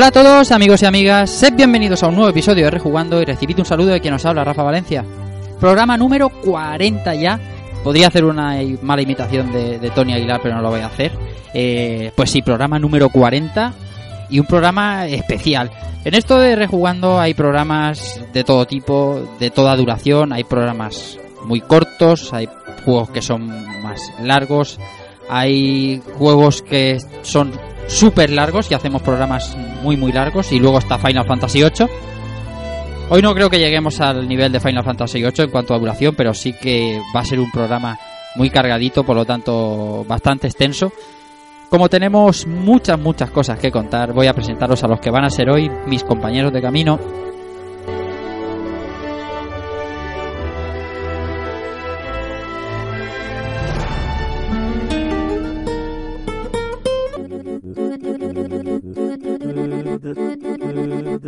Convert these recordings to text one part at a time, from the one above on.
Hola a todos amigos y amigas, sed bienvenidos a un nuevo episodio de Rejugando y recibid un saludo de quien nos habla, Rafa Valencia. Programa número 40 ya. Podría hacer una mala imitación de, Tony Aguilar, pero no lo voy a hacer. Eh, pues sí, programa número 40 y un programa especial. En esto de Rejugando hay programas de todo tipo, de toda duración, hay programas muy cortos, hay juegos que son más largos, hay juegos que son súper largos y hacemos programas muy muy largos y luego está Final Fantasy VIII. Hoy no creo que lleguemos al nivel de Final Fantasy VIII en cuanto a duración, pero sí que va a ser un programa muy cargadito, por lo tanto bastante extenso. Como tenemos muchas, muchas cosas que contar, voy a presentaros a los que van a ser hoy mis compañeros de camino.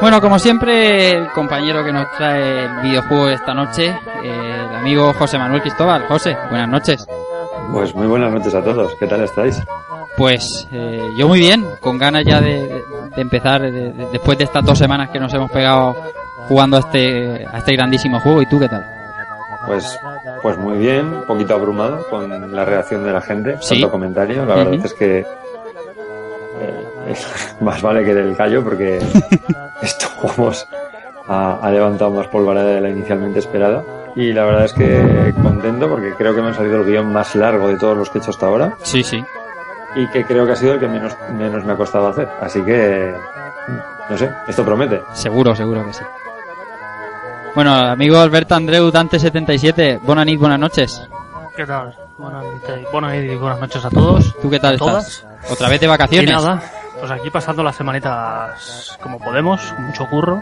Bueno, como siempre, el compañero que nos trae el videojuego esta noche, el amigo José Manuel Cristóbal. José, buenas noches. Pues muy buenas noches a todos. ¿Qué tal estáis? Pues eh, yo muy bien, con ganas ya de, empezar después de estas dos semanas que nos hemos pegado jugando a este, a este grandísimo juego. ¿Y tú qué tal? Pues, pues muy bien, un poquito abrumado con la reacción de la gente, ¿Sí? tanto comentario. La verdad es que eh, más vale que del callo porque esto vamos ha, levantado más polvareda de la inicialmente esperada. Y la verdad es que contento porque creo que me ha salido el guion más largo de todos los que he hecho hasta ahora. Sí, sí. Y que creo que ha sido el que menos, menos me ha costado hacer. Así que, no sé, esto promete. Seguro, seguro que sí. Bueno, amigo Alberto Andreu, Dante77, buenas noches, buenas noches. ¿Qué tal? Buenas noches y buenas noches a todos. ¿Tú qué tal estás? ¿Otra vez de vacaciones? Y nada, pues aquí pasando las semanitas como podemos, mucho curro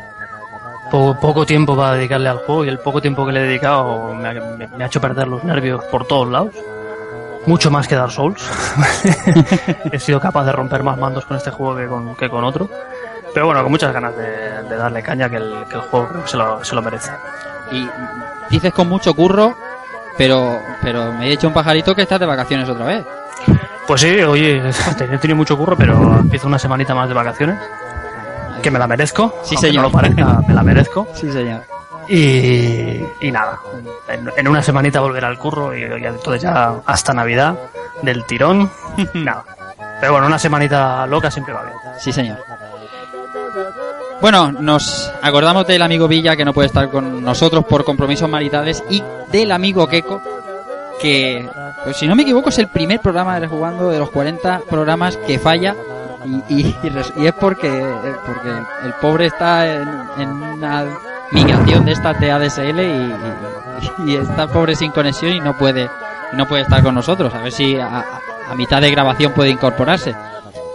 poco, tiempo para dedicarle al juego y el poco tiempo que le he dedicado me ha, hecho perder los nervios por todos lados. Mucho más que Dark Souls. he sido capaz de romper más mandos con este juego que con, que con otro. Pero bueno, con muchas ganas de, darle caña que el, juego se lo, se lo merece. Y dices con mucho curro, pero, pero me he hecho un pajarito que estás de vacaciones otra vez. Pues sí, oye, he tenido mucho curro, pero empiezo una semanita más de vacaciones que me la merezco. Sí, señor. No lo parezca, me la merezco. Sí, señor. Y, y nada, en, una semanita volver al curro y, entonces ya hasta Navidad del tirón. nada. Pero bueno, una semanita loca siempre va bien. Sí, señor. Bueno, nos acordamos del amigo Villa que no puede estar con nosotros por compromisos maritales y del amigo Keiko que, pues, si no me equivoco, es el primer programa de Rejugando de los 40 programas que falla y, y, es porque, porque el pobre está en, una migración de estas de ADSL y, y, está pobre sin conexión y no puede no puede estar con nosotros. A ver si a, a mitad de grabación puede incorporarse.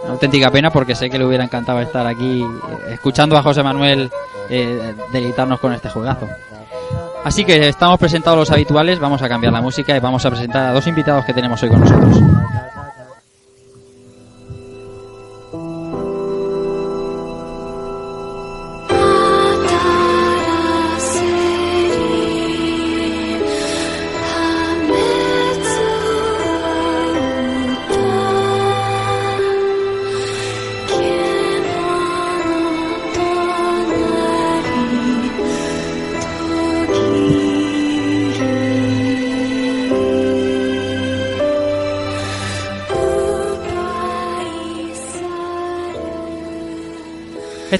Una auténtica pena porque sé que le hubiera encantado estar aquí eh, escuchando a José Manuel eh, deleitarnos con este juegazo. Así que estamos presentados los habituales, vamos a cambiar la música y vamos a presentar a dos invitados que tenemos hoy con nosotros.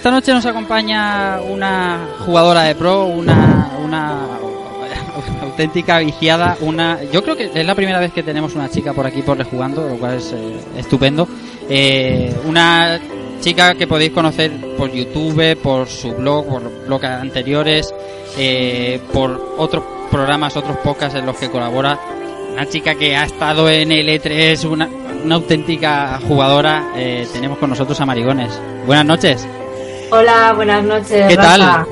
Esta noche nos acompaña una jugadora de pro, una, auténtica viciada, una yo creo que es la primera vez que tenemos una chica por aquí por rejugando, lo cual es eh, estupendo. Eh, una chica que podéis conocer por YouTube, por su blog, por blogs anteriores, eh, por otros programas, otros podcasts en los que colabora. Una chica que ha estado en el E3, una, una auténtica jugadora. tenemos con nosotros a Marigones. Buenas noches. Hola, buenas noches. ¿Qué tal?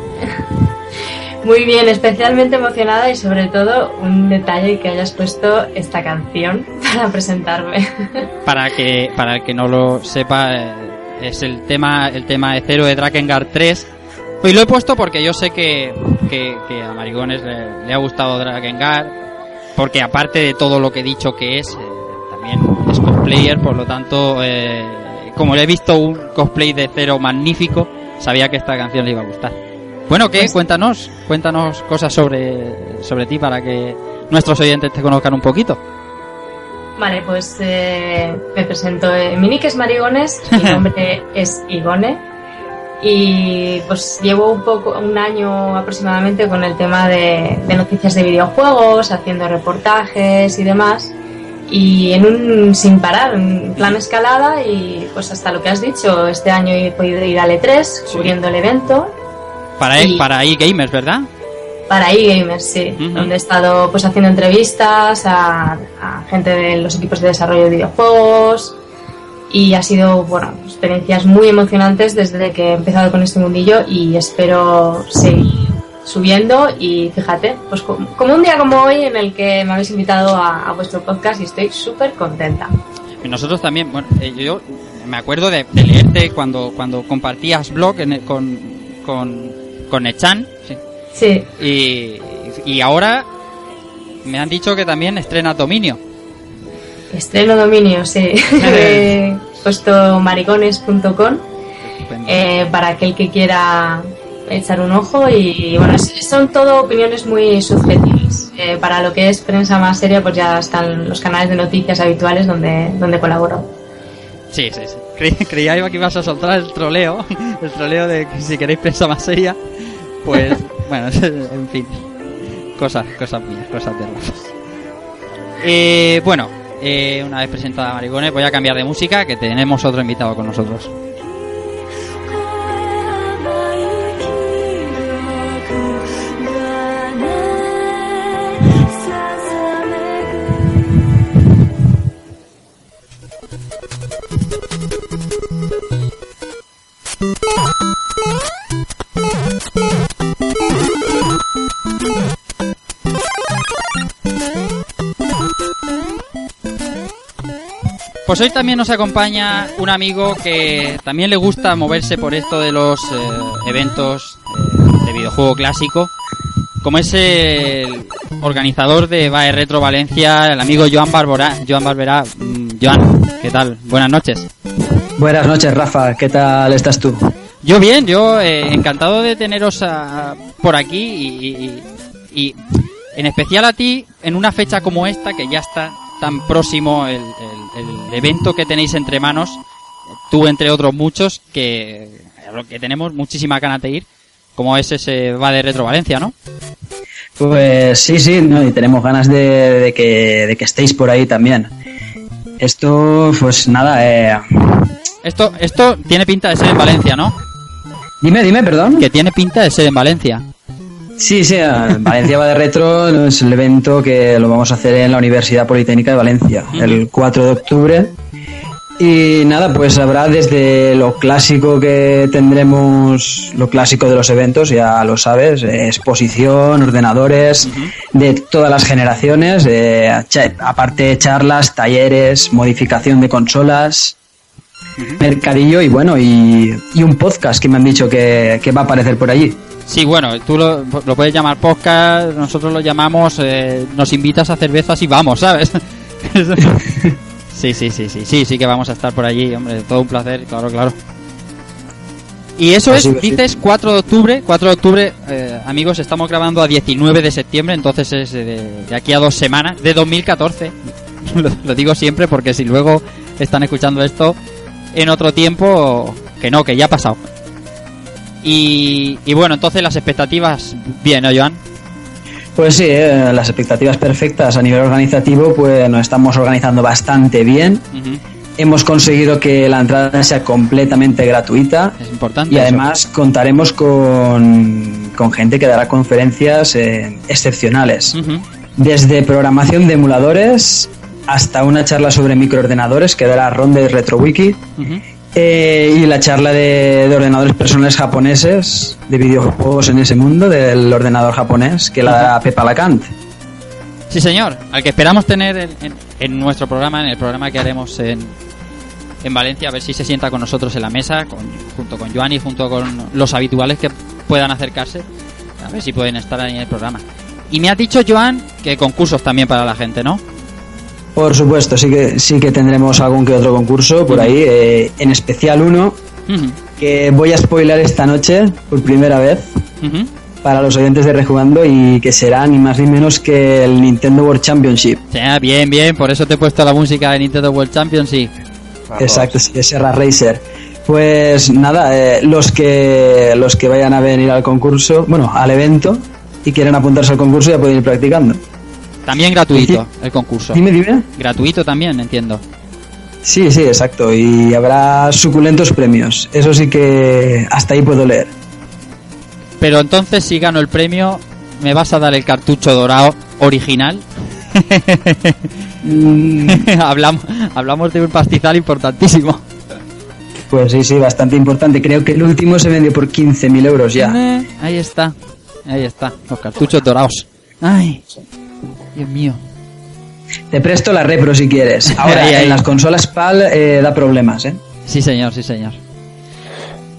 Muy bien, especialmente emocionada y sobre todo un detalle que hayas puesto esta canción para presentarme. Para que para el que no lo sepa eh, es el tema el tema de cero de Drakengard 3. Y lo he puesto porque yo sé que, que, a Marigones le, ha gustado Drakengard porque aparte de todo lo que he dicho que es eh, también es cosplayer, por lo tanto eh, como le he visto un cosplay de cero magnífico sabía que esta canción le iba a gustar. Bueno, ¿qué? Pues- cuéntanos, cuéntanos cosas sobre, sobre ti para que nuestros oyentes te conozcan un poquito. Vale, pues eh, me presento. Eh, mi nick es Marigones, mi nombre es Igone y pues llevo un poco un año aproximadamente con el tema de, de noticias de videojuegos, haciendo reportajes y demás y en un sin parar, en plan escalada y pues hasta lo que has dicho, este año he podido ir al E3 cubriendo el evento. Para, e, para eGamers, ¿verdad? Para eGamers, sí, donde he estado pues haciendo entrevistas a, gente de los equipos de desarrollo de videojuegos y ha sido, bueno, experiencias muy emocionantes desde que he empezado con este mundillo y espero seguir subiendo y fíjate, pues como un día como hoy en el que me habéis invitado a, vuestro podcast y estoy súper contenta. Nosotros también, bueno, eh, yo me acuerdo de, leerte cuando, cuando compartías blog con, con, con Echan. Sí. Y, y ahora me han dicho que también estrena Dominio. Estreno Dominio, sí. He puesto maricones.com eh, para aquel que quiera echar un ojo y bueno, son todo opiniones muy subjetivas. Eh, para lo que es prensa más seria, pues ya están los canales de noticias habituales donde, donde colaboro. Sí, sí, sí. creía que ibas a soltar el troleo, el troleo de que si queréis prensa más seria, pues bueno, en fin, cosas, cosas mías, cosas de Rafa. Eh, bueno, eh, una vez presentada Marigones, voy a cambiar de música, que tenemos otro invitado con nosotros. Pues hoy también nos acompaña un amigo que también le gusta moverse por esto de los eh, eventos eh, de videojuego clásico, como es el organizador de VAE Retro Valencia, el amigo Joan Barbera. Joan Barbera, mm, Joan, ¿qué tal? Buenas noches. Buenas noches, Rafa. ¿Qué tal estás tú? Yo bien, yo eh, encantado de teneros por aquí y, y, en especial a ti en una fecha como esta que ya está tan próximo el, el, evento que tenéis entre manos, tú entre otros muchos, que, que tenemos muchísima ganas de ir, como es ese va de Retro Valencia, ¿no? Pues sí, sí, no, y tenemos ganas de, que, de que estéis por ahí también. Esto, pues nada, eh... Esto, esto tiene pinta de ser en Valencia, ¿no? Dime, dime, perdón. Que tiene pinta de ser en Valencia. Sí, sí, Valencia va de retro, es el evento que lo vamos a hacer en la Universidad Politécnica de Valencia, el 4 de octubre. Y nada, pues habrá desde lo clásico que tendremos, lo clásico de los eventos, ya lo sabes, exposición, ordenadores, de todas las generaciones, aparte charlas, talleres, modificación de consolas, mercadillo y bueno, y, un podcast que me han dicho que, va a aparecer por allí. Sí, bueno, tú lo, puedes llamar podcast, nosotros lo llamamos, eh, nos invitas a cervezas y vamos, ¿sabes? Sí, sí, sí, sí, sí, sí que vamos a estar por allí, hombre, todo un placer, claro, claro. Y eso es, dices, 4 de octubre, 4 de octubre, eh, amigos, estamos grabando a 19 de septiembre, entonces es de, aquí a dos semanas, de 2014. lo, digo siempre porque si luego están escuchando esto en otro tiempo, que no, que ya ha pasado. Y, y bueno, entonces las expectativas, bien, ¿no, Joan? Pues sí, eh, las expectativas perfectas a nivel organizativo, pues nos estamos organizando bastante bien. Hemos conseguido que la entrada sea completamente gratuita. Es importante. Y además contaremos con, con, gente que dará conferencias eh, excepcionales. Desde programación de emuladores hasta una charla sobre microordenadores que dará Ron de RetroWiki. Eh, y la charla de, ordenadores personales japoneses, de videojuegos en ese mundo, del ordenador japonés, que la da Pepa Lacant. Sí, señor, al que esperamos tener en, nuestro programa, en el programa que haremos en, en Valencia, a ver si se sienta con nosotros en la mesa, junto con Joan y junto con los habituales que puedan acercarse, a ver si pueden estar ahí en el programa. Y me ha dicho Joan que concursos también para la gente, ¿no? Por supuesto, sí que sí que tendremos algún que otro concurso por ahí, eh, en especial uno que voy a spoiler esta noche por primera vez para los oyentes de Rejugando y que será ni más ni menos que el Nintendo World Championship. Ya, bien, bien, por eso te he puesto la música de Nintendo World Championship. Exacto, sí, es Serra Racer. Pues nada, eh, los que los que vayan a venir al concurso, bueno, al evento y quieren apuntarse al concurso ya pueden ir practicando. También gratuito el concurso. Dime, dime. Gratuito también, entiendo. Sí, sí, exacto. Y habrá suculentos premios. Eso sí que hasta ahí puedo leer. Pero entonces, si gano el premio, ¿me vas a dar el cartucho dorado original? Mm. hablamos, hablamos de un pastizal importantísimo. Pues sí, sí, bastante importante. Creo que el último se vendió por 15.000 euros ya. Eh, ahí está, ahí está, los cartuchos dorados. Ay. Dios mío. Te presto la repro si quieres. Ahora, en las consolas PAL eh, da problemas, ¿eh? Sí, señor, sí, señor.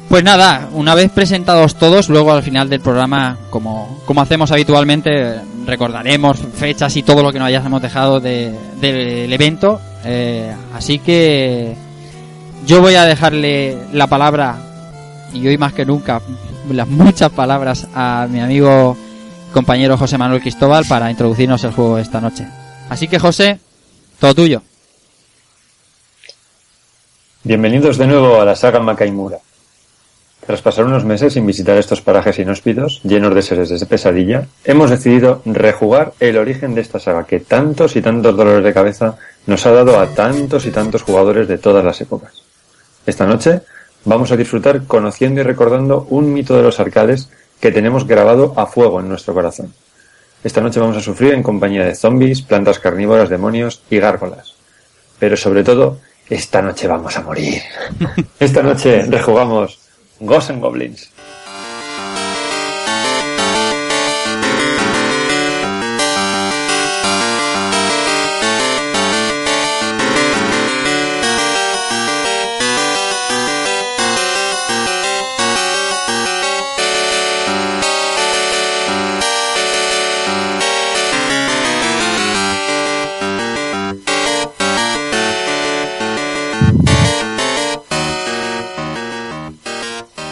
Pues nada, una vez presentados todos, luego al final del programa, como, como hacemos habitualmente, recordaremos fechas y todo lo que nos hayamos dejado del evento. Eh, así que yo voy a dejarle la palabra, y hoy más que nunca, las muchas palabras a mi amigo compañero José Manuel Cristóbal para introducirnos el juego esta noche. Así que José, todo tuyo. Bienvenidos de nuevo a la saga Makaimura. Tras pasar unos meses sin visitar estos parajes inhóspitos, llenos de seres de pesadilla, hemos decidido rejugar el origen de esta saga que tantos y tantos dolores de cabeza nos ha dado a tantos y tantos jugadores de todas las épocas. Esta noche vamos a disfrutar conociendo y recordando un mito de los arcades que tenemos grabado a fuego en nuestro corazón. Esta noche vamos a sufrir en compañía de zombies, plantas carnívoras, demonios y gárgolas. Pero sobre todo, esta noche vamos a morir. Esta noche rejugamos Ghosts and Goblins.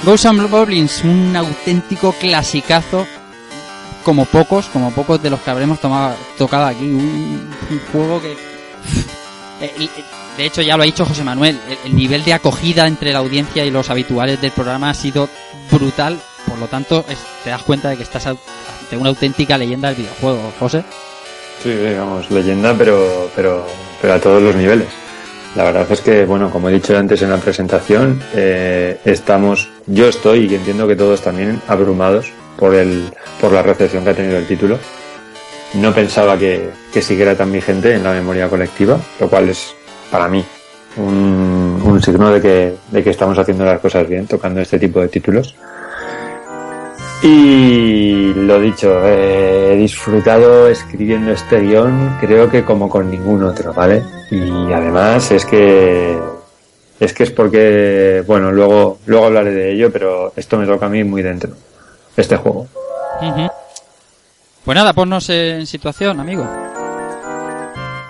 Ghosts and Goblins, un auténtico clasicazo, como pocos, como pocos de los que habremos tocado aquí. Un, juego que de hecho, ya lo ha dicho José Manuel, el, nivel de acogida entre la audiencia y los habituales del programa ha sido brutal. Por lo tanto, te das cuenta de que estás ante una auténtica leyenda del videojuego, José. Sí, digamos, leyenda, pero, pero, pero a todos los niveles. La verdad es que, bueno, como he dicho antes en la presentación, eh, estamos, yo estoy y entiendo que todos también abrumados por el, por la recepción que ha tenido el título. No pensaba que, que siguiera tan vigente en la memoria colectiva, lo cual es para mí un, un signo de que, de que estamos haciendo las cosas bien, tocando este tipo de títulos. Y lo dicho, he disfrutado escribiendo este guion, creo que como con ningún otro, ¿vale? Y además es que es que es porque, bueno, luego, luego hablaré de ello, pero esto me toca a mí muy dentro, este juego. Pues nada, ponnos en situación, amigo.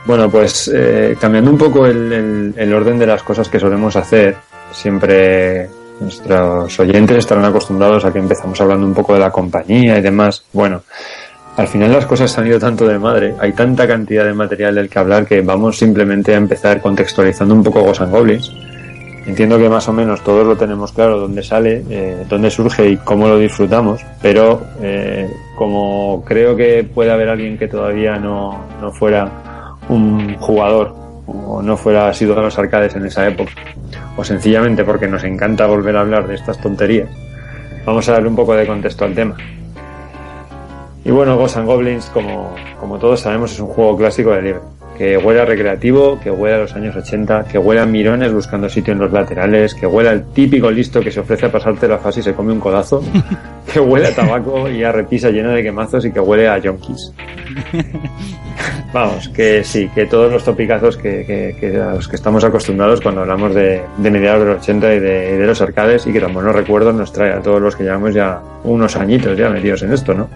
Bueno, pues eh, cambiando un poco el, el orden de las cosas que solemos hacer, siempre Nuestros oyentes estarán acostumbrados a que empezamos hablando un poco de la compañía y demás. Bueno, al final las cosas han ido tanto de madre, hay tanta cantidad de material del que hablar que vamos simplemente a empezar contextualizando un poco Ghosts and Goblins. Entiendo que más o menos todos lo tenemos claro dónde sale, eh, dónde surge y cómo lo disfrutamos, pero eh, como creo que puede haber alguien que todavía no, no fuera un jugador o no fuera sido de los arcades en esa época, o sencillamente porque nos encanta volver a hablar de estas tonterías, vamos a darle un poco de contexto al tema. Y bueno, Ghosts and Goblins, como, como todos sabemos, es un juego clásico de libre, que huele a recreativo, que huele a los años 80, que huele a mirones buscando sitio en los laterales, que huele al típico listo que se ofrece a pasarte la fase y se come un codazo, que huele a tabaco y a repisa llena de quemazos y que huele a yonkis. Vamos, que sí, que todos los topicazos que, a los que estamos acostumbrados cuando hablamos de, mediados de los 80 y de, los arcades y que tan buenos recuerdos nos trae a todos los que llevamos ya unos añitos ya metidos en esto, ¿no?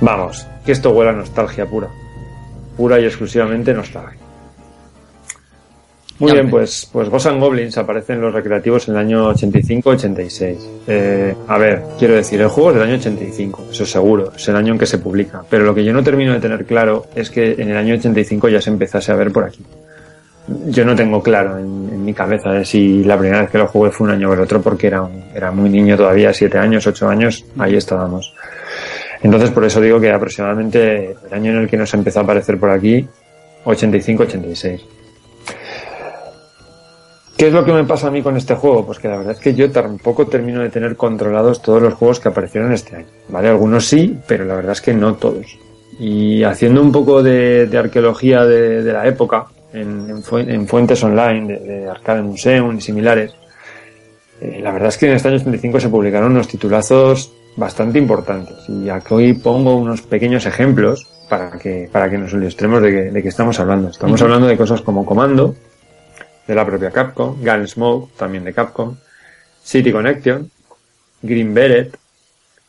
Vamos, que esto huele a nostalgia pura. Pura y exclusivamente nostalgia. Muy bien, pues, pues Ghosts and Goblins aparece en los recreativos en el año 85-86. Eh, a ver, quiero decir, el juego es del año 85, eso es seguro, es el año en que se publica. Pero lo que yo no termino de tener claro es que en el año 85 ya se empezase a ver por aquí. Yo no tengo claro en, mi cabeza si la primera vez que lo jugué fue un año o el otro porque era, era muy niño todavía, 7 años, 8 años, ahí estábamos. Entonces por eso digo que aproximadamente el año en el que nos empezó a aparecer por aquí, 85-86. ¿Qué es lo que me pasa a mí con este juego? Pues que la verdad es que yo tampoco termino de tener controlados todos los juegos que aparecieron este año. ¿Vale? Algunos sí, pero la verdad es que no todos. Y haciendo un poco de, arqueología de, la época, en, fuentes online, de, Arcade Museum y similares, eh, la verdad es que en este año 85 se publicaron unos titulazos bastante importantes. Y aquí pongo unos pequeños ejemplos para que, para que nos ilustremos de, de qué estamos hablando. Estamos hablando de cosas como Comando, de la propia Capcom, Gunsmoke, también de Capcom, City Connection, Green Beret,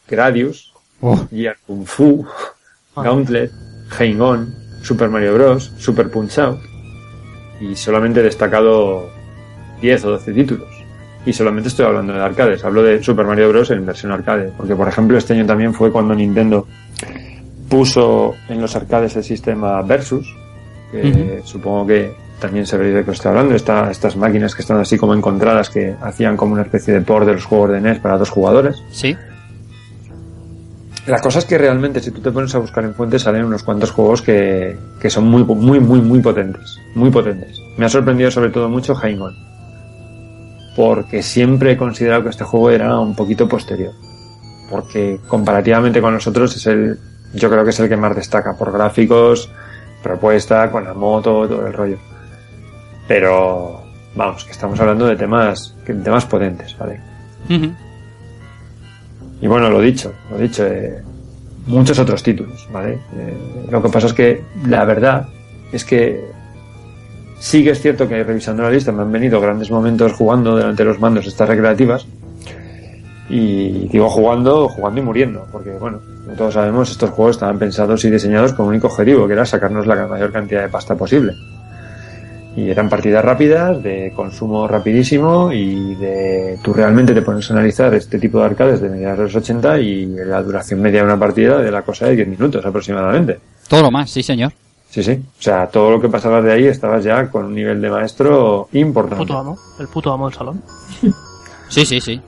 Gradius, oh. Gear Kung Fu, ah. Gauntlet, Hang On, Super Mario Bros., Super Punch Out, y solamente he destacado 10 o 12 títulos. Y solamente estoy hablando de arcades, hablo de Super Mario Bros. en versión arcade, porque por ejemplo este año también fue cuando Nintendo puso en los arcades el sistema Versus, que supongo que también sabréis de qué estoy hablando, estas máquinas que están así como encontradas que hacían como una especie de por de los juegos de NES para dos jugadores. Sí. La cosa es que realmente si tú te pones a buscar en fuentes salen unos cuantos juegos que, que son muy, muy, muy, muy potentes. Muy potentes. Me ha sorprendido sobre todo mucho Hang Porque siempre he considerado que este juego era un poquito posterior. Porque comparativamente con los otros es el, yo creo que es el que más destaca por gráficos, propuesta, con la moto, todo el rollo. Pero vamos, que estamos hablando de temas, de temas potentes, ¿vale? Y bueno, lo dicho, lo dicho, eh, muchos otros títulos, ¿vale? Eh, lo que pasa es que la verdad es que sí que es cierto que revisando la lista me han venido grandes momentos jugando delante de los mandos estas recreativas. Y digo jugando, jugando y muriendo, porque bueno, como todos sabemos, estos juegos estaban pensados y diseñados con un único objetivo, que era sacarnos la mayor cantidad de pasta posible. Y eran partidas rápidas, de consumo rapidísimo y de tú realmente te pones a analizar este tipo de arcades de mediados de los 80 y la duración media de una partida de la cosa de 10 minutos aproximadamente. Todo lo más, sí señor. Sí, sí. O sea, todo lo que pasabas de ahí estabas ya con un nivel de maestro importante. El puto amo, el puto amo del salón. Sí, sí, sí.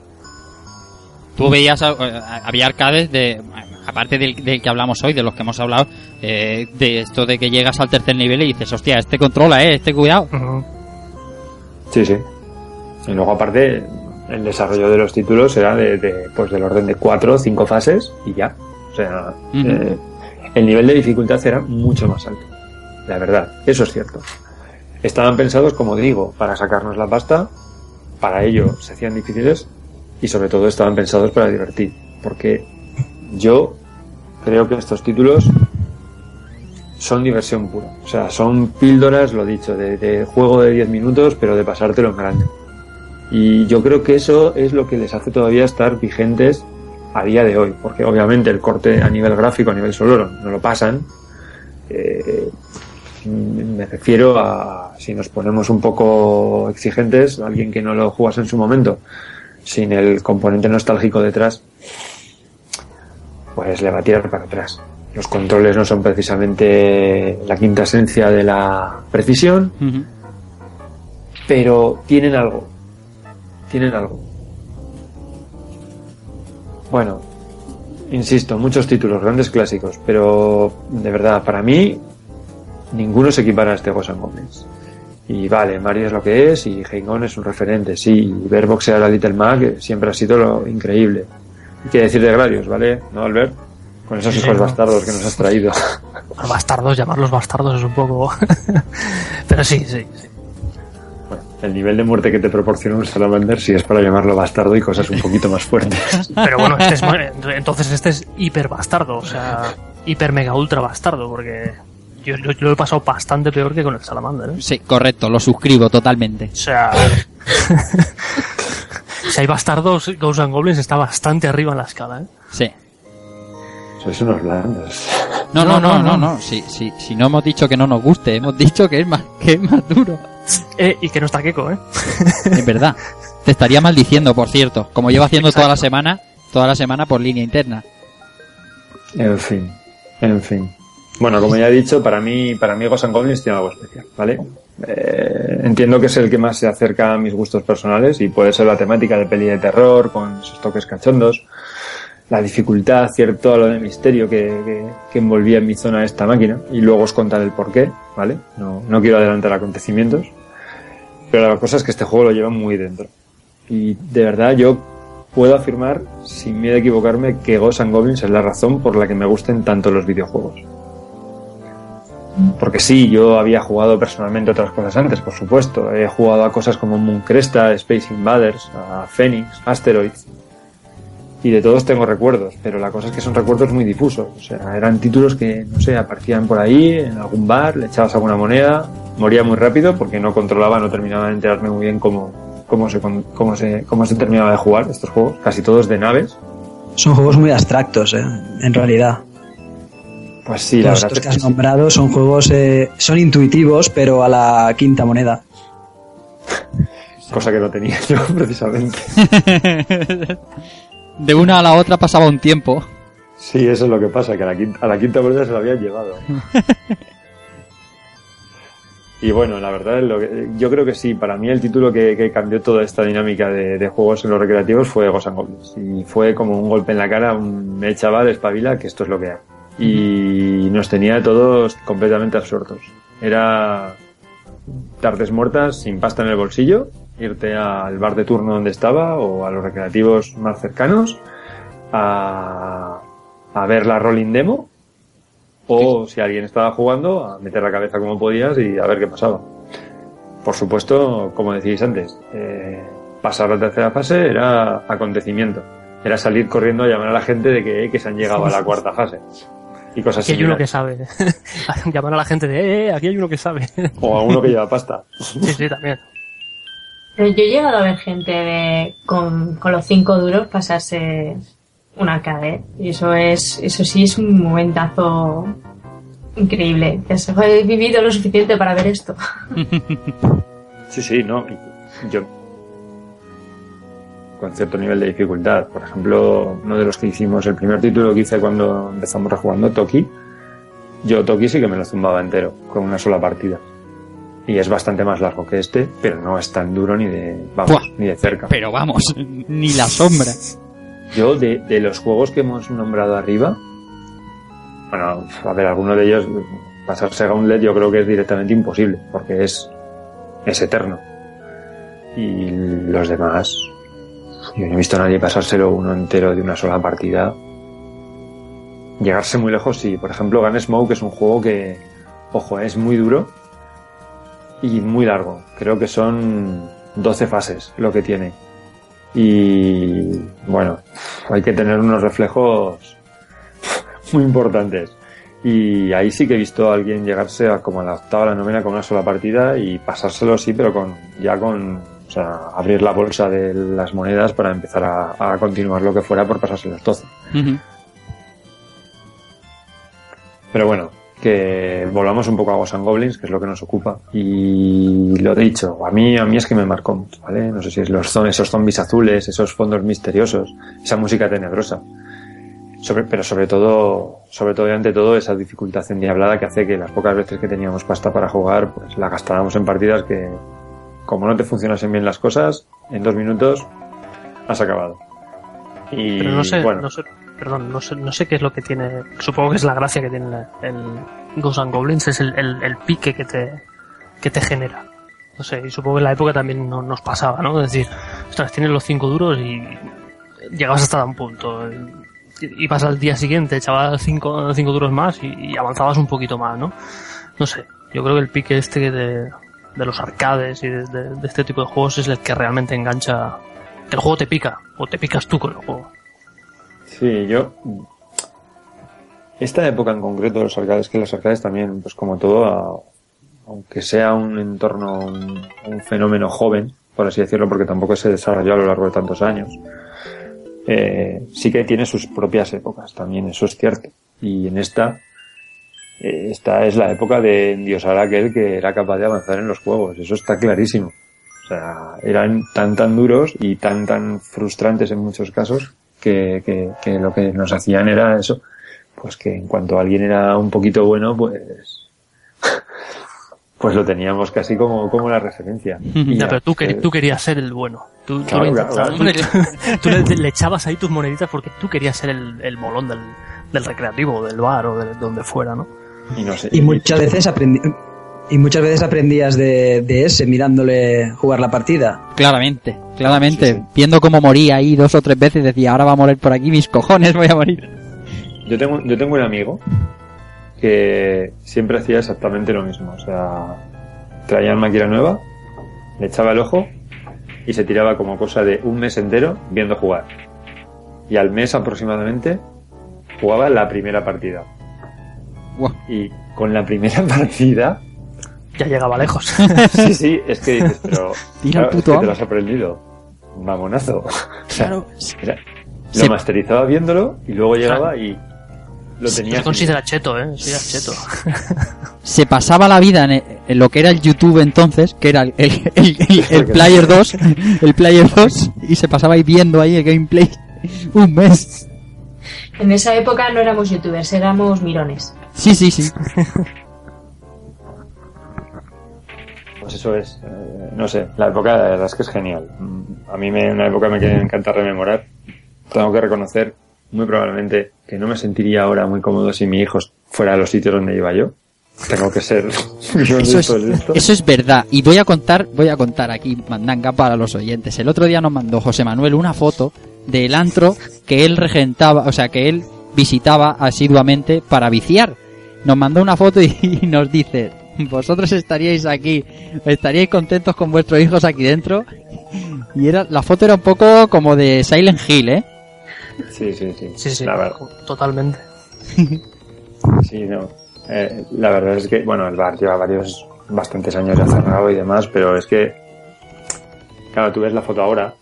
Tú veías, había arcades de, aparte del, que hablamos hoy, de los que hemos hablado, eh, de esto de que llegas al tercer nivel y dices, hostia, este controla, eh, este cuidado. Sí, sí. Y luego aparte, el desarrollo de los títulos era de, pues del orden de cuatro o cinco fases y ya. O sea, eh, el nivel de dificultad era mucho más alto. La verdad, eso es cierto. Estaban pensados, como digo, para sacarnos la pasta, para ello se hacían difíciles y sobre todo estaban pensados para divertir. Porque yo creo que estos títulos son diversión pura. O sea, son píldoras, lo dicho, de, juego de 10 minutos, pero de pasártelo en grande. Y yo creo que eso es lo que les hace todavía estar vigentes a día de hoy, porque obviamente el corte a nivel gráfico, a nivel sonoro, no lo pasan. Eh, me refiero a, si nos ponemos un poco exigentes, alguien que no lo jugas en su momento, sin el componente nostálgico detrás, pues le va a tirar para atrás. Los controles no son precisamente la quinta esencia de la precisión, pero tienen algo. Tienen algo. Bueno, insisto, muchos títulos, grandes clásicos, pero de verdad, para mí, ninguno se equipara a este Ghost Goblins. Y vale, Mario es lo que es y Hang es un referente, sí. Y ver boxear a Little Mac siempre ha sido lo increíble. ¿Qué decir de Gradius, ¿vale? ¿No, Albert? Con esos hijos bastardos que nos has traído. bastardos, llamarlos bastardos es un poco... Pero sí, sí, sí. Bueno, el nivel de muerte que te proporciona un Salamander sí es para llamarlo bastardo y cosas un poquito más fuertes. Pero bueno, este es, entonces este es hiper bastardo, o sea, hiper mega ultra bastardo, porque yo, lo he pasado bastante peor que con el Salamander. ¿eh? Sí, correcto, lo suscribo totalmente. O sea, si hay bastardos, Ghosts and Goblins está bastante arriba en la escala. ¿eh? Sí. Sois unos blandos. No, no, no, no, no. Si, si, si no hemos dicho que no nos guste, hemos dicho que es más, que es más duro. Eh, y que no está queco, ¿eh? Es verdad. Te estaría maldiciendo, por cierto, como llevo haciendo toda la semana, toda la semana por línea interna. En fin, en fin. Bueno, como ya he dicho, para mí, para mí Ghost Goblins tiene algo especial, ¿vale? Eh, entiendo que es el que más se acerca a mis gustos personales y puede ser la temática de peli de terror con esos toques cachondos, la dificultad, cierto lo de misterio que, que, envolvía en mi zona esta máquina y luego os contaré el porqué, ¿vale? No, no quiero adelantar acontecimientos, pero la cosa es que este juego lo lleva muy dentro. Y de verdad yo puedo afirmar, sin miedo a equivocarme, que Ghost Goblins es la razón por la que me gusten tanto los videojuegos. Porque sí, yo había jugado personalmente otras cosas antes, por supuesto. He jugado a cosas como Moon Cresta, Space Invaders, a Phoenix, Asteroids. Y de todos tengo recuerdos, pero la cosa es que son recuerdos muy difusos. O sea, eran títulos que, no sé, aparecían por ahí, en algún bar, le echabas alguna moneda, moría muy rápido porque no controlaba, no terminaba de enterarme muy bien cómo, cómo, se, cómo, se, cómo se terminaba de jugar estos juegos, casi todos de naves. Son juegos muy abstractos, ¿eh? en realidad. Pues sí, la Los que has nombrado son juegos, eh, son intuitivos, pero a la quinta moneda. Cosa que no tenía yo, precisamente. De una a la otra pasaba un tiempo. Sí, eso es lo que pasa, que a la quinta, a la quinta moneda se lo habían llevado. y bueno, la verdad, lo yo creo que sí, para mí el título que, cambió toda esta dinámica de, juegos en los recreativos fue Ghost Goblins. Y fue como un golpe en la cara, un me chaval, espabila, que esto es lo que hay y nos tenía todos completamente absortos. Era tardes muertas sin pasta en el bolsillo, irte al bar de turno donde estaba o a los recreativos más cercanos a, a ver la rolling demo o si alguien estaba jugando a meter la cabeza como podías y a ver qué pasaba. Por supuesto, como decíais antes, eh, pasar la tercera fase era acontecimiento. Era salir corriendo a llamar a la gente de que, que se han llegado a la cuarta fase y cosas Aquí hay uno que sabe. Llamar a la gente de, eh, eh, aquí hay uno que sabe. o a uno que lleva pasta. sí, sí, también. Pero yo he llegado a ver gente de, con, con los cinco duros pasarse un arcade. Y eso es, eso sí es un momentazo increíble. Que se he vivido lo suficiente para ver esto. sí, sí, no. Yo con cierto nivel de dificultad. Por ejemplo, uno de los que hicimos, el primer título que hice cuando empezamos rejugando, Toki, yo Toki sí que me lo zumbaba entero, con una sola partida. Y es bastante más largo que este, pero no es tan duro ni de, vamos, ni de cerca. Pero vamos, ni la sombra. Yo, de, de los juegos que hemos nombrado arriba, bueno, a ver, alguno de ellos, pasarse a Gauntlet yo creo que es directamente imposible, porque es, es eterno. Y los demás, yo no he visto a nadie pasárselo uno entero de una sola partida. Llegarse muy lejos, sí. Por ejemplo, Gunsmoke es un juego que, ojo, es muy duro y muy largo. Creo que son 12 fases lo que tiene. Y bueno, hay que tener unos reflejos muy importantes. Y ahí sí que he visto a alguien llegarse a como a la octava, la novena con una sola partida y pasárselo sí, pero con ya con, o sea, abrir la bolsa de las monedas para empezar a, a continuar lo que fuera por pasarse los 12. Pero bueno, que volvamos un poco a Ghosts and Goblins, que es lo que nos ocupa. Y lo dicho, a mí, a mí es que me marcó mucho, ¿vale? No sé si es los esos zombies azules, esos fondos misteriosos, esa música tenebrosa. Sobre, pero sobre todo, sobre todo y ante todo, esa dificultad endiablada que hace que las pocas veces que teníamos pasta para jugar, pues la gastáramos en partidas que, como no te funcionasen bien las cosas, en dos minutos has acabado. Y, Pero no sé, bueno, no sé, perdón, no sé, no sé qué es lo que tiene, supongo que es la gracia que tiene el Ghosts and Goblins, es el, el, el pique que te, que te genera. No sé, y supongo que en la época también no- nos pasaba, ¿no? Es decir, ostras, tienes los cinco duros y llegabas hasta un punto. Ibas al día siguiente, echabas cinco, cinco duros más y, y avanzabas un poquito más, ¿no? No sé, yo creo que el pique este de, de los arcades y de, este tipo de juegos es el que realmente engancha. El juego te pica, o te picas tú con el juego. Sí, yo. Esta época en concreto de los arcades, que los arcades también, pues como todo, aunque sea un entorno, un, fenómeno joven, por así decirlo, porque tampoco se desarrolló a lo largo de tantos años, eh, sí que tiene sus propias épocas, también eso es cierto. Y en esta, esta es la época de endiosar a aquel que era capaz de avanzar en los juegos, eso está clarísimo. O sea, eran tan tan duros y tan tan frustrantes en muchos casos que, que, que lo que nos hacían era eso, pues que en cuanto alguien era un poquito bueno, pues pues lo teníamos casi como, como la referencia. Y Ya, ya, pero tú, eh, tú querías ser el bueno. Tú, tú Claro, lo claro, intentabas. claro. Tú le, le echabas ahí tus moneditas porque tú querías ser el, el molón del, del recreativo, del bar o de donde fuera, ¿no? Y no sé. Y muchas veces aprendí, y muchas veces aprendías de, de ese mirándole jugar la partida. Claramente, claramente. Sí, sí. Viendo cómo moría ahí dos o tres veces, decía, ahora va a morir por aquí, mis cojones, voy a morir. Yo tengo, yo tengo un amigo que siempre hacía exactamente lo mismo. O sea, traía una máquina nueva, le echaba el ojo y se tiraba como cosa de un mes entero viendo jugar. Y al mes aproximadamente jugaba la primera partida. Buah. Y con la primera partida, Ya llegaba lejos. sí, sí, es que dices, pero Tira el claro, es puto que te lo has aprendido. Mamonazo. O sea, Claro. era- Se- lo masterizaba viéndolo y luego llegaba y lo tenía. Se así. considera cheto, ¿eh? Sí, era cheto. Se pasaba la vida en, en lo que era el YouTube entonces, que era el, el, el- el- el Player 2, el Player 2, y se pasaba ahí viendo ahí el gameplay un mes. En esa época no éramos youtubers, éramos mirones. Sí, sí, sí. Pues eso es, eh, no sé, la época la verdad es que es genial. Mm, A mí me, una época me encanta rememorar. Tengo que reconocer muy probablemente que no me sentiría ahora muy cómodo si mi hijo fuera a los sitios donde iba yo. Tengo que ser Eso es, eso es verdad. Y voy a contar, voy a contar aquí, mandanga para los oyentes. El otro día nos mandó José Manuel una foto del antro que él regentaba, o sea, que él visitaba asiduamente para viciar. Nos mandó una foto y, y nos dice, vosotros estaríais aquí, estaríais contentos con vuestros hijos aquí dentro. Y era, la foto era un poco como de Silent Hill, ¿eh? Sí, sí, sí. Sí, sí, La verdad, totalmente. sí, no. Eh, la verdad es que, bueno, el bar lleva varios, bastantes años ya cerrado y demás, pero es que, claro, tú ves la foto ahora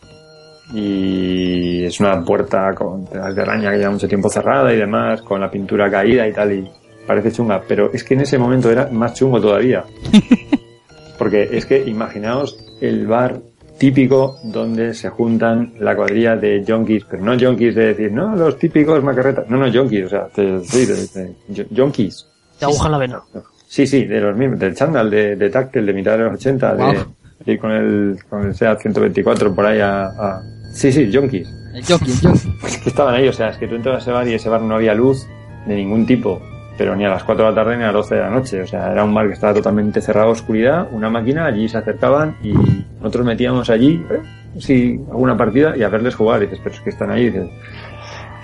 y es una puerta con telas de araña que lleva mucho tiempo cerrada y demás, con la pintura caída y tal, y parece chunga, pero es que en ese momento era más chungo todavía. Porque es que imaginaos el bar típico donde se juntan la cuadrilla de junkies, pero no junkies de decir, no, los típicos macarretas, no, no, junkies, o sea, te, sí, de- de- junkies, De aguja en la vena. Sí, sí, de los mismos, del chándal, de, de táctil, de mitad de los 80, Wow. de, de ir con el, con el SEAT 124 por ahí a, a- Sí, sí, jockey, el jockey. Es que estaban ahí, o sea, es que tú entrabas a ese bar y ese bar no había luz de ningún tipo, pero ni a las 4 de la tarde ni a las 12 de la noche. O sea, era un bar que estaba totalmente cerrado, oscuridad, una máquina, allí se acercaban y nosotros metíamos allí, eh, sí, alguna partida y a verles jugar. Y dices, pero es que están ahí, y dices,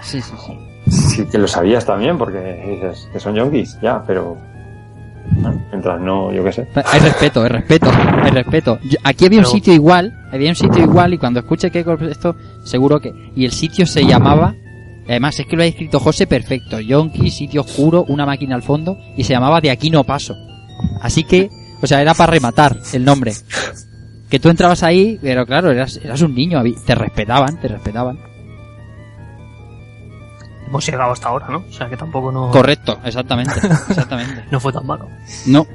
Sí, sí, sí. sí que lo sabías también, porque dices que son yonkis, ya, pero. bueno, mientras no, yo qué sé. Hay respeto, hay respeto, hay respeto. Yo- aquí había un sitio igual, había un sitio igual y cuando escuche que esto, seguro que... Y el sitio se llamaba, además es que lo ha escrito José perfecto, Yonki, sitio oscuro, una máquina al fondo, y se llamaba De aquí no paso. Así que, o sea, era para rematar el nombre. Que tú entrabas ahí, pero claro, eras, eras un niño, te respetaban, te respetaban. Hemos llegado hasta ahora, ¿no? O sea que tampoco no, Correcto, exactamente, exactamente. no fue tan malo. No,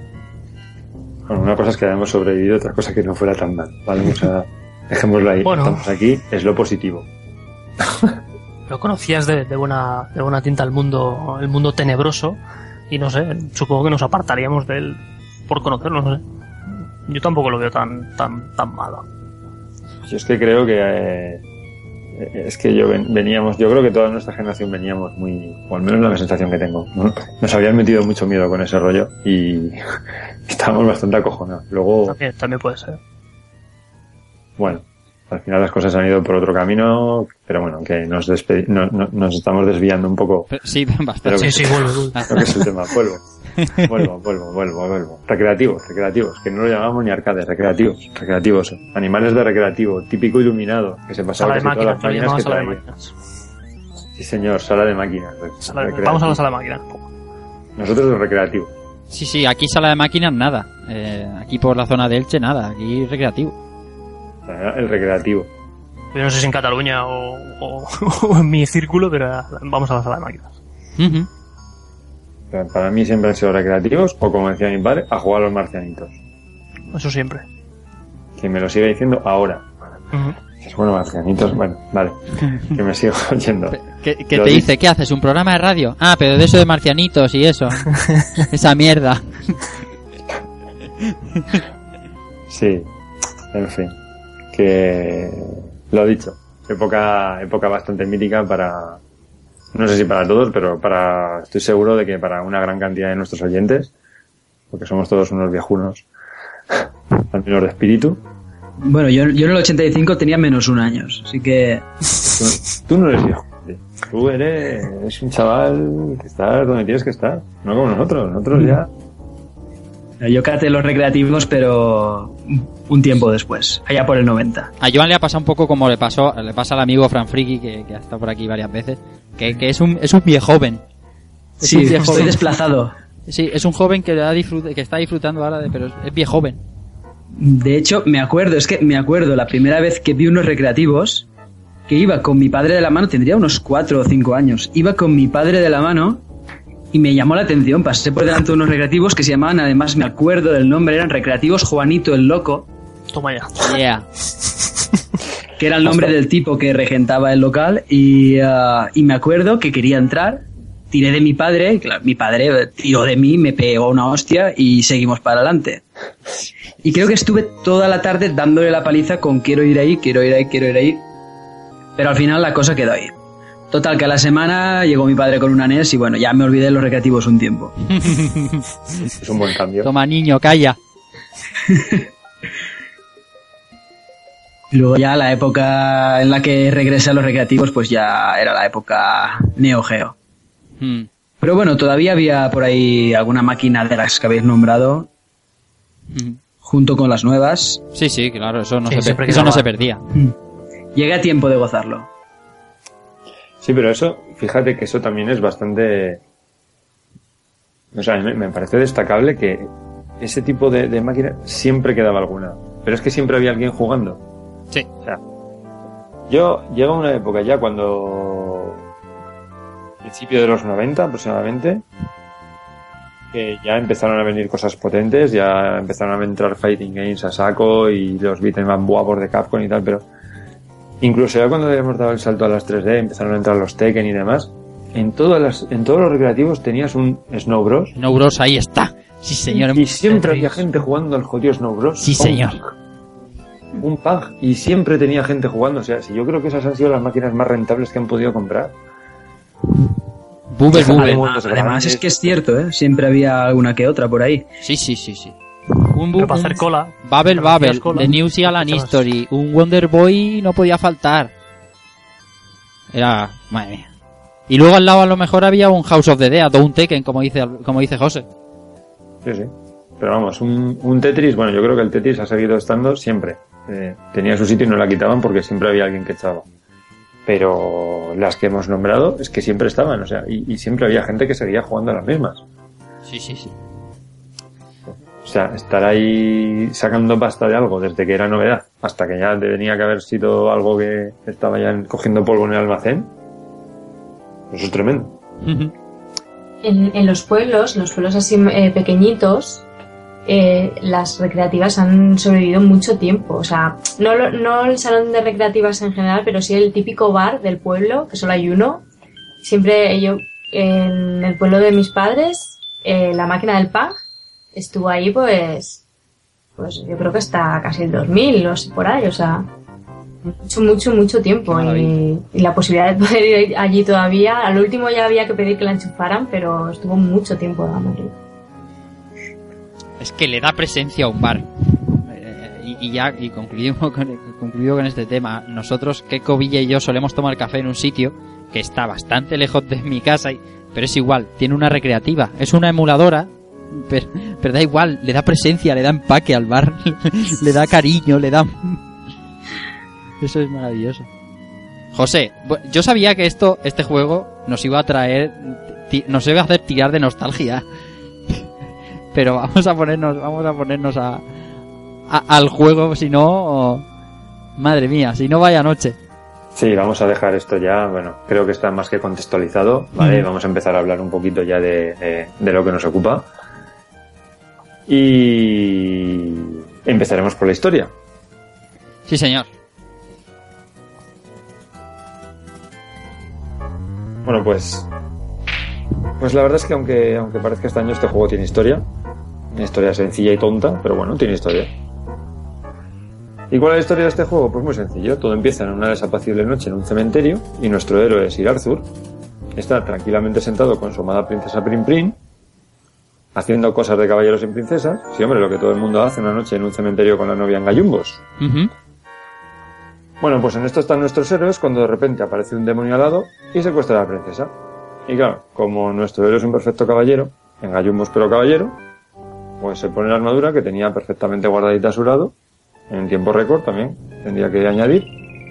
Bueno, una cosa es que hayamos sobrevivido, otra cosa que no fuera tan mal, ¿vale? O sea, dejémoslo ahí. Bueno. Estamos aquí, es lo positivo. Pero conocías de, de buena, de buena tinta el mundo, el mundo tenebroso y no sé, supongo que nos apartaríamos de él por conocerlo, no sé. Yo tampoco lo veo tan, tan, tan malo. Yo es que creo que eh, es que yo ven- veníamos, yo creo que toda nuestra generación veníamos muy, o al menos la sensación que tengo, ¿no? nos habían metido mucho miedo con ese rollo y estábamos bastante acojonados. Luego, También, también puede ser. bueno, al final las cosas han ido por otro camino, pero bueno, que nos, despedi- no- no- nos estamos desviando un poco pero- sí, bastante. Sí, vuelve. lo que es el tema. Vuelvo, vuelvo, vuelvo, vuelvo, vuelvo. Recreativos, recreativos, que no lo llamamos ni arcades, recreativos, recreativos. Animales de recreativo, típico iluminado, que se pasaba Sala de casi todas máquinas, las máquinas que sala de traía. máquinas. Sí, señor, sala de máquinas. Sala de- vamos a la sala de máquinas. Nosotros los recreativos. Sí, sí, aquí sala de máquinas nada. Eh, aquí por la zona de Elche nada, aquí recreativo. Sea, El recreativo. Yo no sé si en Cataluña o, o- o en mi círculo, pero vamos a la sala de máquinas. Para mí siempre han sido recreativos, o como decía mi padre, a jugar a los marcianitos. Eso siempre. Que me lo sigue diciendo ahora. Dices, bueno, marcianitos, bueno, vale. Que me sigo oyendo. ¿Qué, te di- dice? ¿Qué haces? ¿Un programa de radio? Ah, pero de eso de marcianitos y eso. Esa mierda. Sí, en fin. Que lo dicho, época, época bastante mítica para, no sé si para todos, pero para, estoy seguro de que para una gran cantidad de nuestros oyentes, porque somos todos unos viejunos, al menos de espíritu. Bueno, yo, yo en el 85 tenía menos un años, así que Tú, tú no eres viejo. Tú eres, un chaval que estás donde tienes que estar, no como nosotros. Nosotros ya, yo caté los recreativos, pero un tiempo después, allá por el 90. A Joan le ha pasado un poco como le pasó, le pasa al amigo Fran Friki, que, que ha estado por aquí varias veces, que, que es un, es un viejo joven. Es Sí, un viejo estoy joven. desplazado. Sí, es un joven que, ha disfrut- que está disfrutando ahora de, pero es, es viejo joven. De hecho, me acuerdo, es que me acuerdo la primera vez que vi unos recreativos, que iba con mi padre de la mano, tendría unos 4 o 5 años, iba con mi padre de la mano y me llamó la atención, pasé por delante de unos recreativos que se llamaban, además me acuerdo del nombre, eran Recreativos Juanito el Loco, Toma ya. Yeah. que era el nombre del tipo que regentaba el local y, ah, y me acuerdo que quería entrar, tiré de mi padre, claro, mi padre tiró de mí, me pegó una hostia y seguimos para adelante. Y creo que estuve toda la tarde dándole la paliza con quiero ir ahí, quiero ir ahí, quiero ir ahí. Pero al final la cosa quedó ahí. Total, que a la semana llegó mi padre con una NES y bueno, ya me olvidé de los recreativos un tiempo. es un buen cambio. Toma niño, calla. Y luego ya la época en la que regresé a los recreativos, pues ya era la época Neo Geo. Hmm. Pero bueno, todavía había por ahí alguna máquina de las que habéis nombrado, Hmm. junto con las nuevas. Sí, sí, claro, eso no, Sí, se, eso no se perdía. Llegué a tiempo de gozarlo. Sí, pero eso, fíjate que eso también es bastante. O sea, me, me parece destacable que ese tipo de, de máquina siempre quedaba alguna. Pero es que siempre había alguien jugando. Sí. O sea, yo llega una época ya cuando. principio de los 90 aproximadamente. Que ya empezaron a venir cosas potentes, ya empezaron a entrar fighting games a saco y los beat'em up guapos de Capcom y tal, pero Incluso ya cuando habíamos dado el salto a las 3D, empezaron a entrar los Tekken y demás, en todas las, en todos los recreativos tenías un Snow Bros. Snow Bros, ahí está. Sí, señor. Y siempre había gente jugando al jodido Snow Bros. Sí, señor. Un pack. Y siempre tenía gente jugando. O sea, si yo creo que esas han sido las máquinas más rentables que han podido comprar. Bubble, bubble. Además, además es que es cierto, ¿eh? Siempre había alguna que otra por ahí. Sí, sí, sí, sí. Un Pero para hacer cola. Bubble, hacer cola. The New Zealand History, un Wonder Boy no podía faltar. Era, madre mía. Y luego al lado a lo mejor había un House of the Dead o un Tekken, como dice, como dice José. Sí, sí. Pero vamos, un, un Tetris, bueno, yo creo que el Tetris ha seguido estando siempre. Eh, tenía su sitio y no la quitaban porque siempre había alguien que echaba. Pero las que hemos nombrado es que siempre estaban, o sea, y, y siempre había gente que seguía jugando a las mismas. Sí, sí, sí. O sea, estar ahí sacando pasta de algo desde que era novedad hasta que ya tenía que haber sido algo que estaba ya cogiendo polvo en el almacén. Eso es tremendo. En, en los pueblos, los pueblos así eh, pequeñitos, eh, las recreativas han sobrevivido mucho tiempo. O sea, no, lo- no el salón de recreativas en general, pero sí el típico bar del pueblo, que solo hay uno. Siempre yo, en el pueblo de mis padres, eh, la máquina del PAG estuvo ahí pues, pues yo creo que hasta casi el 2000 o por ahí, o sea, mucho, mucho, mucho tiempo. Y, y la posibilidad de poder ir allí todavía, al último ya había que pedir que la enchufaran, pero estuvo mucho tiempo dando arriba. Es que le da presencia a un bar. Eh, y, y ya, y concluimos con, concluido con este tema. Nosotros, Keiko Villa y yo solemos tomar café en un sitio que está bastante lejos de mi casa, y- pero es igual, tiene una recreativa. Es una emuladora, pero, pero da igual, le da presencia, le da empaque al bar, le da cariño, le da... Eso es maravilloso. José, yo sabía que esto, este juego, nos iba a traer, nos iba a hacer tirar de nostalgia pero vamos a ponernos vamos a ponernos a, a- al juego si no o- madre mía si no vaya noche Sí, vamos a dejar esto ya, bueno, creo que está más que contextualizado, ¿vale? Mm. Vamos a empezar a hablar un poquito ya de, de- de lo que nos ocupa. Y empezaremos por la historia. sí señor Bueno, pues. Pues la verdad es que aunque, aunque parezca extraño, este juego tiene historia. Una historia sencilla y tonta, pero bueno, tiene historia. ¿Y cuál es la historia de este juego? Pues muy sencillo. Todo empieza en una desapacible noche en un cementerio y nuestro héroe, Sir Arthur, está tranquilamente sentado con su amada princesa Prim Prim, haciendo cosas de caballeros y princesas. Sí, hombre, lo que todo el mundo hace una noche en un cementerio con la novia en gallumbos. Bueno, pues en esto están nuestros héroes cuando de repente aparece un demonio al lado y secuestra a la princesa. Y claro, como nuestro héroe es un perfecto caballero, en gallumbos pero caballero, pues se pone la armadura que tenía perfectamente guardadita a su lado, en tiempo récord también, tendría que añadir,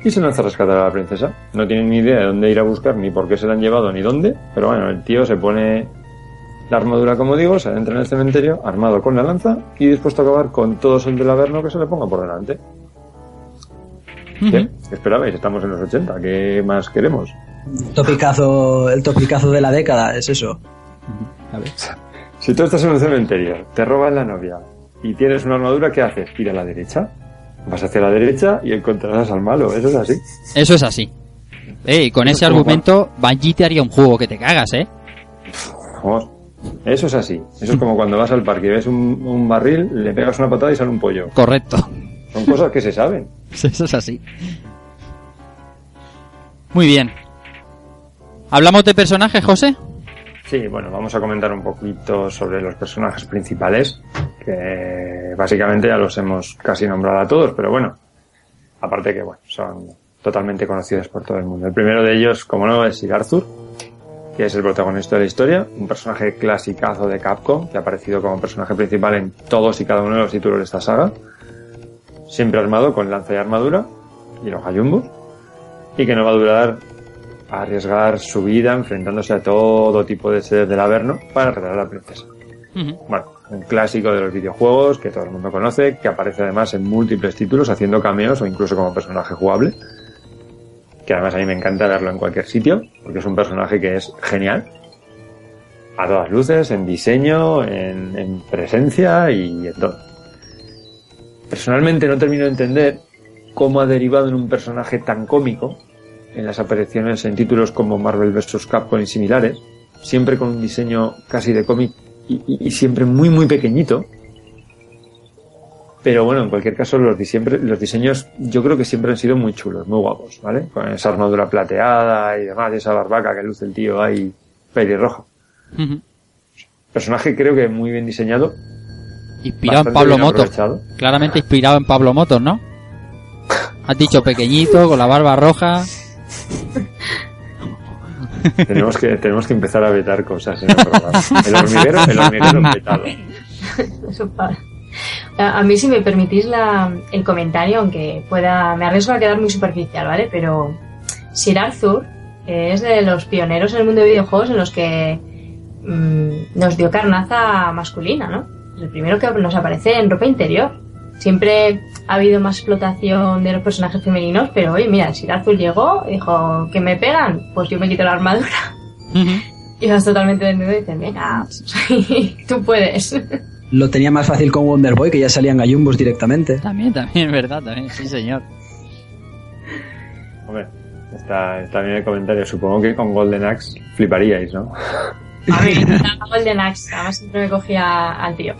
y se lanza a rescatar a la princesa. No tiene ni idea de dónde ir a buscar, ni por qué se la han llevado, ni dónde, pero bueno, el tío se pone la armadura, como digo, se adentra en el cementerio, armado con la lanza y dispuesto a acabar con todos el del Averno que se le ponga por delante. ¿Qué? ¿Qué esperabais? Estamos en los 80. ¿Qué más queremos? Topicazo, el topicazo de la década, es eso. A ver. Si tú estás en un cementerio, te roban la novia y tienes una armadura, ¿qué haces? Ir a la derecha. Vas hacia la derecha y encontrarás al malo. Eso es así. eso es así Eh, y con ese argumento Bungie te haría un juego que te cagas eh Vamos. Eso es así. Eso es como cuando vas al parque y ves un, un barril, le pegas una patada y sale un pollo. correcto Son cosas que se saben. eso es así muy bien hablamos de personajes José Sí, bueno, vamos a comentar un poquito sobre los personajes principales, que básicamente ya los hemos casi nombrado a todos, pero bueno, aparte que bueno, son totalmente conocidos por todo el mundo. El primero de ellos, como no, es Sir Arthur, que es el protagonista de la historia, un personaje clasicazo de Capcom, que ha aparecido como personaje principal en todos y cada uno de los títulos de esta saga, siempre armado con lanza y armadura, y los gallumbos, y que no va a durar a arriesgar su vida enfrentándose a todo tipo de seres del Averno para rescatar a la princesa. Bueno, un clásico de los videojuegos que todo el mundo conoce, que aparece además en múltiples títulos haciendo cameos o incluso como personaje jugable. Que además a mí me encanta verlo en cualquier sitio, porque es un personaje que es genial. A todas luces, en diseño, en, en presencia y en todo. Personalmente no termino de entender cómo ha derivado en un personaje tan cómico en las apariciones en títulos como Marvel vs. Capcom y similares, siempre con un diseño casi de cómic y, siempre muy muy pequeñito. Pero bueno, en cualquier caso los, los diseños yo creo que siempre han sido muy chulos, muy guapos, ¿vale? Con esa armadura plateada y demás, esa barbaca que luce el tío ahí pelirrojo. Personaje creo que muy bien diseñado. Inspirado en Pablo Motos. Claramente inspirado en Pablo Motos, ¿no? Has dicho pequeñito, con la barba roja. tenemos que tenemos que empezar a vetar cosas en el programa. El hormiguero, el hormiguero vetado. A mí, si me permitís la, el comentario, aunque pueda, me arriesgo a quedar muy superficial, ¿vale? Pero Sir Arthur es de los pioneros en el mundo de videojuegos en los que mm, nos dio carnaza masculina, ¿no? El primero que nos aparece en ropa interior. Siempre ha habido más explotación de los personajes femeninos, pero oye, mira, Sir Arthur llegó y dijo, ¿que me pegan? Pues yo me quito la armadura. Y vas totalmente desnudo y dices, venga, tú puedes. Lo tenía más fácil con Wonder Boy, que ya salían gallumbos directamente. También, también, es verdad, también, sí señor. Hombre, está, está bien el comentario. Supongo que con Golden Axe fliparíais, ¿no? A mí Golden Axe, además siempre me cogía al tío.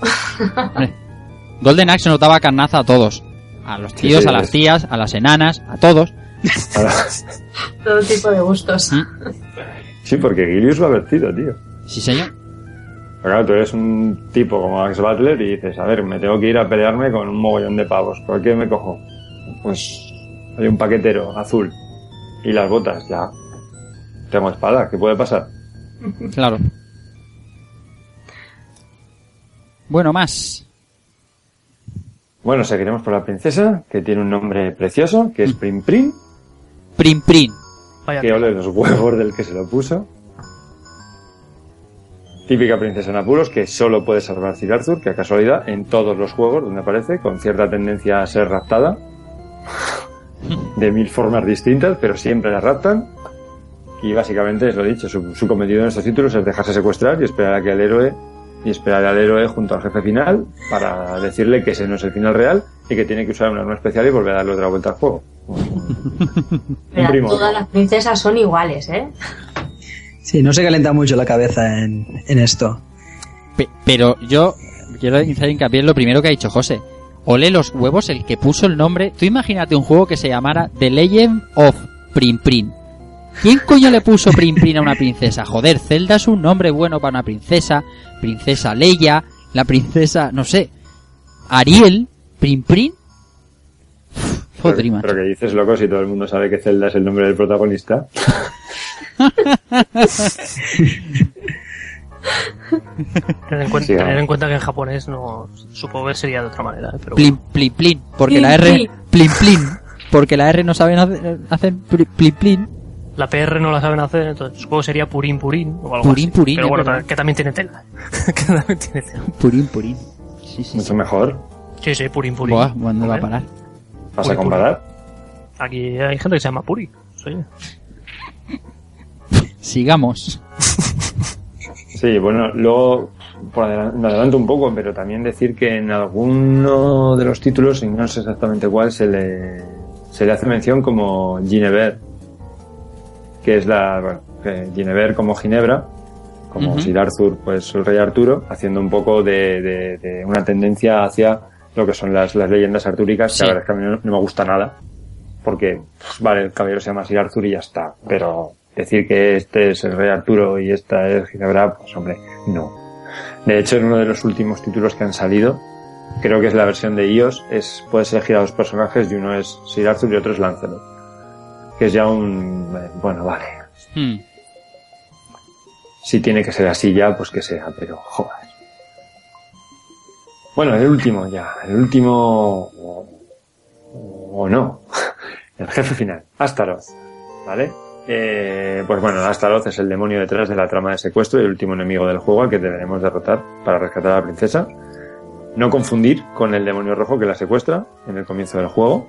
Golden Axe notaba carnaza a todos. A los tíos, a las tías, a las enanas, a todos. Todo tipo de gustos. ¿Mm? Sí, porque Gilius lo ha vertido, tío. Sí, señor. Pero claro, tú eres un tipo como Max Butler y dices, a ver, me tengo que ir a pelearme con un mogollón de pavos. ¿Por qué me cojo? Pues hay un paquetero azul y las botas, ya. Tengo espada, ¿qué puede pasar? Claro. Bueno, más. Bueno, seguiremos por la princesa, que tiene un nombre precioso, que es mm. Prim Prim. Prim Prim. que ole los huevos del que se lo puso. Típica princesa en apuros que solo puede salvar Sir Arthur, que a casualidad en todos los juegos donde aparece, con cierta tendencia a ser raptada, de mil formas distintas, pero siempre la raptan. Y básicamente, es lo dicho, su, su cometido en estos títulos es dejarse secuestrar y esperar a que el héroe y esperar al héroe junto al jefe final para decirle que ese no es el final real y que tiene que usar una arma especial y volver a darle otra vuelta al juego. Todas las princesas son iguales, ¿eh? Sí, no se calienta mucho la cabeza en, esto. pero yo quiero hacer hincapié en lo primero que ha dicho José. Ole los huevos el que puso el nombre. Tú imagínate un juego que se llamara The Legend of Prim Prim. ¿Quién coño le puso Prim Prim a una princesa? Joder, Zelda es un nombre bueno para una princesa. Princesa Leia, la princesa, no sé, Ariel, Prim Prim. Joder, pero, que dices, loco, si todo el mundo sabe que Zelda es el nombre del protagonista. tener, en cuenta, en cuenta que en japonés no supongo que sería de otra manera. ¿eh? Pero plin, plin, plin, porque la R, plin, plin, porque la R no saben hacer, hacer plin, plin la PR no la saben hacer, entonces supongo que sería Purín Purín o algo Purín así. Purín. Pero bueno, que también tiene tela. que también tiene tela. Purín Purín. Sí, sí, Mucho mejor. Sí, sí, Purín Purín. Buah, ¿cuándo va a parar? ¿Vas a comparar? Aquí hay gente que se llama Puri. Sí. Sigamos. sí, bueno, luego por adelanto, un poco, pero también decir que en alguno de los títulos, y no sé exactamente cuál, se le, se le hace mención como Ginever que es la, bueno, Ginever como Ginebra, como Sir Arthur, pues el rey Arturo, haciendo un poco de, una tendencia hacia lo que son las, leyendas artúricas, que la verdad es que a mí no, me gusta nada, porque, pues, vale, el caballero se llama Sir Arthur y ya está, pero decir que este es el rey Arturo y esta es Ginebra, pues hombre, no. De hecho, en uno de los últimos títulos que han salido, creo que es la versión de iOS, es, puedes elegir a dos personajes y uno es Sir Arthur y otro es Lancelot que es ya un... Bueno, vale. Hmm. Si tiene que ser así ya, pues que sea, pero joder. Bueno, el último ya, el último... O, no. El jefe final, Astaroth. ¿Vale? Eh, pues bueno, Astaroth es el demonio detrás de la trama de secuestro y el último enemigo del juego al que deberemos derrotar para rescatar a la princesa. No confundir con el demonio rojo que la secuestra en el comienzo del juego,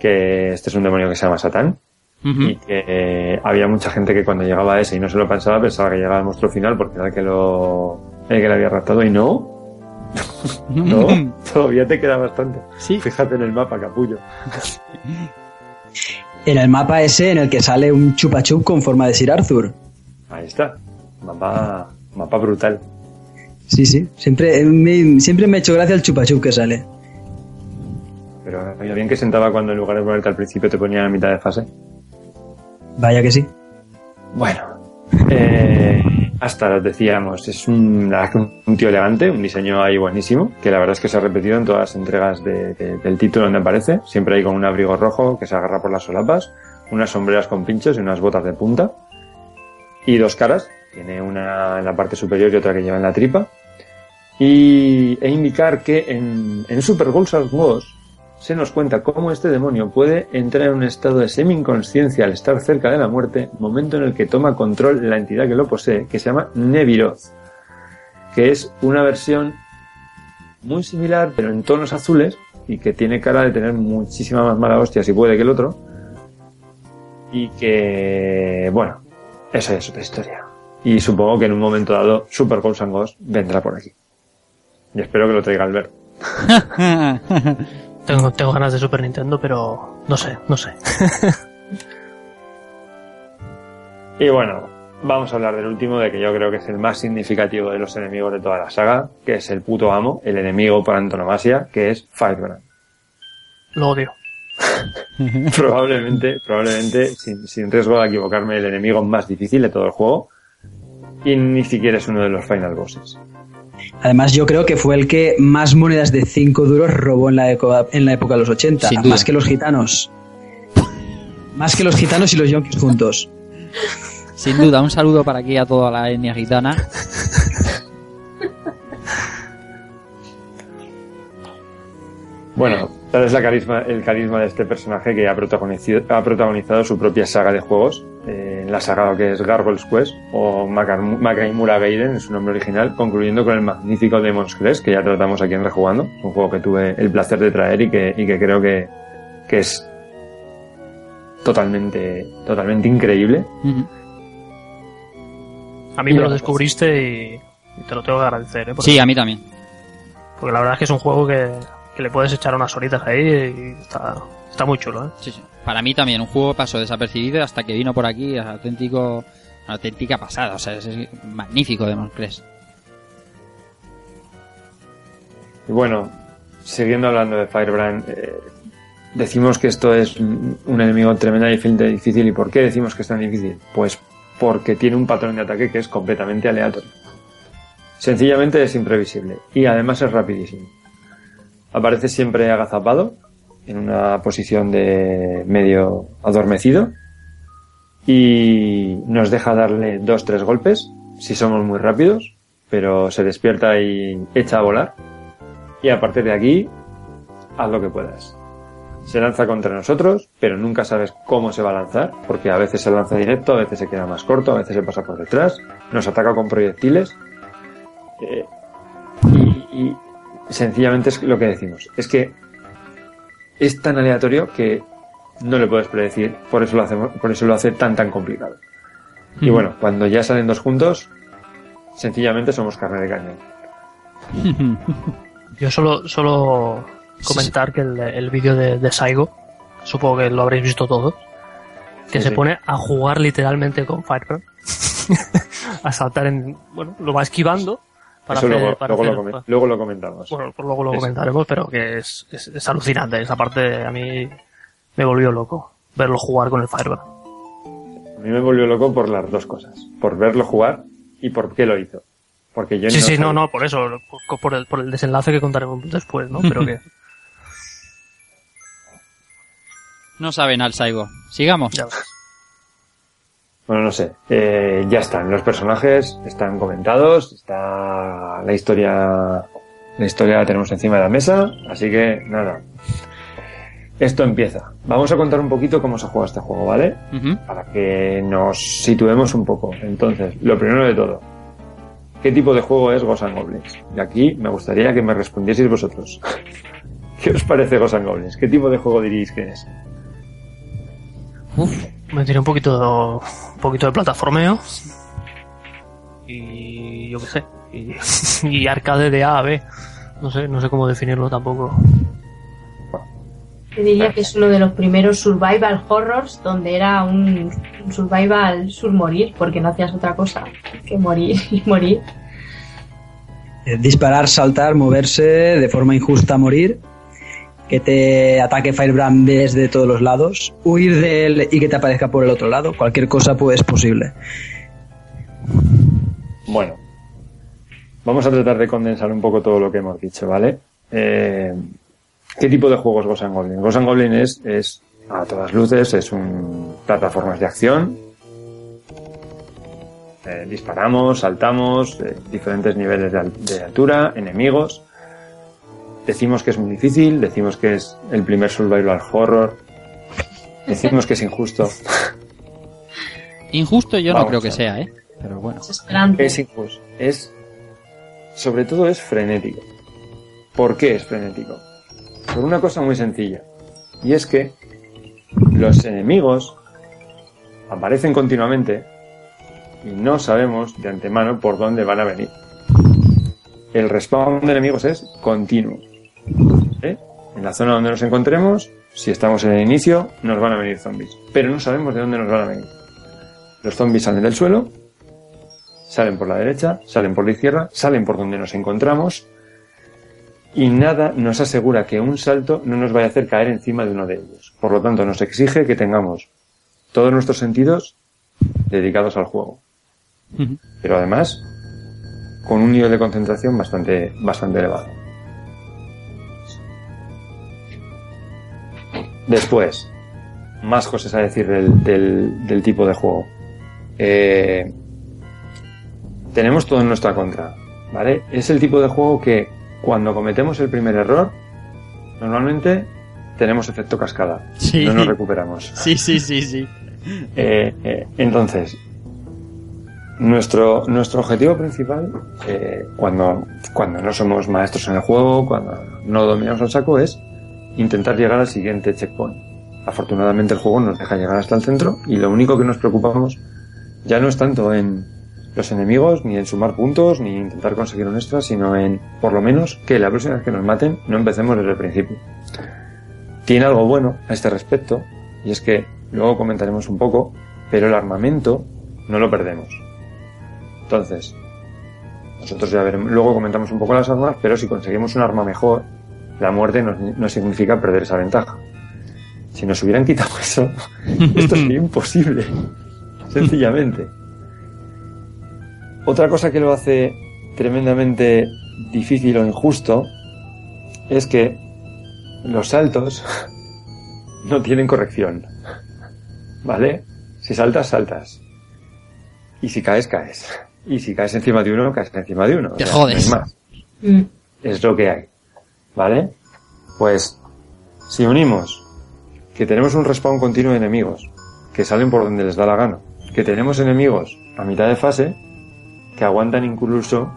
que este es un demonio que se llama Satán. Y que eh, había mucha gente que cuando llegaba a ese y no se lo pensaba, pensaba que llegaba al monstruo final porque era el que lo, el que le había raptado y no. no, todavía te queda bastante. Sí. Fíjate en el mapa, capullo. En el mapa ese en el que sale un chupa chup con forma de Sir Arthur. Ahí está. Mapa, mapa brutal. Sí, sí. Siempre me, siempre me ha hecho gracia el chupa chup que sale. Pero bien que sentaba cuando en lugar de ponerte al principio te ponía a mitad de fase. Vaya que sí. Bueno, eh, hasta decíamos, es un, tío elegante, un diseño ahí buenísimo, que la verdad es que se ha repetido en todas las entregas del título donde aparece, siempre hay con un abrigo rojo que se agarra por las solapas, unas sombreras con pinchos y unas botas de punta, y dos caras, tiene una en la parte superior y otra que lleva en la tripa, y, e indicar que en, Super Ghost Wars se nos cuenta cómo este demonio puede entrar en un estado de semi-inconsciencia al estar cerca de la muerte, momento en el que toma control la entidad que lo posee, que se llama Neviroth, que es una versión muy similar, pero en tonos azules, y que tiene cara de tener muchísima más mala hostia si puede que el otro, y que, bueno, esa es otra historia. Y supongo que en un momento dado Super Ghost and Ghost vendrá por aquí. Y espero que lo traiga Albert. Tengo, tengo ganas de Super Nintendo, pero no sé, no sé. y bueno, vamos a hablar del último, de que yo creo que es el más significativo de los enemigos de toda la saga, que es el puto amo, el enemigo por antonomasia, que es Firebrand. Lo odio. probablemente, probablemente, sin, sin riesgo de equivocarme, el enemigo más difícil de todo el juego. Y ni siquiera es uno de los final bosses. Además, yo creo que fue el que más monedas de 5 duros robó en la, en la época de los 80, más que los gitanos. Más que los gitanos y los yonkis juntos. Sin duda, un saludo para aquí a toda la etnia gitana. Bueno, tal es la carisma, el carisma de este personaje que ha protagonizado, ha protagonizado su propia saga de juegos, eh, la saga que es Gargoyle's Quest o Makaimura Gaiden en su nombre original, concluyendo con el magnífico Demon's Crest que ya tratamos aquí en Rejugando, un juego que tuve el placer de traer y que, y que creo que, que es totalmente, totalmente increíble. A mí me lo descubriste y, te lo tengo que agradecer. ¿eh? Sí, a mí también. Porque la verdad es que es un juego que, que le puedes echar unas horitas ahí y está, está muy chulo, ¿eh? Sí, sí. Para mí también, un juego pasó desapercibido hasta que vino por aquí, auténtico, una auténtica pasada, o sea, es, magnífico de Crest. Y bueno, siguiendo hablando de Firebrand, eh, decimos que esto es un enemigo tremendamente difícil. ¿Y por qué decimos que es tan difícil? Pues porque tiene un patrón de ataque que es completamente aleatorio. Sencillamente es imprevisible y además es rapidísimo. Aparece siempre agazapado, en una posición de medio adormecido, y nos deja darle dos, tres golpes, si somos muy rápidos, pero se despierta y echa a volar. Y a partir de aquí, haz lo que puedas. Se lanza contra nosotros, pero nunca sabes cómo se va a lanzar, porque a veces se lanza directo, a veces se queda más corto, a veces se pasa por detrás, nos ataca con proyectiles. Eh, y, sencillamente es lo que decimos. Es que es tan aleatorio que no le puedes predecir, por eso lo hacemos, por eso lo hace tan tan complicado. Y bueno, cuando ya salen dos juntos, sencillamente somos carne de cañón. Yo solo, solo comentar que el, vídeo de, Saigo, supongo que lo habréis visto todos, que se pone a jugar literalmente con Fireproof a saltar en, bueno, lo va esquivando luego, lo comentamos. Bueno, pues luego lo comentaremos, pero que es, es, alucinante. Esa parte a mí me volvió loco, verlo jugar con el Fireball. A mí me volvió loco por las dos cosas. Por verlo jugar y por qué lo hizo. Porque yo sí, sí, no, no, por eso, por el, por el desenlace que contaremos después, ¿no? Pero que... No saben al Saigo. Sigamos. Bueno, no sé. Eh, ya están. Los personajes están comentados. Está la historia. La historia la tenemos encima de la mesa. Así que nada. Esto empieza. Vamos a contar un poquito cómo se juega este juego, ¿vale? Para que nos situemos un poco. Entonces, lo primero de todo. ¿Qué tipo de juego es Ghosts Goblins? Y aquí me gustaría que me respondieseis vosotros. ¿Qué os parece Ghosts Goblins? ¿Qué tipo de juego diríais que es? Uf, me tiré un poquito, un poquito de plataformeo. Y yo qué sé. Y, arcade de A a B. No sé, no sé cómo definirlo tampoco. Yo diría que es uno de los primeros survival horrors donde era un, survival sur morir, porque no hacías otra cosa que morir y morir. Eh, disparar, saltar, moverse de forma injusta, morir. Que te ataque Firebrand desde todos los lados. Huir de él y que te aparezca por el otro lado. Cualquier cosa pues es posible. Bueno, vamos a tratar de condensar un poco todo lo que hemos dicho, ¿vale? Eh, ¿Qué tipo de juego es Ghost Goblin? Ghost Goblin es, es, a todas luces, es un plataformas de acción. Eh, disparamos, saltamos, eh, diferentes niveles de, altura, enemigos. Decimos que es muy difícil, decimos que es el primer survival horror, decimos que es injusto. Injusto yo no creo que sea, ¿eh? Pero bueno. Es injusto. Es, sobre todo es frenético. ¿Por qué es frenético? Por una cosa muy sencilla. Y es que los enemigos aparecen continuamente y no sabemos de antemano por dónde van a venir. El respawn de enemigos es continuo. ¿Eh? En la zona donde nos encontremos, si estamos en el inicio, nos van a venir zombies. Pero no sabemos de dónde nos van a venir. Los zombies salen del suelo, salen por la derecha, salen por la izquierda, salen por donde nos encontramos y nada nos asegura que un salto no nos vaya a hacer caer encima de uno de ellos. Por lo tanto, nos exige que tengamos todos nuestros sentidos dedicados al juego. Pero además, con un nivel de concentración bastante, bastante elevado. Después, más cosas a decir del, del, tipo de juego. Eh, tenemos todo en nuestra contra, ¿vale? Es el tipo de juego que cuando cometemos el primer error, normalmente tenemos efecto cascada. No nos recuperamos. Sí, sí, sí, sí. Eh, eh, entonces, nuestro, nuestro objetivo principal, eh, cuando, cuando no somos maestros en el juego, cuando no dominamos el saco, es intentar llegar al siguiente checkpoint. Afortunadamente el juego nos deja llegar hasta el centro y lo único que nos preocupamos ya no es tanto en los enemigos, ni en sumar puntos, ni intentar conseguir un extra, sino en, por lo menos, que la próxima vez que nos maten no empecemos desde el principio. Tiene algo bueno a este respecto, y es que luego comentaremos un poco, pero el armamento no lo perdemos. Entonces, nosotros ya veremos, luego comentamos un poco las armas, pero si conseguimos un arma mejor, la muerte no, no significa perder esa ventaja. Si nos hubieran quitado eso, esto sería imposible. Sencillamente. Otra cosa que lo hace tremendamente difícil o injusto es que los saltos no tienen corrección. ¿Vale? Si saltas, saltas. Y si caes, caes. Y si caes encima de uno, caes encima de uno. Te jodes. es más. Mm. Es lo que hay. ¿Vale? Pues, si unimos que tenemos un respawn continuo de enemigos, que salen por donde les da la gana, que tenemos enemigos a mitad de fase, que aguantan incluso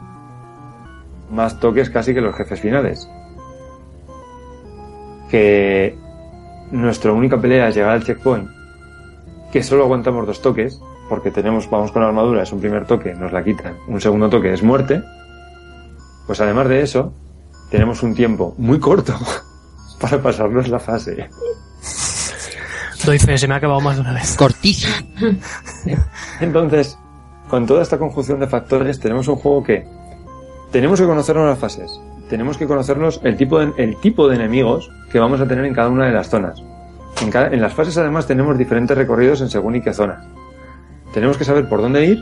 más toques casi que los jefes finales. Que nuestra única pelea es llegar al checkpoint, que solo aguantamos dos toques, porque tenemos, vamos con armadura, es un primer toque, nos la quitan, un segundo toque es muerte, pues además de eso, tenemos un tiempo muy corto para pasarnos la fase. Doy fe, se me ha acabado más de una vez. Cortísimo. Entonces, con toda esta conjunción de factores tenemos un juego que tenemos que conocernos las fases, tenemos que conocernos el tipo de, el tipo de enemigos que vamos a tener en cada una de las zonas. En, en las fases además tenemos diferentes recorridos en según y qué zona. Tenemos que saber por dónde ir,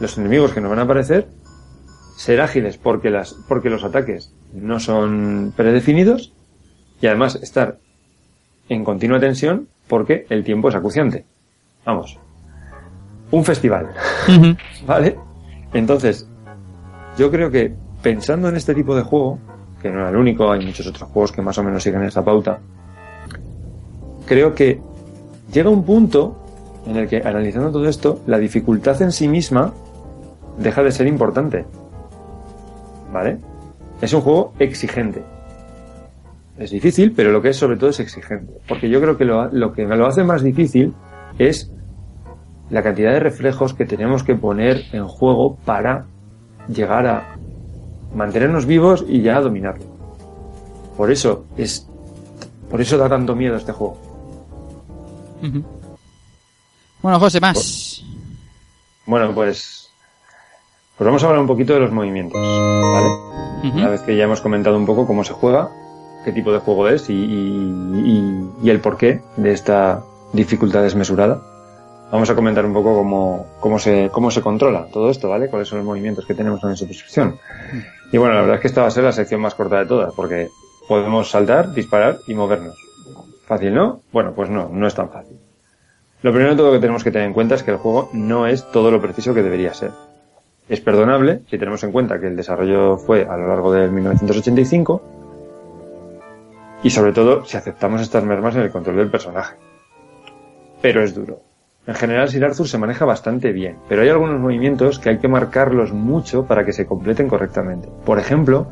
los enemigos que nos van a aparecer, ser ágiles porque, las, porque los ataques no son predefinidos y además estar en continua tensión porque el tiempo es acuciante. Vamos, un festival. ¿Vale? Entonces, yo creo que pensando en este tipo de juego, que no es el único, hay muchos otros juegos que más o menos siguen esta pauta, creo que llega un punto en el que, analizando todo esto, la dificultad en sí misma deja de ser importante. ¿Vale? Es un juego exigente. Es difícil, pero lo que es sobre todo es exigente. Porque yo creo que lo, lo que me lo hace más difícil es la cantidad de reflejos que tenemos que poner en juego para llegar a mantenernos vivos y ya a dominarlo. Por eso es Por eso da tanto miedo este juego. Bueno, José, más. Bueno, pues. Pues vamos a hablar un poquito de los movimientos, ¿vale? Una vez que ya hemos comentado un poco cómo se juega, qué tipo de juego es y, y, y, el porqué de esta dificultad desmesurada. Vamos a comentar un poco cómo, cómo, se, cómo se controla todo esto, ¿vale? Cuáles son los movimientos que tenemos en su disposición. Y bueno, la verdad es que esta va a ser la sección más corta de todas, porque podemos saltar, disparar y movernos. ¿Fácil, no? Bueno, pues no, no es tan fácil. Lo primero de todo que tenemos que tener en cuenta es que el juego no es todo lo preciso que debería ser. Es perdonable si tenemos en cuenta que el desarrollo fue a lo largo del 1985 y sobre todo si aceptamos estas mermas en el control del personaje. Pero es duro. En general, Sir Arthur se maneja bastante bien, pero hay algunos movimientos que hay que marcarlos mucho para que se completen correctamente. Por ejemplo,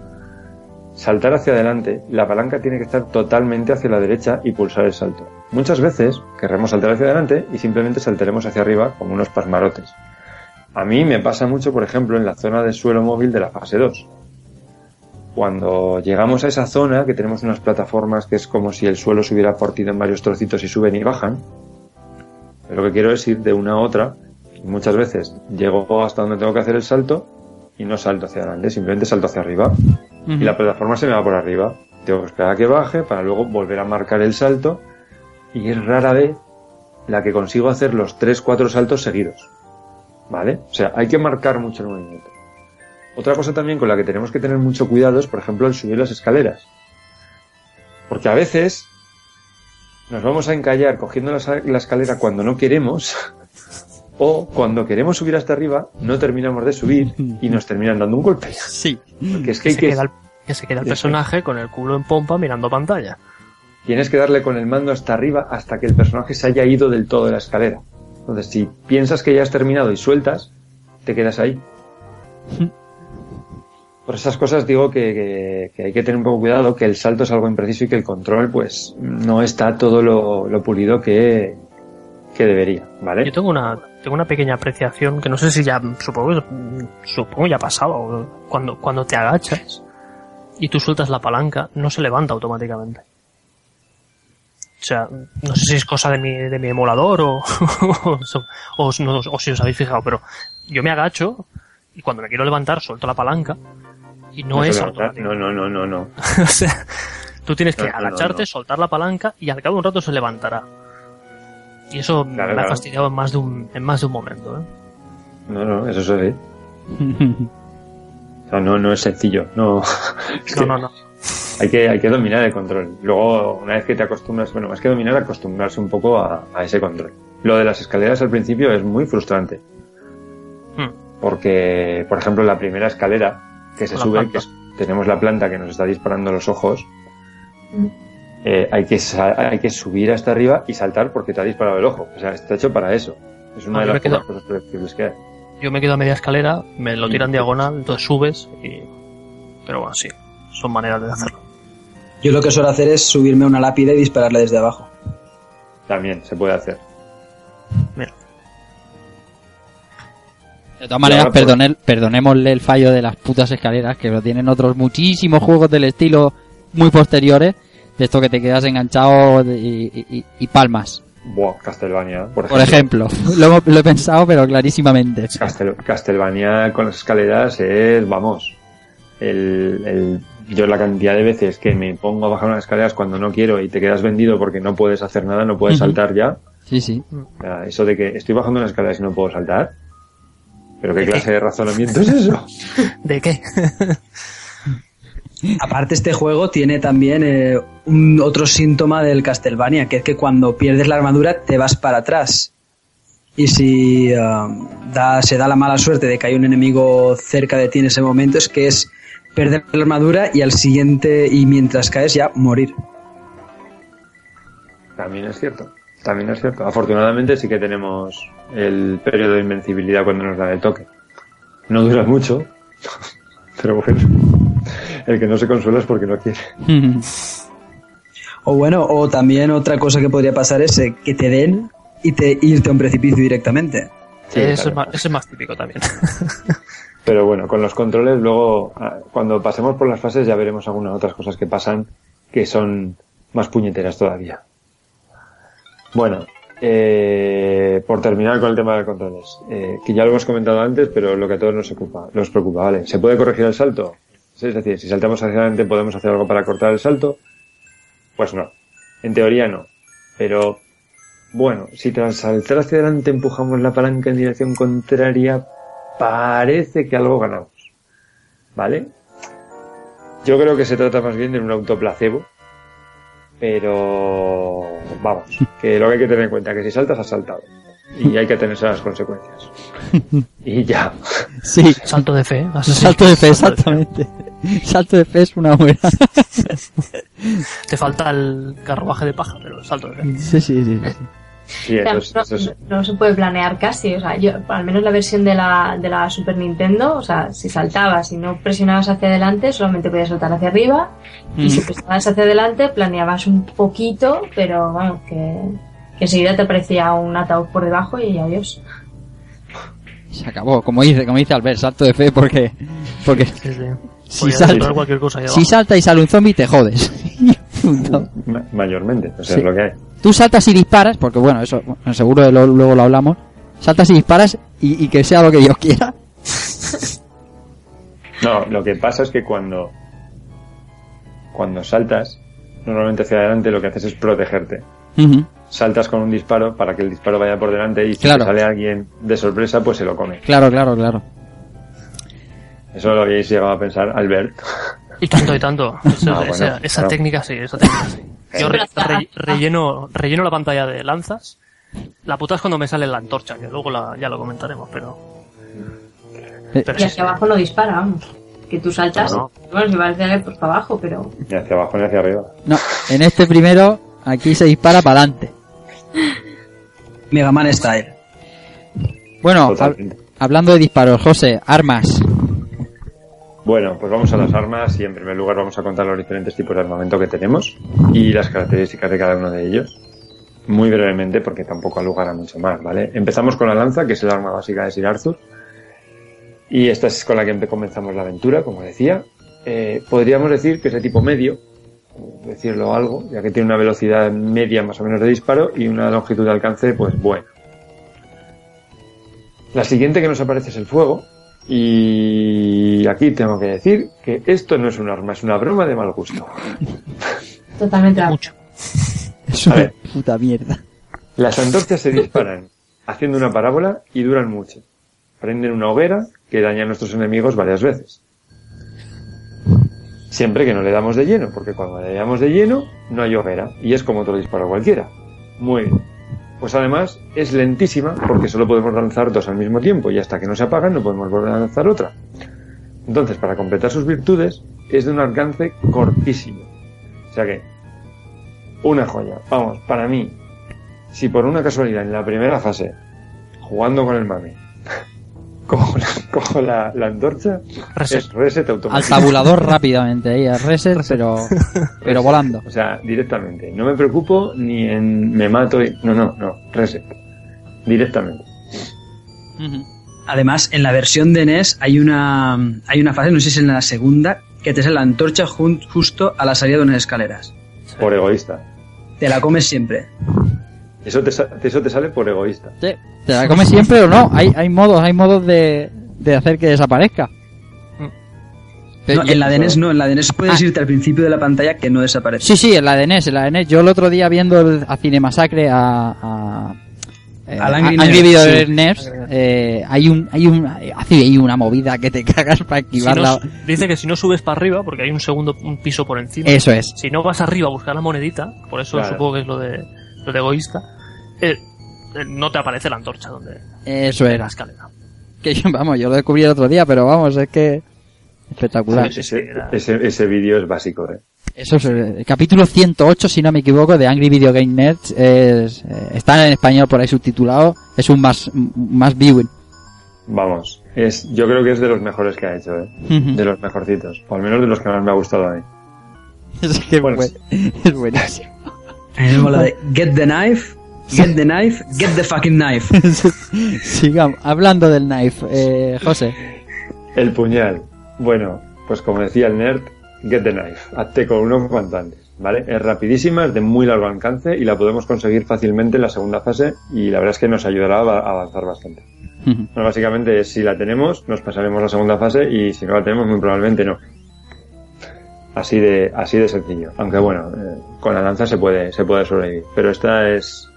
saltar hacia adelante, la palanca tiene que estar totalmente hacia la derecha y pulsar el salto. Muchas veces querremos saltar hacia adelante y simplemente saltaremos hacia arriba como unos pasmarotes. A mí me pasa mucho, por ejemplo, en la zona de suelo móvil de la fase 2. Cuando llegamos a esa zona, que tenemos unas plataformas que es como si el suelo se hubiera partido en varios trocitos y suben y bajan, lo que quiero es ir de una a otra. Y muchas veces llego hasta donde tengo que hacer el salto y no salto hacia adelante, simplemente salto hacia arriba y la plataforma se me va por arriba. Tengo que esperar a que baje para luego volver a marcar el salto y es rara vez la que consigo hacer los 3-4 saltos seguidos. ¿Vale? O sea, hay que marcar mucho el movimiento. Otra cosa también con la que tenemos que tener mucho cuidado es, por ejemplo, el subir las escaleras. Porque a veces nos vamos a encallar cogiendo la, escalera cuando no queremos o cuando queremos subir hasta arriba no terminamos de subir y nos terminan dando un golpe. Sí. Porque es que, se, queda el, se queda el personaje con el culo en pompa mirando pantalla. Tienes que darle con el mando hasta arriba hasta que el personaje se haya ido del todo de la escalera. Entonces, si piensas que ya has terminado y sueltas, te quedas ahí. Por esas cosas digo que, hay que tener un poco cuidado, que el salto es algo impreciso y que el control, pues, no está todo lo, pulido que, que debería, ¿vale? Yo tengo una, tengo una pequeña apreciación que no sé si ya, supongo, supongo ya ha pasado, cuando, cuando te agachas y tú sueltas la palanca, no se levanta automáticamente. O sea, no sé si es cosa de mi, de mi emulador o, o, si os habéis fijado, pero yo me agacho y cuando me quiero levantar suelto la palanca y no, es automático. No, no, no, no, no. o sea, tú tienes que agacharte, soltar la palanca y al cabo de un rato se levantará. Y eso me ha fastidiado en más de un, en más de un momento, ¿eh? No, no, eso se ve. o sea, no, no es sencillo. No, no, no, no. Hay que, hay que dominar el control. Luego, una vez que te acostumbras, bueno, más que dominar, acostumbrarse un poco a, ese control. Lo de las escaleras al principio es muy frustrante. Hmm. Porque, por ejemplo, la primera escalera que se sube, que tenemos la planta que nos está disparando los ojos, mm. eh, hay, que, hay que subir hasta arriba y saltar porque te ha disparado el ojo. O sea, está hecho para eso. Es una ah, de las cosas predecibles que hay. Yo me quedo a media escalera, me lo tiran mm. diagonal, entonces subes y... Pero bueno, sí, son maneras de hacerlo. Yo lo que suelo hacer es subirme a una lápida y dispararle desde abajo. También se puede hacer. Mira. De todas maneras, perdonémosle el fallo de las putas escaleras, que lo tienen otros muchísimos juegos del estilo muy posteriores, de esto que te quedas enganchado y, palmas. Buah, Castlevania, por ejemplo. lo, he pensado, pero clarísimamente. Castlevania con las escaleras es, vamos, el, yo la cantidad de veces que me pongo a bajar unas escaleras cuando no quiero y te quedas vendido porque no puedes hacer nada, no puedes saltar ya. Sí, sí. eso de que estoy bajando unas escaleras y no puedo saltar, ¿Pero qué clase de razonamiento es eso? ¿De qué? Aparte este juego tiene también eh, un otro síntoma del Castlevania, que es que cuando pierdes la armadura te vas para atrás. Y si um, da, se da la mala suerte de que hay un enemigo cerca de ti en ese momento, es que es perder la armadura y al siguiente, y mientras caes ya morir. También es cierto. También es cierto. Afortunadamente sí que tenemos el periodo de invencibilidad cuando nos da el toque. No dura mucho, pero bueno, el que no se consuela es porque no quiere. o bueno, o también otra cosa que podría pasar es eh, que te den y te irte a un precipicio directamente. Sí, eso, es más, típico también. Pero bueno, con los controles luego, ah, cuando pasemos por las fases ya veremos algunas otras cosas que pasan que son más puñeteras todavía. Bueno, eh, por terminar con el tema de controles, eh, que ya lo hemos comentado antes, pero lo que a todos nos ocupa, nos preocupa, ¿vale? ¿Se puede corregir el salto? Es decir, si saltamos hacia adelante, ¿podemos hacer algo para cortar el salto? Pues no. En teoría no. Pero, bueno, si tras saltar hacia adelante empujamos la palanca en dirección contraria, parece que algo ganamos. ¿Vale? Yo creo que se trata más bien de un autoplacebo. Pero, vamos, que lo que hay que tener en cuenta es que si saltas, has saltado. Y hay que tenerse las consecuencias. Y ya. Sí. Salto de fe. Salto de fe, exactamente. Salto de fe es una buena. Te falta el carruaje de paja, pero salto de fe. Sí, sí, sí. sí. Sí, eso es- no, eso es- no se puede planear casi, o sea, yo, al menos la versión de la, de la Super Nintendo, o sea, si saltabas y no presionabas hacia adelante, solamente podías saltar hacia arriba, y si presionabas hacia adelante, planeabas un poquito, pero vamos, que, que enseguida te aparecía un ataúd por debajo y adiós. Se acabó, como dice, como dice Albert, salto de fe porque, porque Sí, sí. si salta, cosa si salta y sale un zombie te jodes. Punto. ma- mayormente, o sea, Sí. es lo que hay. Tú saltas y disparas, porque bueno, eso bueno, seguro lo- luego lo hablamos. Saltas y disparas y, y que sea lo que Dios quiera. No, lo que pasa es que cuando, cuando saltas, normalmente hacia adelante lo que haces es protegerte. Saltas con un disparo para que el disparo vaya por delante y si Claro. sale alguien de sorpresa, pues se lo come. Claro, claro, claro. Eso lo habéis llegado a pensar, Albert. Y tanto, y tanto. Esa, Ah, bueno, esa- técnica sí, esa técnica sí. Yo re- Pero- re- relleno, relleno la pantalla de lanzas. La puta es cuando me sale la antorcha, que luego la- ya lo comentaremos, pero... Eh, pero Y sí, hacia abajo no dispara, vamos. Que tú saltas, No, bueno, si vas adelante, pues para abajo, pero Ni hacia abajo ni hacia arriba. No, en este primero, aquí se dispara para adelante. Mega Man Style. Bueno, hab- hablando de disparos, José, armas. Bueno, pues vamos a las armas y en primer lugar vamos a contar los diferentes tipos de armamento que tenemos y las características de cada uno de ellos. Muy brevemente, porque tampoco lugar a mucho más, ¿vale? Empezamos con la lanza, que es el arma básica de Sir Arthur. Y esta es con la que comenzamos la aventura, como decía. Eh, podríamos decir que es de tipo medio, decirlo algo, ya que tiene una velocidad media más o menos de disparo y una longitud de alcance, pues buena. La siguiente que nos aparece es el fuego, y aquí tengo que decir que esto no es un arma, es una broma de mal gusto. totalmente la- mucho. Es una ver. puta mierda. Las antorchas se disparan haciendo una parábola y duran mucho. Prenden una hoguera que daña a nuestros enemigos varias veces. Siempre que no le damos de lleno, porque cuando le damos de lleno no hay hoguera y es como otro disparo cualquiera. Muy bien. Pues además es lentísima porque solo podemos lanzar dos al mismo tiempo y hasta que no se apagan no podemos volver a lanzar otra. Entonces, para completar sus virtudes, es de un alcance cortísimo. O sea que, una joya. Vamos, para mí, si por una casualidad en la primera fase, jugando con el mame, cojo la, cojo la, la antorcha, Reset. es reset Al automático. tabulador rápidamente, ahí, a reset, pero, pero volando. O sea, directamente. No me preocupo ni en me mato y... No, no, no. Reset. Directamente. Además, en la versión de NES hay una, hay una fase, no sé si es en la segunda, que te sale la antorcha justo a la salida de unas escaleras. Por egoísta. Te la comes siempre. Eso te, eso te sale por egoísta. Sí, ¿Te la comes siempre o no? Hay, hay modos, hay modos de, de hacer que desaparezca. No, en la de NES no, en la de NES puedes Ah. irte al principio de la pantalla que no desaparece. Sí, sí, en la de NES, en la de NES. Yo el otro día viendo el- a Cinemasacre a... a eh, Al Angry Video sí. Nerds, eh, hay un hay un ahí una movida que te cagas para Si esquivar no la- su- dice que si no subes para arriba, porque hay un segundo un piso por encima, eso es si no vas arriba a buscar la monedita, por eso Claro. supongo que es lo de egoísta, eh, eh, no te aparece la antorcha donde eso la era escalera. que yo, vamos yo lo descubrí el otro día pero vamos es que espectacular Sí, Ese, ese, ese vídeo es básico, ¿eh? eso es eh, el capítulo 108 si no me equivoco de Angry Video Game Nerds es, eh, está en español por ahí subtitulado es un más más viewing Vamos. Es, yo creo que es de los mejores que ha hecho, ¿eh? De los mejorcitos. O al menos de los que más me ha gustado a mí. es que Bueno, fue- es buenísimo A mí me mola de Get the knife, get the knife, get the fucking knife. sigamos hablando del knife eh, José El puñal. Bueno, pues como decía el nerd, get the knife. Hazte con unos cuantos antes. ¿vale? Es rapidísima, es de muy largo alcance y la podemos conseguir fácilmente en la segunda fase y la verdad es que nos ayudará a avanzar bastante. básicamente si la tenemos, nos pasaremos a la segunda fase y si no la tenemos, muy probablemente no. Así de, así de sencillo. Aunque bueno, eh, con la lanza se puede, se puede sobrevivir. Pero esta es,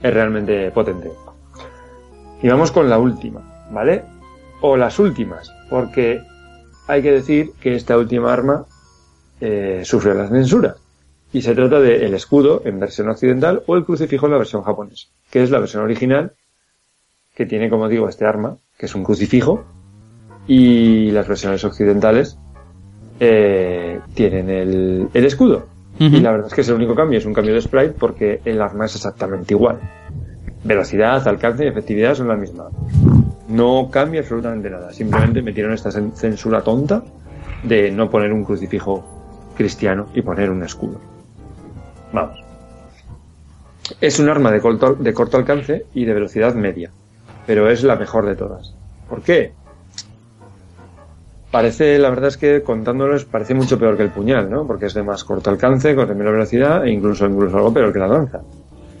es realmente potente. Y vamos con la última, ¿vale? O las últimas, porque hay que decir que esta última arma eh, sufre la censura. Y se trata del el escudo en versión occidental o el crucifijo en la versión japonesa, que es la versión original, que tiene, como digo, este arma, que es un crucifijo, y las versiones occidentales eh, tienen el, el escudo. Y la verdad es que es el único cambio, es un cambio de sprite porque el arma es exactamente igual. Velocidad, alcance y efectividad son las mismas. No cambia absolutamente nada. Simplemente metieron esta censura tonta de no poner un crucifijo cristiano y poner un escudo. Vamos. Es un arma de corto, de corto alcance y de velocidad media, pero es la mejor de todas. ¿Por qué? Parece, la verdad es que contándolos parece mucho peor que el puñal, ¿no? Porque es de más corto alcance, con menor velocidad e incluso, incluso algo peor que la lanza.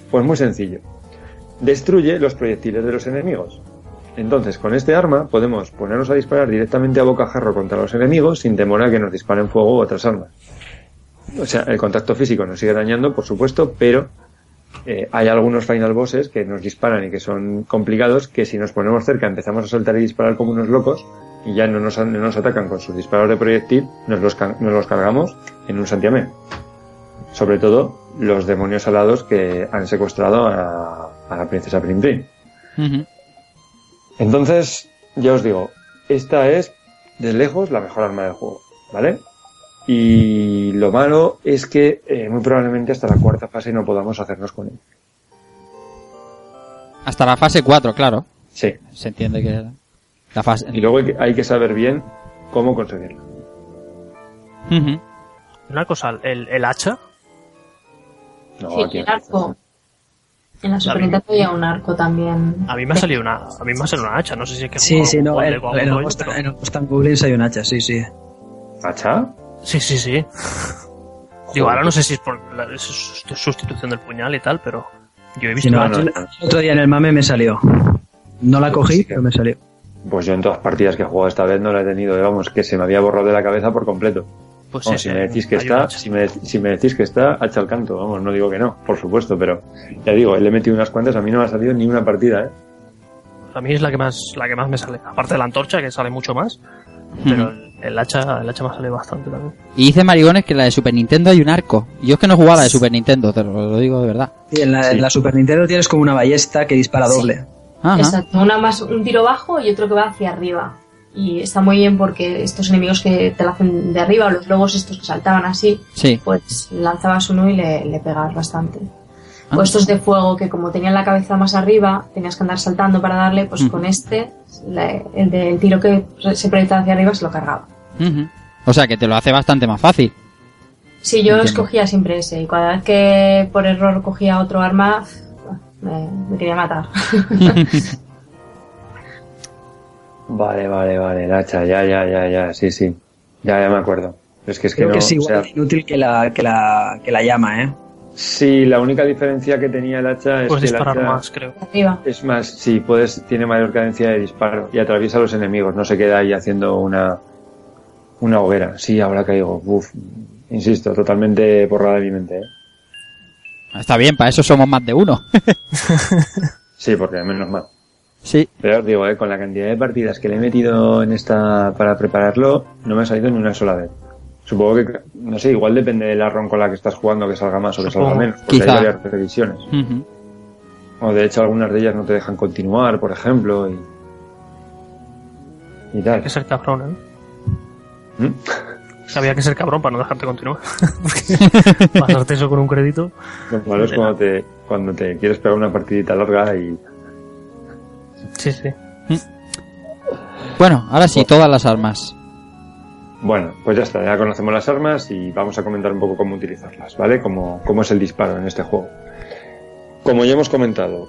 Pues muy sencillo. Destruye los proyectiles de los enemigos. Entonces, con este arma podemos ponernos a disparar directamente a bocajarro contra los enemigos sin temor a que nos disparen fuego u otras armas. O sea, el contacto físico nos sigue dañando, por supuesto, pero eh, hay algunos final bosses que nos disparan y que son complicados que si nos ponemos cerca empezamos a saltar y disparar como unos locos y ya no nos, nos atacan con sus disparos de proyectil, nos los, nos los cargamos en un santiamén. Sobre todo los demonios alados que han secuestrado a, la princesa Prim Prim. Entonces, ya os digo, esta es de lejos la mejor arma del juego, ¿vale? Y lo malo es que eh, muy probablemente hasta la cuarta fase no podamos hacernos con él. Hasta la fase 4, claro. Sí. Se entiende que y luego hay que, saber bien cómo conseguirlo. Una cosa, ¿el, el hacha? No, sí, el arco. En la Super Nintendo había un arco también. A mí me ha salido una, a mí me ha salido una hacha, no sé si es que Sí, sí, no, en, Goblins hay un hacha, sí, sí. ¿Hacha? Sí, sí, sí. Digo, ahora no sé si es por la sustitución del puñal y tal, pero yo he visto no, El otro día en el mame me salió. No la cogí, pero me salió. Pues yo en todas las partidas que he jugado esta vez no la he tenido, vamos, que se me había borrado de la cabeza por completo. Pues si me decís que está, si me, si me, decís que está, hacha al canto, vamos, no digo que no, por supuesto, pero ya digo, le he metido unas cuantas, a mí no me ha salido ni una partida, eh. A mí es la que más, la que más me sale, aparte de la antorcha, que sale mucho más, pero el, hacha, el hacha me sale bastante también. Y dice Marigones que en la de Super Nintendo hay un arco. Yo es que no jugaba la de Super Nintendo, te lo, digo de verdad. Sí, en la, en la Super Nintendo tienes como una ballesta que dispara doble. Exacto, una más, un tiro bajo y otro que va hacia arriba. Y está muy bien porque estos enemigos que te lo hacen de arriba, los lobos estos que saltaban así, pues lanzabas uno y le, pegabas bastante. Ah. O estos de fuego que como tenían la cabeza más arriba, tenías que andar saltando para darle, pues con este, el del tiro que se proyectaba hacia arriba se lo cargaba. O sea que te lo hace bastante más fácil. Sí, yo escogía siempre ese y cada vez que por error cogía otro arma, me, quería matar. vale, vale, vale, Nacha, ya, ya, ya, ya, sí, sí. Ya, ya me acuerdo. Es que es que no, es igual inútil que la, que la, que la llama, ¿eh? Sí, la única diferencia que tenía el hacha es puedes que disparar más, creo. Es más, sí, puedes, tiene mayor cadencia de disparo y atraviesa a los enemigos, no se queda ahí haciendo una, una hoguera. Sí, ahora caigo. Uf, insisto, totalmente borrada de mi mente, ¿eh? Está bien, para eso somos más de uno. sí, porque menos mal. Sí. Pero os digo, eh, con la cantidad de partidas que le he metido en esta para prepararlo, no me ha salido ni una sola vez. Supongo que, no sé, igual depende del arron con la que estás jugando, que salga más o que salga menos, porque hay varias revisiones. O de hecho algunas de ellas no te dejan continuar, por ejemplo, y, y tal. Hay que ser cabrón, ¿eh? ¿Mm? Había que ser cabrón para no dejarte continuar. Porque pasarte eso con un crédito. Lo malo es cuando te, cuando te quieres pegar una partidita larga y. Sí, sí. Bueno, ahora sí, todas las armas. Bueno, pues ya está, ya conocemos las armas y vamos a comentar un poco cómo utilizarlas, ¿vale? Cómo, cómo es el disparo en este juego. Como ya hemos comentado,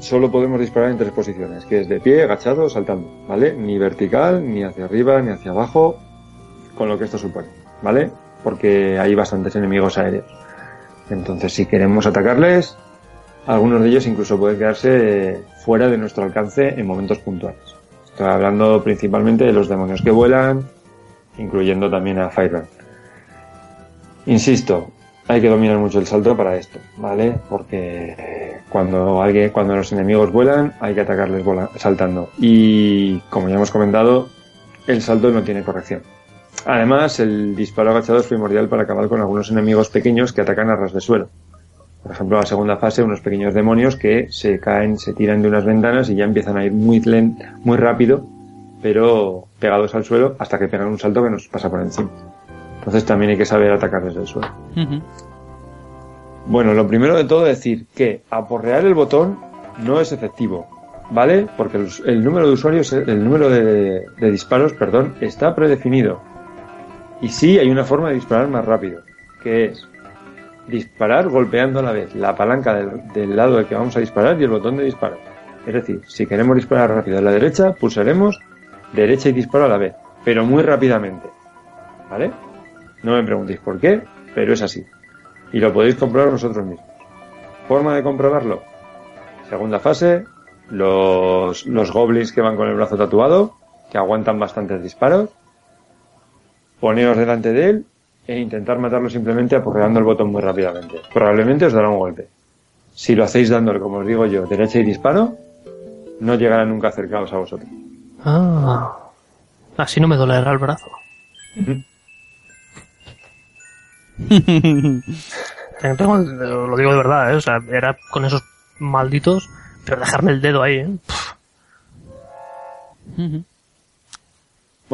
solo podemos disparar en tres posiciones, que es de pie, agachado saltando, ¿vale? Ni vertical, ni hacia arriba, ni hacia abajo, con lo que esto supone, ¿vale? porque hay bastantes enemigos aéreos. Entonces, si queremos atacarles, algunos de ellos incluso pueden quedarse fuera de nuestro alcance en momentos puntuales. Estoy hablando principalmente de los demonios que vuelan, incluyendo también a Firebird. Insisto, hay que dominar mucho el salto para esto, ¿vale? Porque cuando alguien, cuando los enemigos vuelan, hay que atacarles saltando. Y como ya hemos comentado, el salto no tiene corrección. Además, el disparo agachado es primordial para acabar con algunos enemigos pequeños que atacan a ras de suelo. Por ejemplo, la segunda fase, unos pequeños demonios que se caen, se tiran de unas ventanas y ya empiezan a ir muy muy rápido, pero pegados al suelo hasta que pegan un salto que nos pasa por encima. Entonces también hay que saber atacar desde el suelo. Bueno, lo primero de todo es decir que aporrear el botón no es efectivo, ¿vale? Porque el, número de usuarios, el número de, disparos, perdón, está predefinido. Y sí hay una forma de disparar más rápido, que es disparar golpeando a la vez la palanca del, lado de que vamos a disparar y el botón de disparo. Es decir, si queremos disparar rápido a la derecha, pulsaremos derecha y disparo a la vez, pero muy rápidamente. ¿Vale? No me preguntéis por qué, pero es así. Y lo podéis comprobar vosotros mismos. Forma de comprobarlo. Segunda fase, los, los goblins que van con el brazo tatuado, que aguantan bastantes disparos. Poneos delante de él e intentar matarlo simplemente aporreando el botón muy rápidamente. Probablemente os dará un golpe. Si lo hacéis dándole, como os digo yo, derecha y disparo, no llegará nunca acercados a vosotros. Ah, así no me dolerá el brazo. lo digo de verdad, ¿eh? o sea, era con esos malditos, pero dejarme el dedo ahí, ¿eh?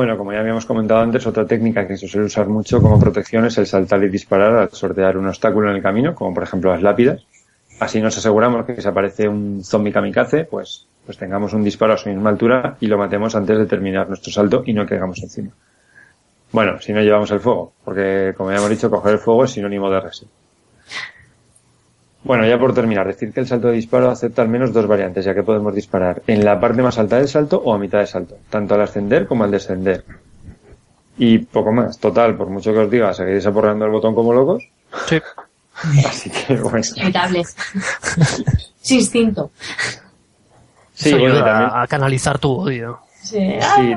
Bueno, como ya habíamos comentado antes, otra técnica que se suele usar mucho como protección es el saltar y disparar al sortear un obstáculo en el camino, como por ejemplo las lápidas. Así nos aseguramos que si aparece un zombie kamikaze, pues, pues tengamos un disparo a su misma altura y lo matemos antes de terminar nuestro salto y no caigamos encima. Bueno, si no llevamos el fuego, porque como ya hemos dicho, coger el fuego es sinónimo de resi. Bueno, ya por terminar, decir que el salto de disparo acepta al menos dos variantes, ya que podemos disparar en la parte más alta del salto o a mitad del salto, tanto al ascender como al descender. Y poco más, total, por mucho que os diga, seguiréis aporreando el botón como locos. Sí. Así que bueno. Sin instinto. Sí, bueno, también... a canalizar tu odio. Sí. sí.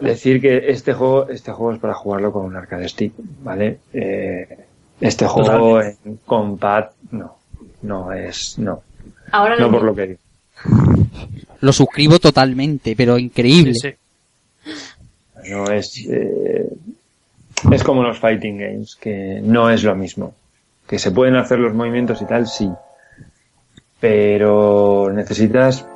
Decir que este juego, este juego es para jugarlo con un arcade stick, ¿vale? Eh, este juego en compat, no, no es, no. Ahora no por lo que digo. Lo suscribo totalmente, pero increíble. Sí, No es, eh, es como los fighting games, que no es lo mismo. Que se pueden hacer los movimientos y tal, sí. Pero necesitas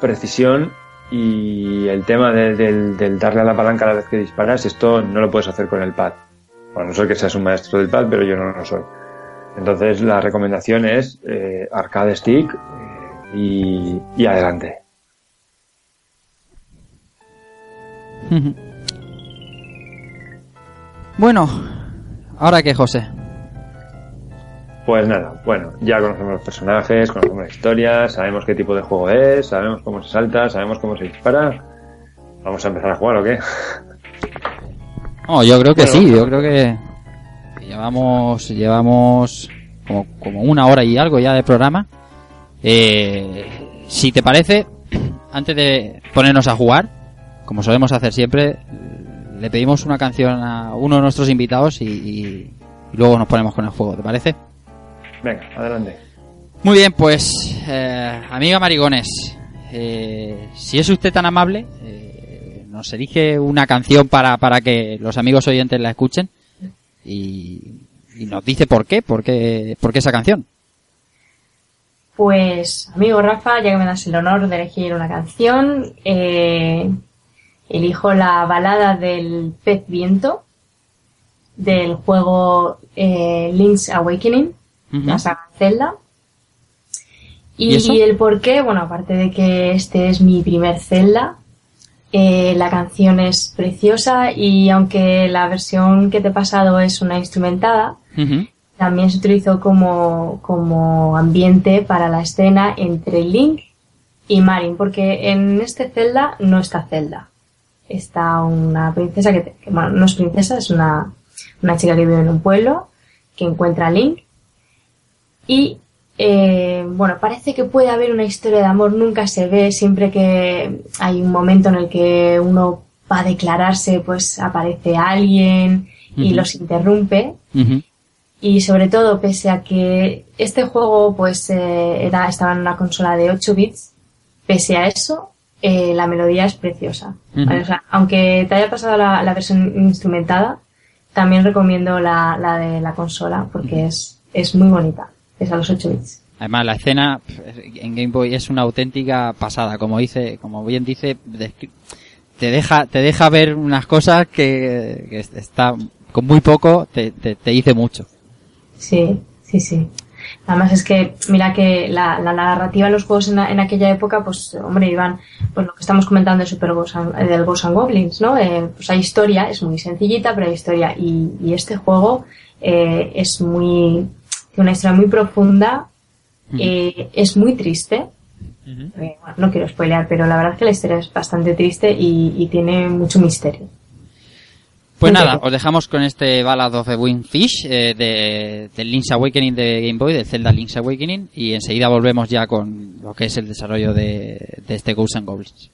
precisión y el tema del, del darle a la palanca a la vez que disparas, esto no lo puedes hacer con el pad. Bueno, no sé que seas un maestro del pad, pero yo no lo soy. Entonces la recomendación es eh, arcade stick eh, y, adelante. Bueno, ahora qué, José. Pues nada, bueno, ya conocemos los personajes, conocemos la historia, sabemos qué tipo de juego es, sabemos cómo se salta, sabemos cómo se dispara. ¿Vamos a empezar a jugar o qué? No, yo creo que sí, yo creo que llevamos llevamos como, una hora y algo ya de programa. Eh, si te parece, antes de ponernos a jugar, como solemos hacer siempre, le pedimos una canción a uno de nuestros invitados y, luego nos ponemos con el juego, ¿te parece? Venga, adelante. Muy bien, pues, eh, amiga Marigones, eh, si es usted tan amable, nos elige una canción para, para que los amigos oyentes la escuchen y, nos dice por qué, por qué, por qué esa canción. Pues, amigo Rafa, ya que me das el honor de elegir una canción, eh, elijo la balada del pez viento del juego eh, Link's Awakening, la saga Zelda. ¿Y, el por qué, bueno, aparte de que este es mi primer Zelda, eh, la canción es preciosa y aunque la versión que te he pasado es una instrumentada, también se utilizó como, como ambiente para la escena entre Link y Marin, porque en este Zelda no está Zelda. Está una princesa que, bueno, no es princesa, es una, una chica que vive en un pueblo, que encuentra a Link y eh, bueno, parece que puede haber una historia de amor, nunca se ve, siempre que hay un momento en el que uno va a declararse, pues aparece alguien y los interrumpe. Y sobre todo, pese a que este juego pues eh, era, estaba en una consola de 8 bits, pese a eso, eh, la melodía es preciosa. aunque te haya pasado la, versión instrumentada, también recomiendo la, la de la consola porque es, es muy bonita es a los 8 bits. Además, la escena en Game Boy es una auténtica pasada, como dice, como bien dice, te deja, te deja ver unas cosas que, está, con muy poco te, te, dice mucho. Sí, sí, sí. Además es que, mira que la, narrativa de los juegos en, aquella época, pues, hombre, iban, pues lo que estamos comentando de Super Ghost del Ghost and Goblins, ¿no? Eh, pues hay historia, es muy sencillita, pero hay historia. Y, y este juego eh, es muy, una historia muy profunda, eh, es muy triste. Eh, no quiero spoilear, pero la verdad es que la historia es bastante triste y, tiene mucho misterio. Pues nada, os dejamos con este Ballad of the Winged Fish eh, de, Link's Awakening de Game Boy, de Zelda Link's Awakening, y enseguida volvemos ya con lo que es el desarrollo de, de este Ghosts and Goblins.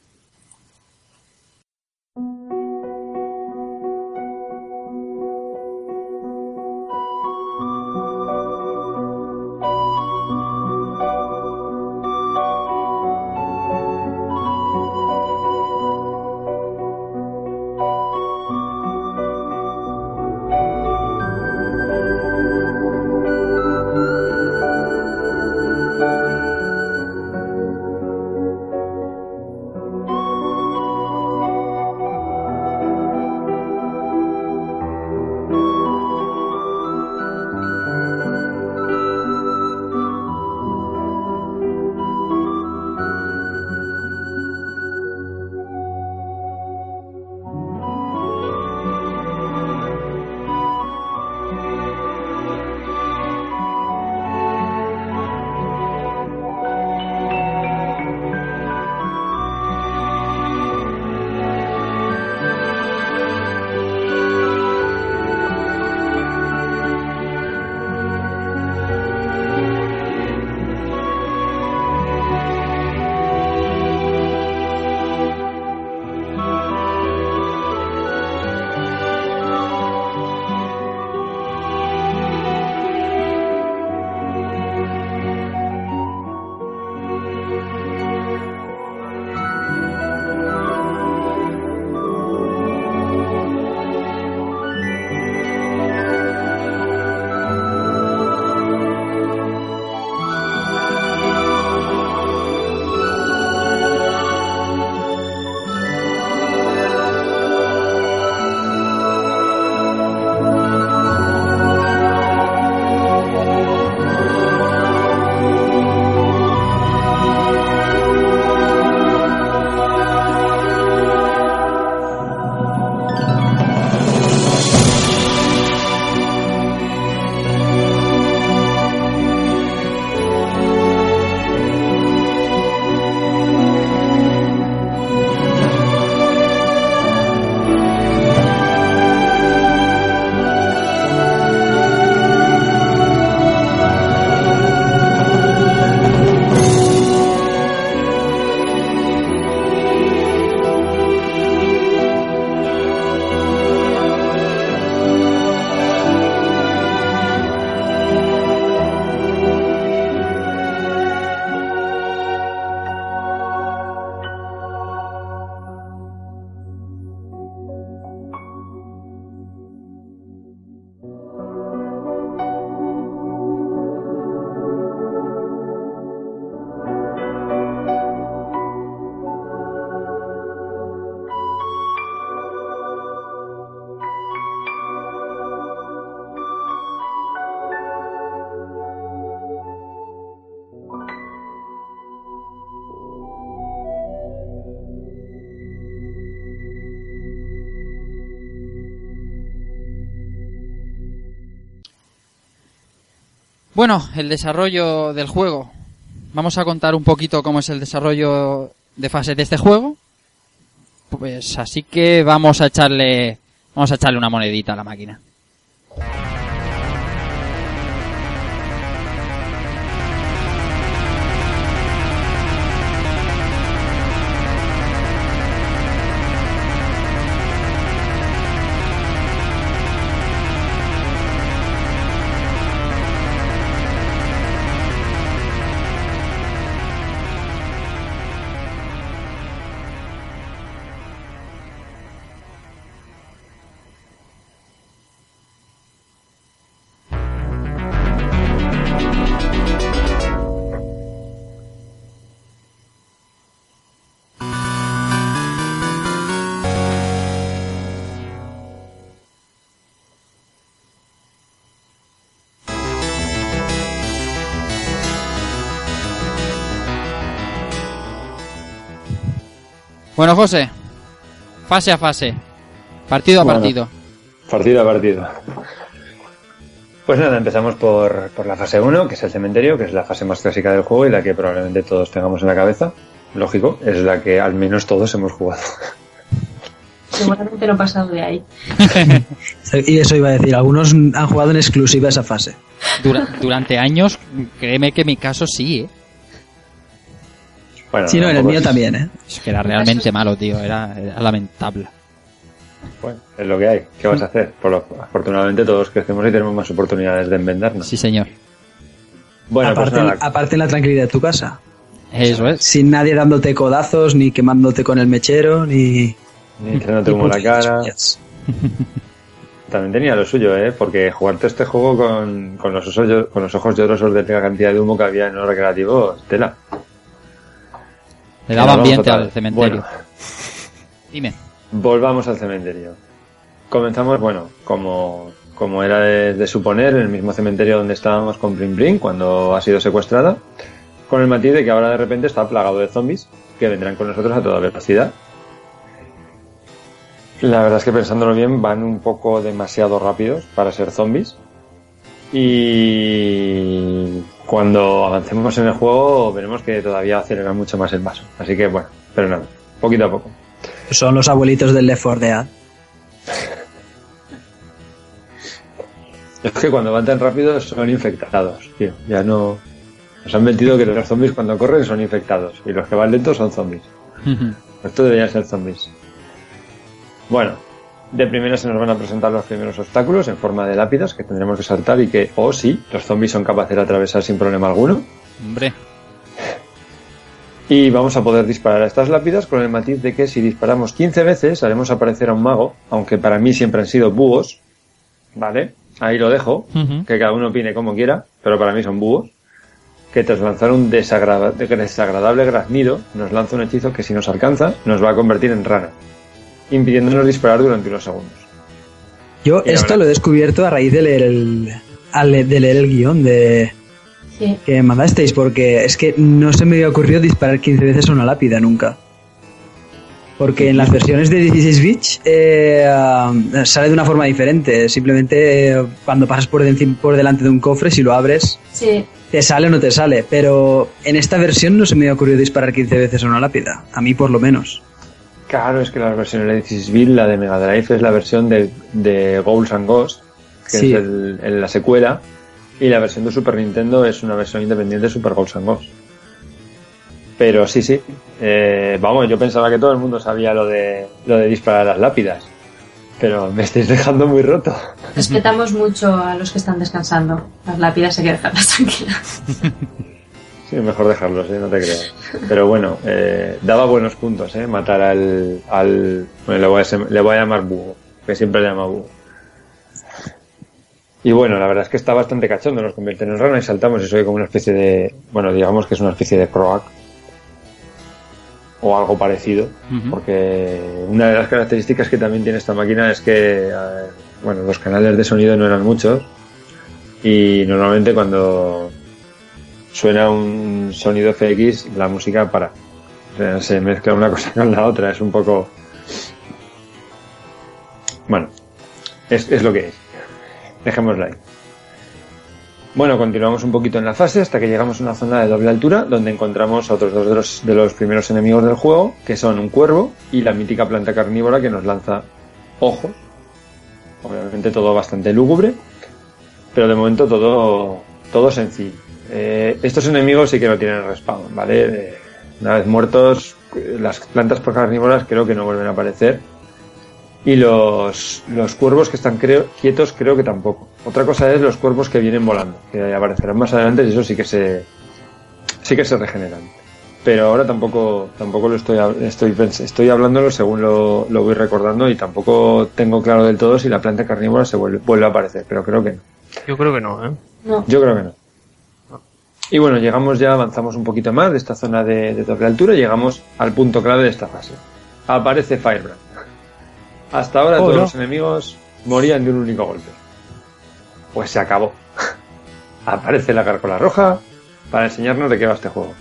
Bueno, el desarrollo del juego. Vamos a contar un poquito cómo es el desarrollo de fase de este juego. Pues así que vamos a echarle, vamos a echarle una monedita a la máquina. Bueno, José, fase a fase, partido a Bueno. partido. Partido a partido. Pues nada, empezamos por, por la fase 1, que es el cementerio, que es la fase más clásica del juego y la que probablemente todos tengamos en la cabeza. Lógico, es la que al menos todos hemos jugado. Seguramente no he pasado de ahí. Y eso iba a decir, algunos han jugado en exclusiva esa fase. Dura- durante años, créeme que en mi caso sí, ¿eh? Bueno, Sí, no, en el mío es- también, ¿eh? Es que era realmente malo, tío, era, era lamentable. Bueno, es lo que hay. ¿Qué vas a hacer? Por lo- afortunadamente todos crecemos y tenemos más oportunidades de enmendarnos. Sí, señor. Bueno, aparte, pues nada, aparte en la tranquilidad de tu casa. Eso es. Sin nadie dándote codazos, ni quemándote con el mechero, ni... ni echándote humo en la cara. También tenía lo suyo, ¿eh? Porque jugarte este juego con, con, los, ojos, con los ojos llorosos de la cantidad de humo que había en los recreativos, tela. Le daba ambiente al cementerio. Bueno, Dime. volvamos al cementerio. Comenzamos, bueno, como, como era de, de suponer, en el mismo cementerio donde estábamos con Brin Brin cuando ha sido secuestrada, con el matiz de que ahora de repente está plagado de zombies que vendrán con nosotros a toda velocidad. La verdad es que pensándolo bien van un poco demasiado rápidos para ser zombies. Y cuando avancemos en el juego veremos que todavía aceleran mucho más el paso. Así que bueno, pero nada, poquito a poco. Son los abuelitos del Left 4 Dead. Es que cuando van tan rápido son infectados, tío. Ya no. Nos han metido que los zombies cuando corren son infectados y los que van lentos son zombies. Esto debería ser zombies. Bueno, de primera se nos van a presentar los primeros obstáculos en forma de lápidas que tendremos que saltar y que, oh sí, los zombies son capaces de atravesar sin problema alguno. Hombre, Y vamos a poder disparar a estas lápidas con el matiz de que si disparamos 15 veces haremos aparecer a un mago, aunque para mí siempre han sido búhos. ¿Vale? Ahí lo dejo, que cada uno opine como quiera, pero para mí son búhos. Que tras lanzar un desagrada- desagradable graznido, nos lanza un hechizo que si nos alcanza, nos va a convertir en rana, impidiéndonos disparar durante unos segundos. Yo Y esto lo he descubierto a raíz de leer el, de leer el guion de, Sí. que mandasteis, porque es que no se me había ocurrido disparar 15 veces a una lápida nunca. Porque en las versiones de 16 bits eh, ah, sale de una forma diferente. Simplemente eh, cuando pasas por, delante de un cofre, si lo abres, Sí. te sale o no te sale. Pero en esta versión no se me había ocurrido disparar 15 veces a una lápida. A mí por lo menos. Claro, es que las versiones de 16 bit, la de Mega Drive es la versión de, de Ghouls and Ghosts, que Sí. es el- el- la secuela, y la versión de Super Nintendo es una versión independiente de Super Ghouls and Ghosts. Pero sí, sí. eh, vamos, yo pensaba que todo el mundo sabía lo de, lo de disparar las lápidas. Pero me estáis dejando muy roto. Respetamos mucho a los que están descansando. Las lápidas hay que dejarlas tranquilas. Sí, mejor dejarlos, ¿eh? no te creas. Pero bueno, eh, daba buenos puntos, ¿eh? Matar al... al bueno, le, voy a, le voy a llamar búho, que siempre le llama búho. Y bueno, la verdad es que está bastante cachondo, nos convierten en rana y saltamos y soy como una especie de... Bueno, digamos que es una especie de croak. O algo parecido. Porque una de las características que también tiene esta máquina es que, eh, bueno, los canales de sonido no eran muchos. Y normalmente cuando suena un sonido FX, la música para. Sea, se mezcla una cosa con la otra, es un poco. Bueno, es, es lo que es. Dejémoslo ahí. Bueno, continuamos un poquito en la fase hasta que llegamos a una zona de doble altura donde encontramos a otros dos de los, de los primeros enemigos del juego, que son un cuervo y la mítica planta carnívora que nos lanza ojos. Obviamente todo bastante lúgubre, pero de momento todo, todo sencillo. Eh, estos enemigos sí que no tienen respawn, ¿vale? Eh, una vez muertos, las plantas carnívoras creo que no vuelven a aparecer. Y los, los cuervos que están creo, quietos creo que tampoco. Otra cosa es los cuervos que vienen volando, que aparecerán más adelante y eso sí que se, sí que se regeneran. Pero ahora tampoco, tampoco lo estoy, estoy, estoy hablándolo según lo, lo voy recordando y tampoco tengo claro del todo si la planta carnívora se vuelve, vuelve a aparecer, pero creo que no. Yo creo que no, ¿eh? No. Yo creo que no. Y bueno, llegamos ya, avanzamos un poquito más de esta zona de, de doble altura y llegamos al punto clave de esta fase. Aparece Firebrand. Hasta ahora Oh, todos no. los enemigos morían de un único golpe. Pues se acabó. Aparece la cárcola roja para enseñarnos de qué va este juego.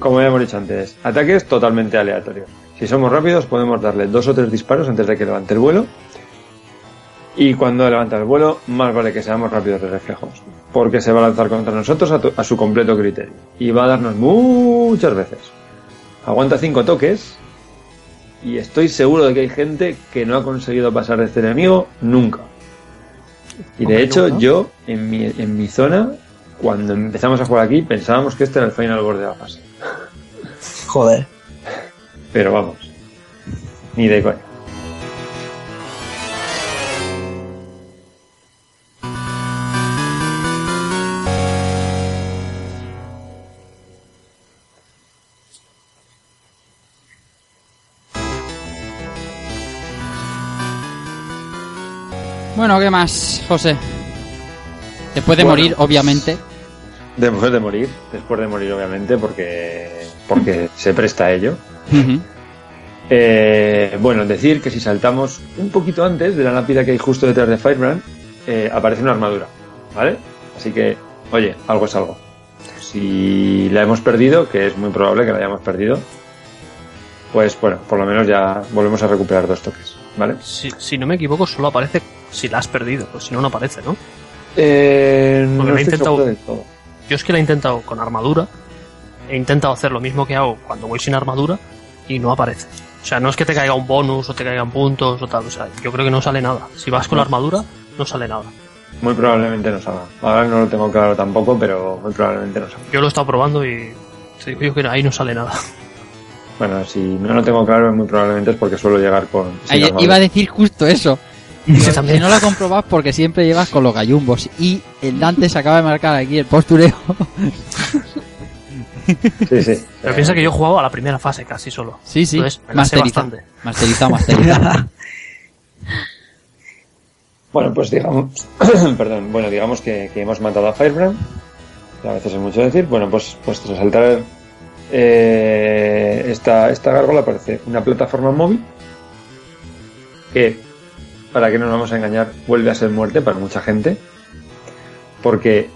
Como ya hemos dicho antes, ataques totalmente aleatorios. Si somos rápidos, podemos darle dos o tres disparos antes de que levante el vuelo. Y cuando levanta el vuelo, más vale que seamos rápidos de reflejos. Porque se va a lanzar contra nosotros a, a su completo criterio. Y va a darnos muchas veces. Aguanta cinco toques. Y estoy seguro de que hay gente que no ha conseguido pasar de este enemigo nunca. Y de hecho, yo, en mi, en mi zona, cuando empezamos a jugar aquí, pensábamos que este era el final board de la fase. Joder. Pero vamos, ni de coña. Bueno, ¿qué más, José? Después de Bueno. morir, obviamente. Después de morir, después de morir obviamente, porque, porque se presta a ello. Eh, bueno, decir que si saltamos un poquito antes de la lápida que hay justo detrás de Firebrand, eh, aparece una armadura, ¿vale? Así que, oye, algo es algo. Si la hemos perdido, que es muy probable que la hayamos perdido, pues bueno, por lo menos ya volvemos a recuperar dos toques, ¿vale? Si, si no me equivoco, solo aparece si la has perdido, pues si no, no aparece, ¿no? Eh, Porque no he intentado-. Yo es que la he intentado con armadura, he intentado hacer lo mismo que hago cuando voy sin armadura y no aparece. O sea, no es que te caiga un bonus o te caigan puntos o tal, o sea, yo creo que no sale nada. Si vas con la armadura, no sale nada. Muy probablemente no salga. Ahora no lo tengo claro tampoco, pero muy probablemente no salga. Yo lo he estado probando y te digo yo que ahí no sale nada. Bueno, si no lo tengo claro, muy probablemente es porque suelo llegar con. iba a decir justo eso. Que también. no lo comprobas porque siempre llevas con los gallumbos. Y el Dante se acaba de marcar aquí el postureo. Sí, sí. Pero piensa que yo he jugado a la primera fase casi solo. Sí, sí. Entonces, me bastante. Masterizado, masterizado. Bueno, pues digamos, perdón, bueno, digamos que, que hemos matado a Firebrand, que a veces es mucho decir, bueno, pues, pues tras saltar eh, esta, esta gárgola aparece una plataforma móvil que, para que no nos vamos a engañar, vuelve a ser muerte para mucha gente, porque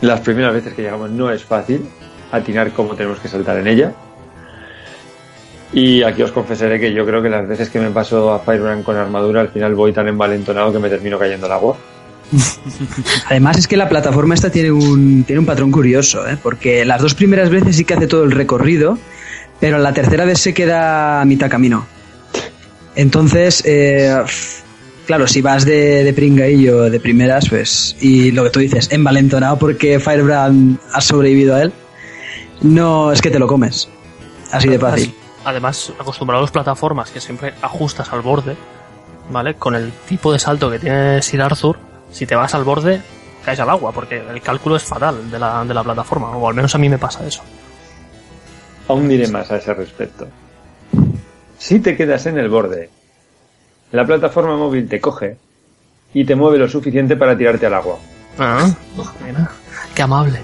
las primeras veces que llegamos no es fácil atinar cómo tenemos que saltar en ella. Y aquí os confesaré que yo creo que las veces que me paso a Firebrand con armadura, al final voy tan envalentonado que me termino cayendo al agua. Además es que la plataforma esta tiene un, tiene un patrón curioso, ¿eh? porque las dos primeras veces sí que hace todo el recorrido, pero la tercera vez se queda a mitad camino. Entonces, eh, claro, si vas de, de pringaillo de primeras, pues, y lo que tú dices, envalentonado porque Firebrand ha sobrevivido a él, no es que te lo comes. Así de fácil. Además, acostumbrado a las plataformas que siempre ajustas al borde, ¿vale? Con el tipo de salto que tiene Sir Arthur, si te vas al borde, caes al agua, porque el cálculo es fatal de la, de la plataforma, o al menos a mí me pasa eso. Aún diré más a ese respecto. Si te quedas en el borde, la plataforma móvil te coge y te mueve lo suficiente para tirarte al agua. Ah, mira, qué amable.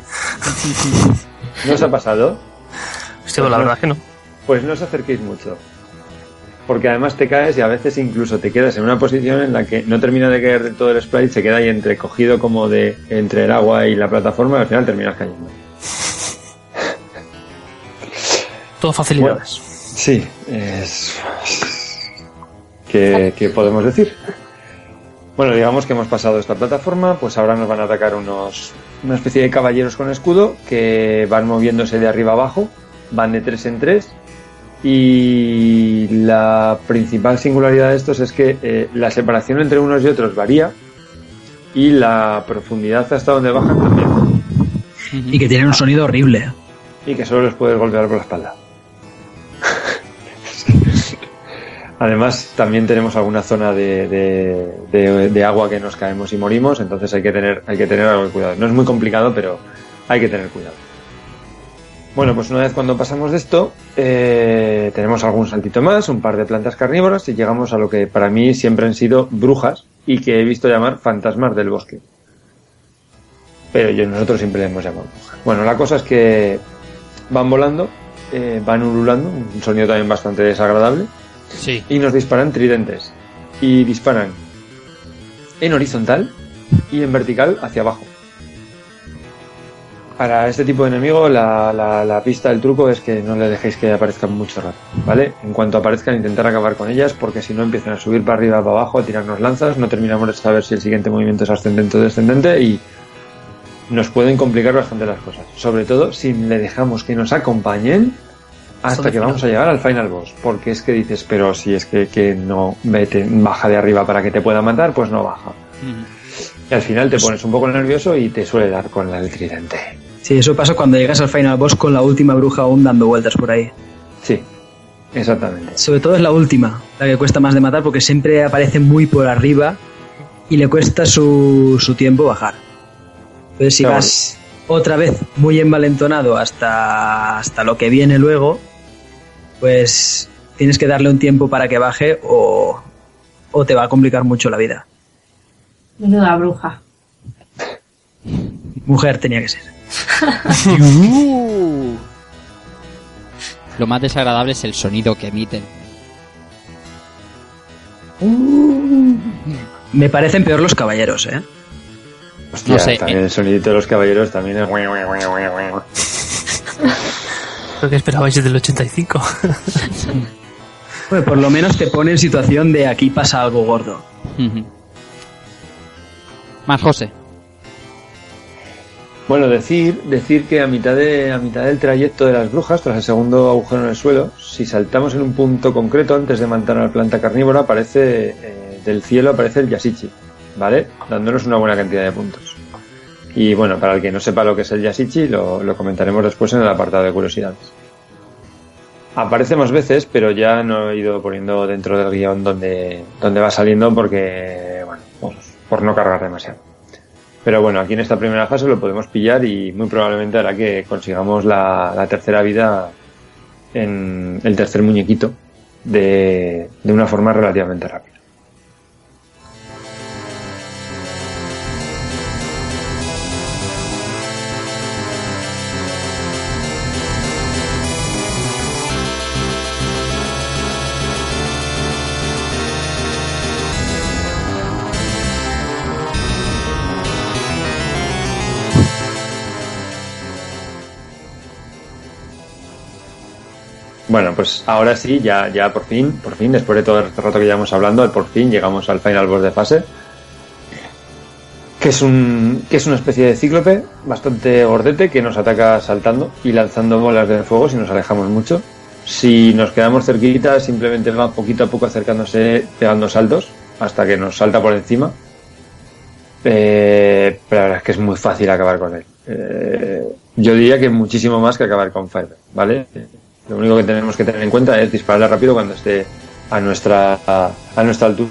¿No os ha pasado? Hostia, la verdad es que no. Pues no os acerquéis mucho. Porque además te caes y a veces incluso te quedas en una posición en la que no termina de caer del todo el sprite, se queda ahí entrecogido como de entre el agua y la plataforma y al final terminas cayendo. Todo facilidades. Sí, es... ¿Qué, qué podemos decir? Bueno, digamos que hemos pasado esta plataforma, pues ahora nos van a atacar unos una especie de caballeros con escudo que van moviéndose de arriba abajo, van de tres en tres y la principal singularidad de estos es que eh, la separación entre unos y otros varía y la profundidad hasta donde bajan también Y que tiene un sonido horrible. y que solo les puedes golpear por la espalda. Además, también tenemos alguna zona de, de- de- de agua que nos caemos y morimos, entonces hay que tener, hay que tener algo de cuidado. No es muy complicado, pero hay que tener cuidado. Bueno, pues una vez cuando pasamos de esto, eh, tenemos algún saltito más, un par de plantas carnívoras y llegamos a lo que para mí siempre han sido brujas y que he visto llamar fantasmas del bosque. Pero yo nosotros siempre le hemos llamado brujas. Bueno, la cosa es que van volando, eh, van ululando, un sonido también bastante desagradable, Sí. y nos disparan tridentes. Y disparan en horizontal y en vertical hacia abajo. Para este tipo de enemigo la, la, pista del truco es que no le dejéis que aparezcan mucho rato, ¿vale? En cuanto aparezcan intentar acabar con ellas porque si no empiezan a subir para arriba, para abajo, a tirarnos lanzas, no terminamos de saber si el siguiente movimiento es ascendente o descendente y nos pueden complicar bastante las cosas. Sobre todo si le dejamos que nos acompañen hasta que vamos a llegar al final boss. Porque es que dices, pero si es que, que no vete, baja de arriba para que te pueda matar, pues no baja. Y al final te pones un poco nervioso y te suele dar con el tridente. Sí, eso pasa cuando llegas al final boss con la última bruja aún dando vueltas por ahí. Sí, exactamente. Sobre todo es la última, la que cuesta más de matar porque siempre aparece muy por arriba y le cuesta su, su tiempo bajar. Entonces si vas otra vez muy envalentonado hasta, hasta lo que viene luego, pues tienes que darle un tiempo para que baje o, o te va a complicar mucho la vida. Menuda bruja. Mujer tenía que ser. Lo más desagradable es el sonido que emiten. Me parecen peor los caballeros, ¿eh? Hostia, no sé, también eh. el sonido de los caballeros también es... Lo que esperabais desde el 85. pues por lo menos te pone en situación de aquí pasa algo gordo. Más José. Bueno, decir, decir que a mitad, de, a mitad del trayecto de las brujas, tras el segundo agujero en el suelo, si saltamos en un punto concreto antes de matar a la planta carnívora, aparece eh, del cielo aparece el Yasichi, ¿vale? Dándonos una buena cantidad de puntos. Y bueno, para el que no sepa lo que es el Yasichi, lo, lo comentaremos después en el apartado de curiosidades. Aparece más veces, pero ya no he ido poniendo dentro del guion donde, donde va saliendo porque, bueno, pues, por no cargar demasiado. Pero bueno, aquí en esta primera fase lo podemos pillar y muy probablemente hará que consigamos la, tercera vida en el tercer muñequito de una forma relativamente rápida. Bueno, pues ahora sí, ya, ya por fin, por fin, después de todo este rato que llevamos hablando, por fin llegamos al final boss de fase. Que es, un, que es una especie de cíclope bastante gordete que nos ataca saltando y lanzando bolas de fuego si nos alejamos mucho. Si nos quedamos cerquita, simplemente va poquito a poco acercándose, pegando saltos hasta que nos salta por encima. Eh, pero la verdad es que es muy fácil acabar con él. Eh, yo diría que muchísimo más que acabar con Fire, ¿vale? Lo único que tenemos que tener en cuenta es dispararle rápido cuando esté a nuestra, a, nuestra altura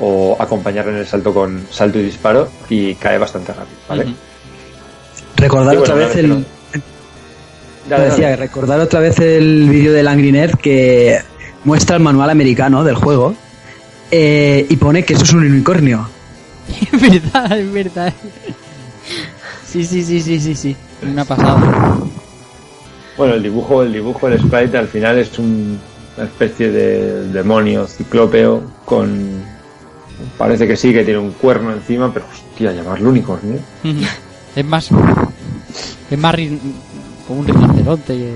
o acompañarle en el salto con salto y disparo y cae bastante rápido, ¿vale? Recordar otra vez el... decía, recordar otra vez el vídeo del Angry Nerd que muestra el manual americano del juego eh, y pone que eso es un unicornio. Es verdad, es verdad. Sí, sí, sí, sí, sí, sí. Una pasada. Bueno, el dibujo, el dibujo, el sprite al final es una especie de demonio ciclópeo con parece que sí que tiene un cuerno encima, pero hostia, llamarlo unicornio. es más es más como un rinoceronte que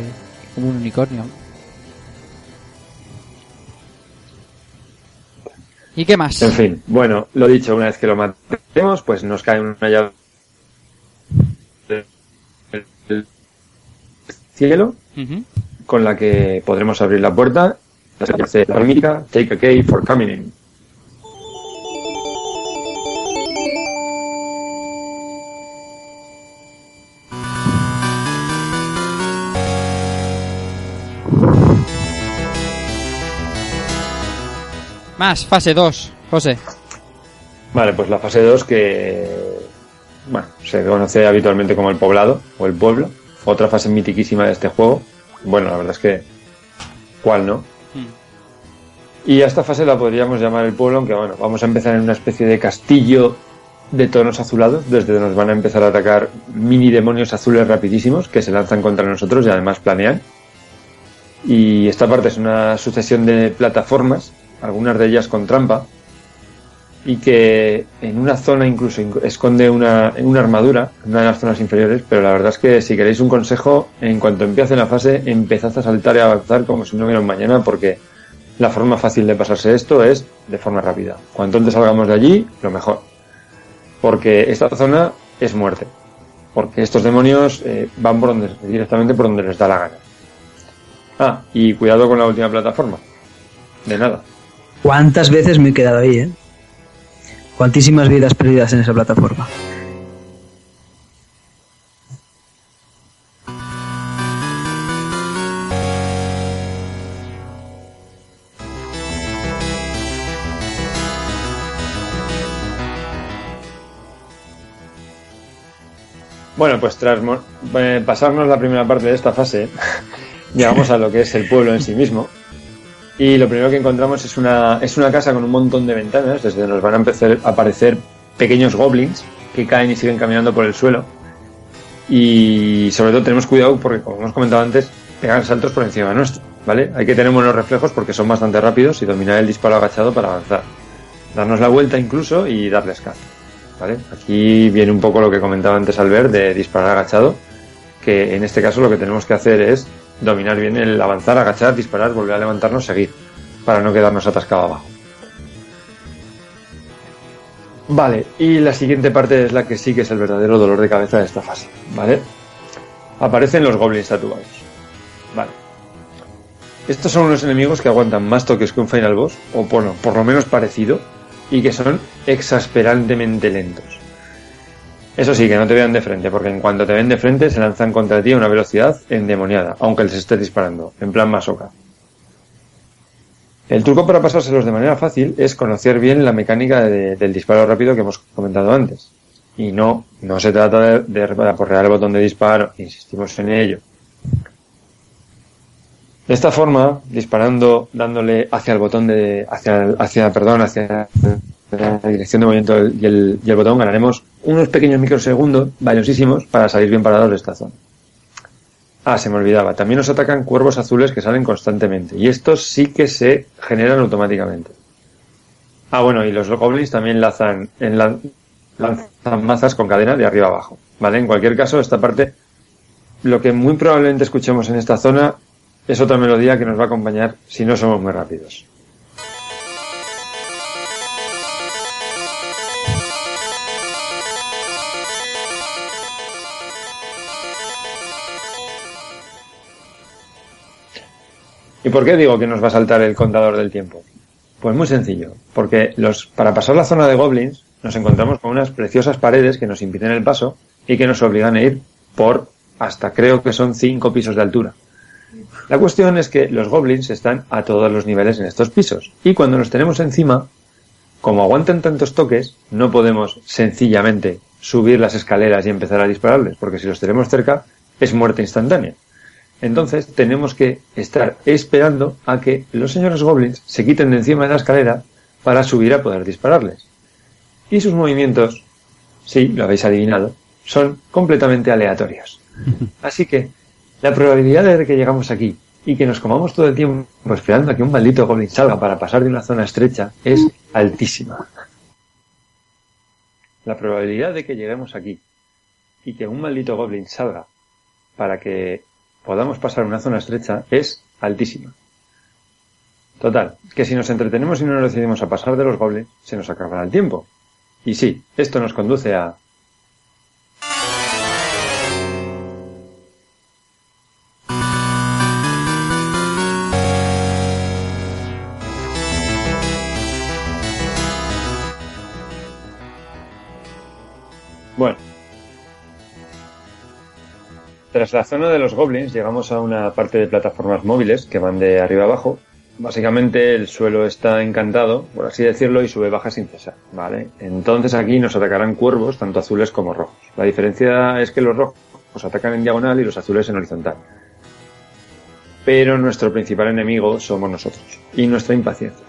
como un unicornio. ¿Y qué más? En fin, bueno, lo dicho, una vez que lo matemos, pues nos cae una llave cielo, con la que podremos abrir la puerta. La mítica Take a Key for Coming In. Más, fase 2, José. Vale, pues la fase 2 que bueno, se conoce habitualmente como el poblado o el pueblo otra fase mitiquísima de este juego. Bueno, la verdad es que, ¿cuál no? Hmm. Y a esta fase la podríamos llamar el pueblo, aunque bueno, vamos a empezar en una especie de castillo de tonos azulados, desde donde nos van a empezar a atacar mini demonios azules rapidísimos que se lanzan contra nosotros y además planean. Y esta parte es una sucesión de plataformas, algunas de ellas con trampa, y que en una zona incluso esconde una, una armadura, en una de las zonas inferiores, pero la verdad es que si queréis un consejo, en cuanto empiece la fase, empezad a saltar y avanzar como si no hubiera un mañana, porque la forma fácil de pasarse esto es de forma rápida. Cuanto antes salgamos de allí, lo mejor. Porque esta zona es muerte. Porque estos demonios eh, van por donde, directamente por donde les da la gana. Ah, y cuidado con la última plataforma. De nada. ¿Cuántas veces me he quedado ahí, eh? Cuantísimas vidas perdidas en esa plataforma. Bueno, pues tras eh, pasarnos la primera parte de esta fase, llegamos a lo que es el pueblo en sí mismo. Y lo primero que encontramos es una, es una casa con un montón de ventanas, desde donde nos van a empezar a aparecer pequeños goblins que caen y siguen caminando por el suelo. Y sobre todo tenemos cuidado porque, como hemos comentado antes, pegan saltos por encima de nuestro, ¿vale? Hay que tener buenos reflejos porque son bastante rápidos y dominar el disparo agachado para avanzar. Darnos la vuelta incluso y darles caza. Aquí viene un poco lo que comentaba antes Albert de disparar agachado, que en este caso lo que tenemos que hacer es dominar bien el avanzar, agachar, disparar, volver a levantarnos, seguir, para no quedarnos atascado abajo. Vale, y la siguiente parte es la que sí que es el verdadero dolor de cabeza de esta fase, ¿vale? Aparecen los goblins tatuados. Vale. Estos son unos enemigos que aguantan más toques que un final boss, o bueno, por lo menos parecido, y que son exasperantemente lentos. Eso sí, que no te vean de frente, porque en cuanto te ven de frente se lanzan contra ti a una velocidad endemoniada, aunque les estés disparando, en plan masoca. El truco para pasárselos de manera fácil es conocer bien la mecánica del disparo rápido que hemos comentado antes. Y no, no se trata de, de aporrear el botón de disparo, insistimos en ello. De esta forma, disparando, dándole hacia el botón de, hacia, hacia, perdón, hacia la dirección de movimiento y el, y el botón, ganaremos unos pequeños microsegundos, valiosísimos, para salir bien parados de esta zona. Ah, se me olvidaba. También nos atacan cuervos azules que salen constantemente. Y estos sí que se generan automáticamente. Ah, bueno, y los goblins también lanzan, en lanzan mazas con cadena de arriba abajo. ¿Vale? En cualquier caso, esta parte, lo que muy probablemente escuchemos en esta zona es otra melodía que nos va a acompañar si no somos muy rápidos. ¿Y por qué digo que nos va a saltar el contador del tiempo? Pues muy sencillo, porque los, para pasar la zona de goblins nos encontramos con unas preciosas paredes que nos impiden el paso y que nos obligan a ir por hasta creo que son cinco pisos de altura. La cuestión es que los goblins están a todos los niveles en estos pisos. Y cuando nos tenemos encima, como aguantan tantos toques, no podemos sencillamente subir las escaleras y empezar a dispararles, porque si los tenemos cerca, es muerte instantánea. Entonces tenemos que estar esperando a que los señores goblins se quiten de encima de la escalera para subir a poder dispararles. Y sus movimientos, sí, lo habéis adivinado, son completamente aleatorios. Así que la probabilidad de que llegamos aquí y que nos comamos todo el tiempo esperando a que un maldito goblin salga para pasar de una zona estrecha es altísima. La probabilidad de que lleguemos aquí y que un maldito goblin salga para que podamos pasar una zona estrecha es altísima. Total, que si nos entretenemos y no nos decidimos a pasar de los goblins, se nos acabará el tiempo. Y sí, esto nos conduce a Bueno. Tras la zona de los goblins llegamos a una parte de plataformas móviles que van de arriba abajo. Básicamente el suelo está encantado, por así decirlo, y sube baja sin cesar, ¿vale? Entonces aquí nos atacarán cuervos, tanto azules como rojos. La diferencia es que los rojos atacan en diagonal y los azules en horizontal. Pero nuestro principal enemigo somos nosotros y nuestra impaciencia.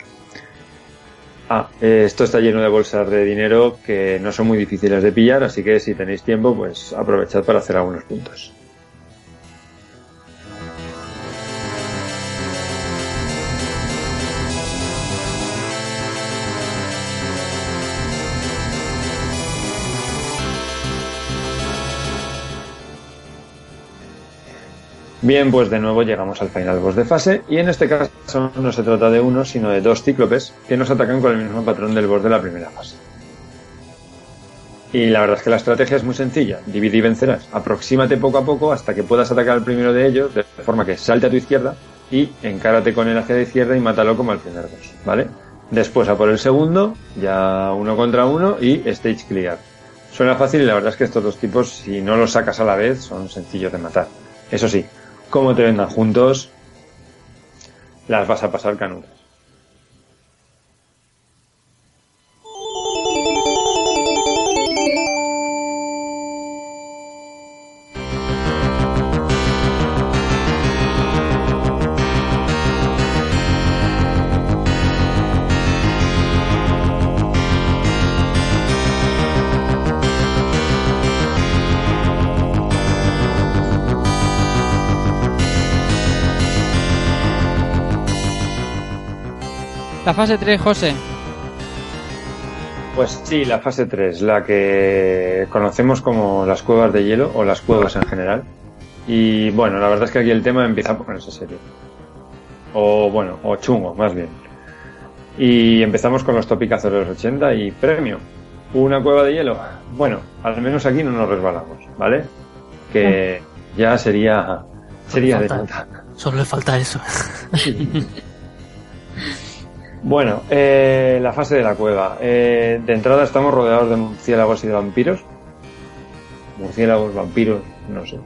Ah, eh, esto está lleno de bolsas de dinero que no son muy difíciles de pillar, así que si tenéis tiempo, pues aprovechad para hacer algunos puntos. Bien, pues de nuevo llegamos al final boss de fase y en este caso no se trata de uno, sino de dos cíclopes que nos atacan con el mismo patrón del boss de la primera fase. Y la verdad es que la estrategia es muy sencilla, divide y vencerás. Aproxímate poco a poco hasta que puedas atacar al primero de ellos, de forma que salte a tu izquierda y encárate con él hacia la izquierda y mátalo como al primer boss, ¿vale? Después a por el segundo, ya uno contra uno y stage clear. Suena fácil y la verdad es que estos dos tipos, si no los sacas a la vez, son sencillos de matar. Eso sí, como te vendan juntos, las vas a pasar canutas. La fase 3, José. Pues sí, la fase 3, la que conocemos como las cuevas de hielo o las cuevas en general. Y bueno, la verdad es que aquí el tema empieza a ponerse serio. O bueno, o chungo, más bien. Y empezamos con los topicazos de los 80 y premio. Una cueva de hielo. Bueno, al menos aquí no nos resbalamos, ¿vale? Que ya sería sería de Solo le falta eso. Bueno, eh, la fase de la cueva. Eh, de entrada estamos rodeados de murciélagos y de vampiros. Murciélagos, vampiros, no sé.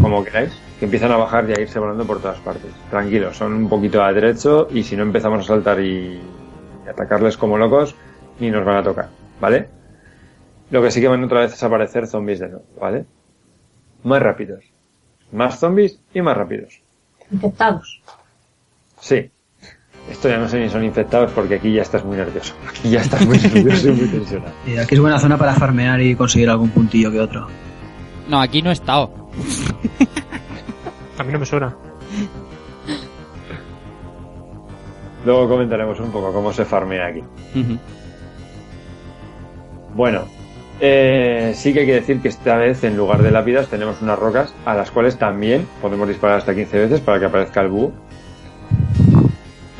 Como queráis. Que empiezan a bajar y a irse volando por todas partes. Tranquilos, son un poquito a derecho y si no empezamos a saltar y, atacarles como locos, ni nos van a tocar, ¿vale? Lo que sí que van otra vez es aparecer zombies de nuevo, ¿vale? Más rápidos. Más zombies y más rápidos. Infectados. Sí, esto ya no sé ni son infectados porque aquí ya estás muy nervioso. Aquí ya estás muy nervioso y muy tensionado. Y aquí es buena zona para farmear y conseguir algún puntillo que otro. No, aquí no he estado. A mí no me suena. Luego comentaremos un poco cómo se farmea aquí. Bueno, eh, sí que hay que decir que esta vez en lugar de lápidas tenemos unas rocas a las cuales también podemos disparar hasta 15 veces para que aparezca el búho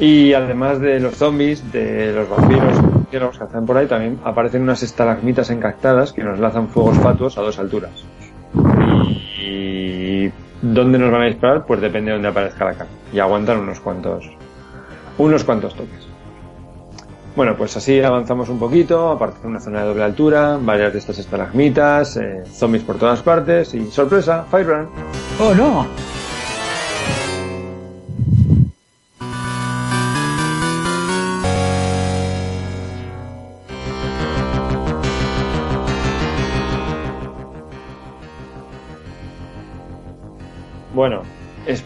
y además de los zombies, de los vampiros que los cazan por ahí, también aparecen unas estalagmitas encactadas que nos lanzan fuegos fatuos a dos alturas. Y ¿dónde nos van a disparar? Pues depende de dónde aparezca la cara. Y aguantan unos cuantos, unos cuantos toques. Bueno, pues así avanzamos un poquito, aparte de una zona de doble altura, varias de estas estalagmitas, eh, zombies por todas partes y sorpresa, Firebrand. ¡Oh no!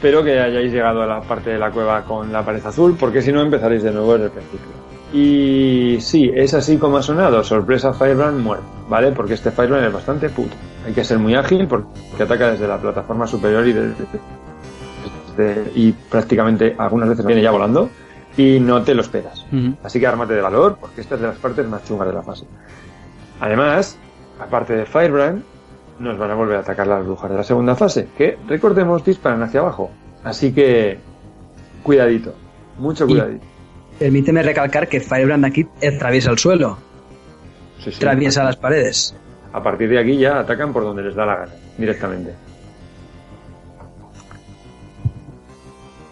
Espero que hayáis llegado a la parte de la cueva con la pared azul, porque si no empezaréis de nuevo desde el principio. Y sí, es así como ha sonado. Sorpresa, Firebrand muerto, ¿vale? Porque este Firebrand es bastante puto. Hay que ser muy ágil porque ataca desde la plataforma superior y, desde, y prácticamente algunas veces viene ya volando y no te lo esperas. Así que ármate de valor porque esta es de las partes más chungas de la fase. Además, aparte de Firebrand, nos van a volver a atacar las brujas de la segunda fase, que recordemos disparan hacia abajo. Así que cuidadito, mucho cuidadito. permíteme recalcar que Firebrand aquí atraviesa el suelo. Sí, atraviesa las paredes. A partir de aquí ya atacan por donde les da la gana, directamente.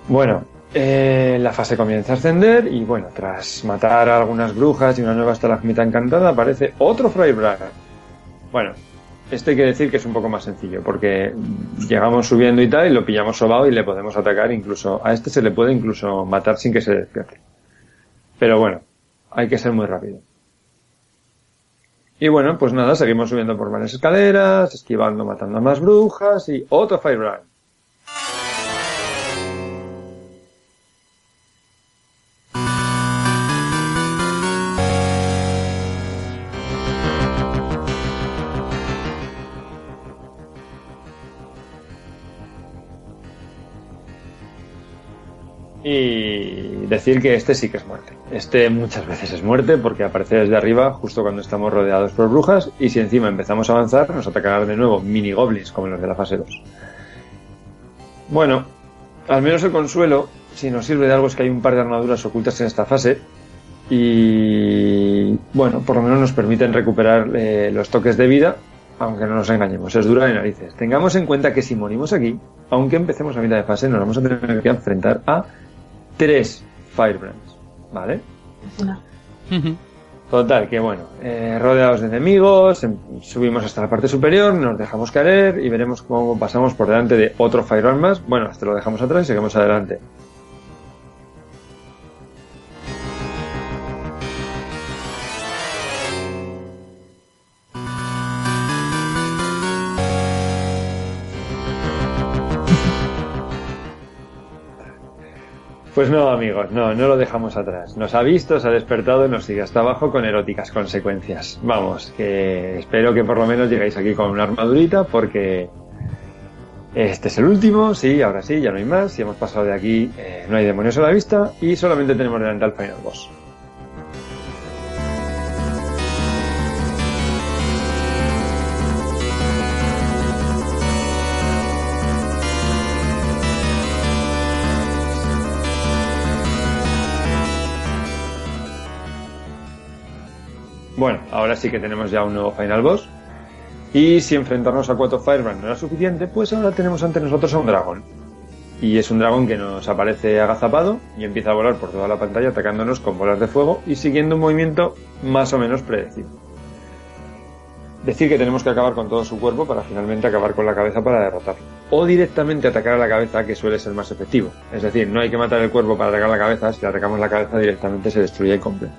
Bueno, eh, la fase comienza a ascender y bueno, tras matar a algunas brujas y una nueva estalagmita encantada, aparece otro Firebrand. Bueno, este hay que decir que es un poco más sencillo, porque llegamos subiendo y tal, y lo pillamos sobado y le podemos atacar incluso. A este se le puede incluso matar sin que se despierte. Pero bueno, hay que ser muy rápido. Y bueno, pues nada, seguimos subiendo por varias escaleras, esquivando, matando a más brujas y otro Fire Y decir que este sí que es muerte. Este muchas veces es muerte porque aparece desde arriba justo cuando estamos rodeados por brujas y si encima empezamos a avanzar nos atacarán de nuevo mini goblins como los de la fase 2. Bueno, al menos el consuelo, si nos sirve de algo, es que hay un par de armaduras ocultas en esta fase. Y bueno, por lo menos nos permiten recuperar eh, los toques de vida, aunque no nos engañemos, es dura de narices. Tengamos en cuenta que si morimos aquí, aunque empecemos a mitad de fase, nos vamos a tener que enfrentar a tres Firebrands, ¿vale? Total, que bueno, eh, rodeados de enemigos, em, subimos hasta la parte superior, nos dejamos caer y veremos cómo pasamos por delante de otro Firebrand más. Bueno, hasta lo dejamos atrás y seguimos adelante. Pues no, amigos, no, no lo dejamos atrás. Nos ha visto, se ha despertado y nos sigue hasta abajo con eróticas consecuencias. Vamos, que espero que por lo menos llegáis aquí con una armadurita porque este es el último, sí, ahora sí, ya no hay más. Si hemos pasado de aquí, eh, no hay demonios a la vista y solamente tenemos delante al final boss. Bueno, ahora sí que tenemos ya un nuevo Final Boss. Y si enfrentarnos a cuatro Firebrand no era suficiente, pues ahora tenemos ante nosotros a un dragón. Y es un dragón que nos aparece agazapado y empieza a volar por toda la pantalla atacándonos con bolas de fuego y siguiendo un movimiento más o menos predecible. Decir que tenemos que acabar con todo su cuerpo para finalmente acabar con la cabeza para derrotarlo. O directamente atacar a la cabeza, que suele ser más efectivo. Es decir, no hay que matar el cuerpo para atacar la cabeza, si atacamos la cabeza directamente se destruye y completo.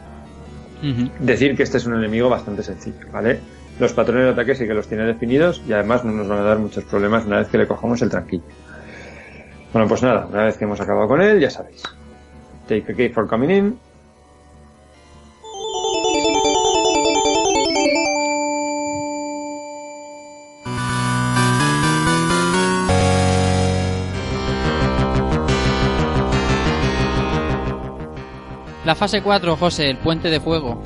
Decir que este es un enemigo bastante sencillo, ¿vale? Los patrones de ataque sí que los tiene definidos y además no nos van a dar muchos problemas una vez que le cojamos el tranquillo. Bueno, pues nada, una vez que hemos acabado con él, ya sabéis. Take a key for coming in. La fase 4, José, el puente de fuego.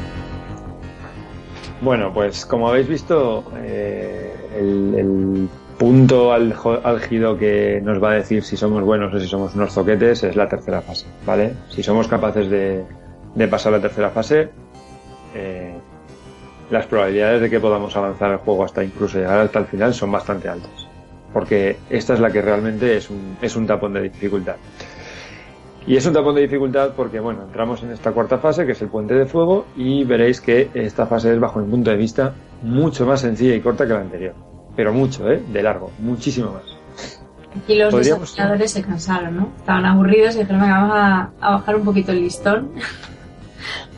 Bueno, pues como habéis visto, eh, el, punto álgido que nos va a decir si somos buenos o si somos unos zoquetes es la tercera fase, ¿vale? Si somos capaces de, pasar la tercera fase, eh, las probabilidades de que podamos avanzar el juego hasta incluso llegar hasta el final son bastante altas. Porque esta es la que realmente es un, es un tapón de dificultad. Y es un tapón de dificultad porque, bueno, entramos en esta cuarta fase, que es el puente de fuego, y veréis que esta fase es, bajo mi punto de vista, mucho más sencilla y corta que la anterior. Pero mucho, ¿eh? De largo, muchísimo más. Aquí los desarrolladores se cansaron, ¿no? Estaban aburridos y dijeron, venga, vamos a, bajar un poquito el listón.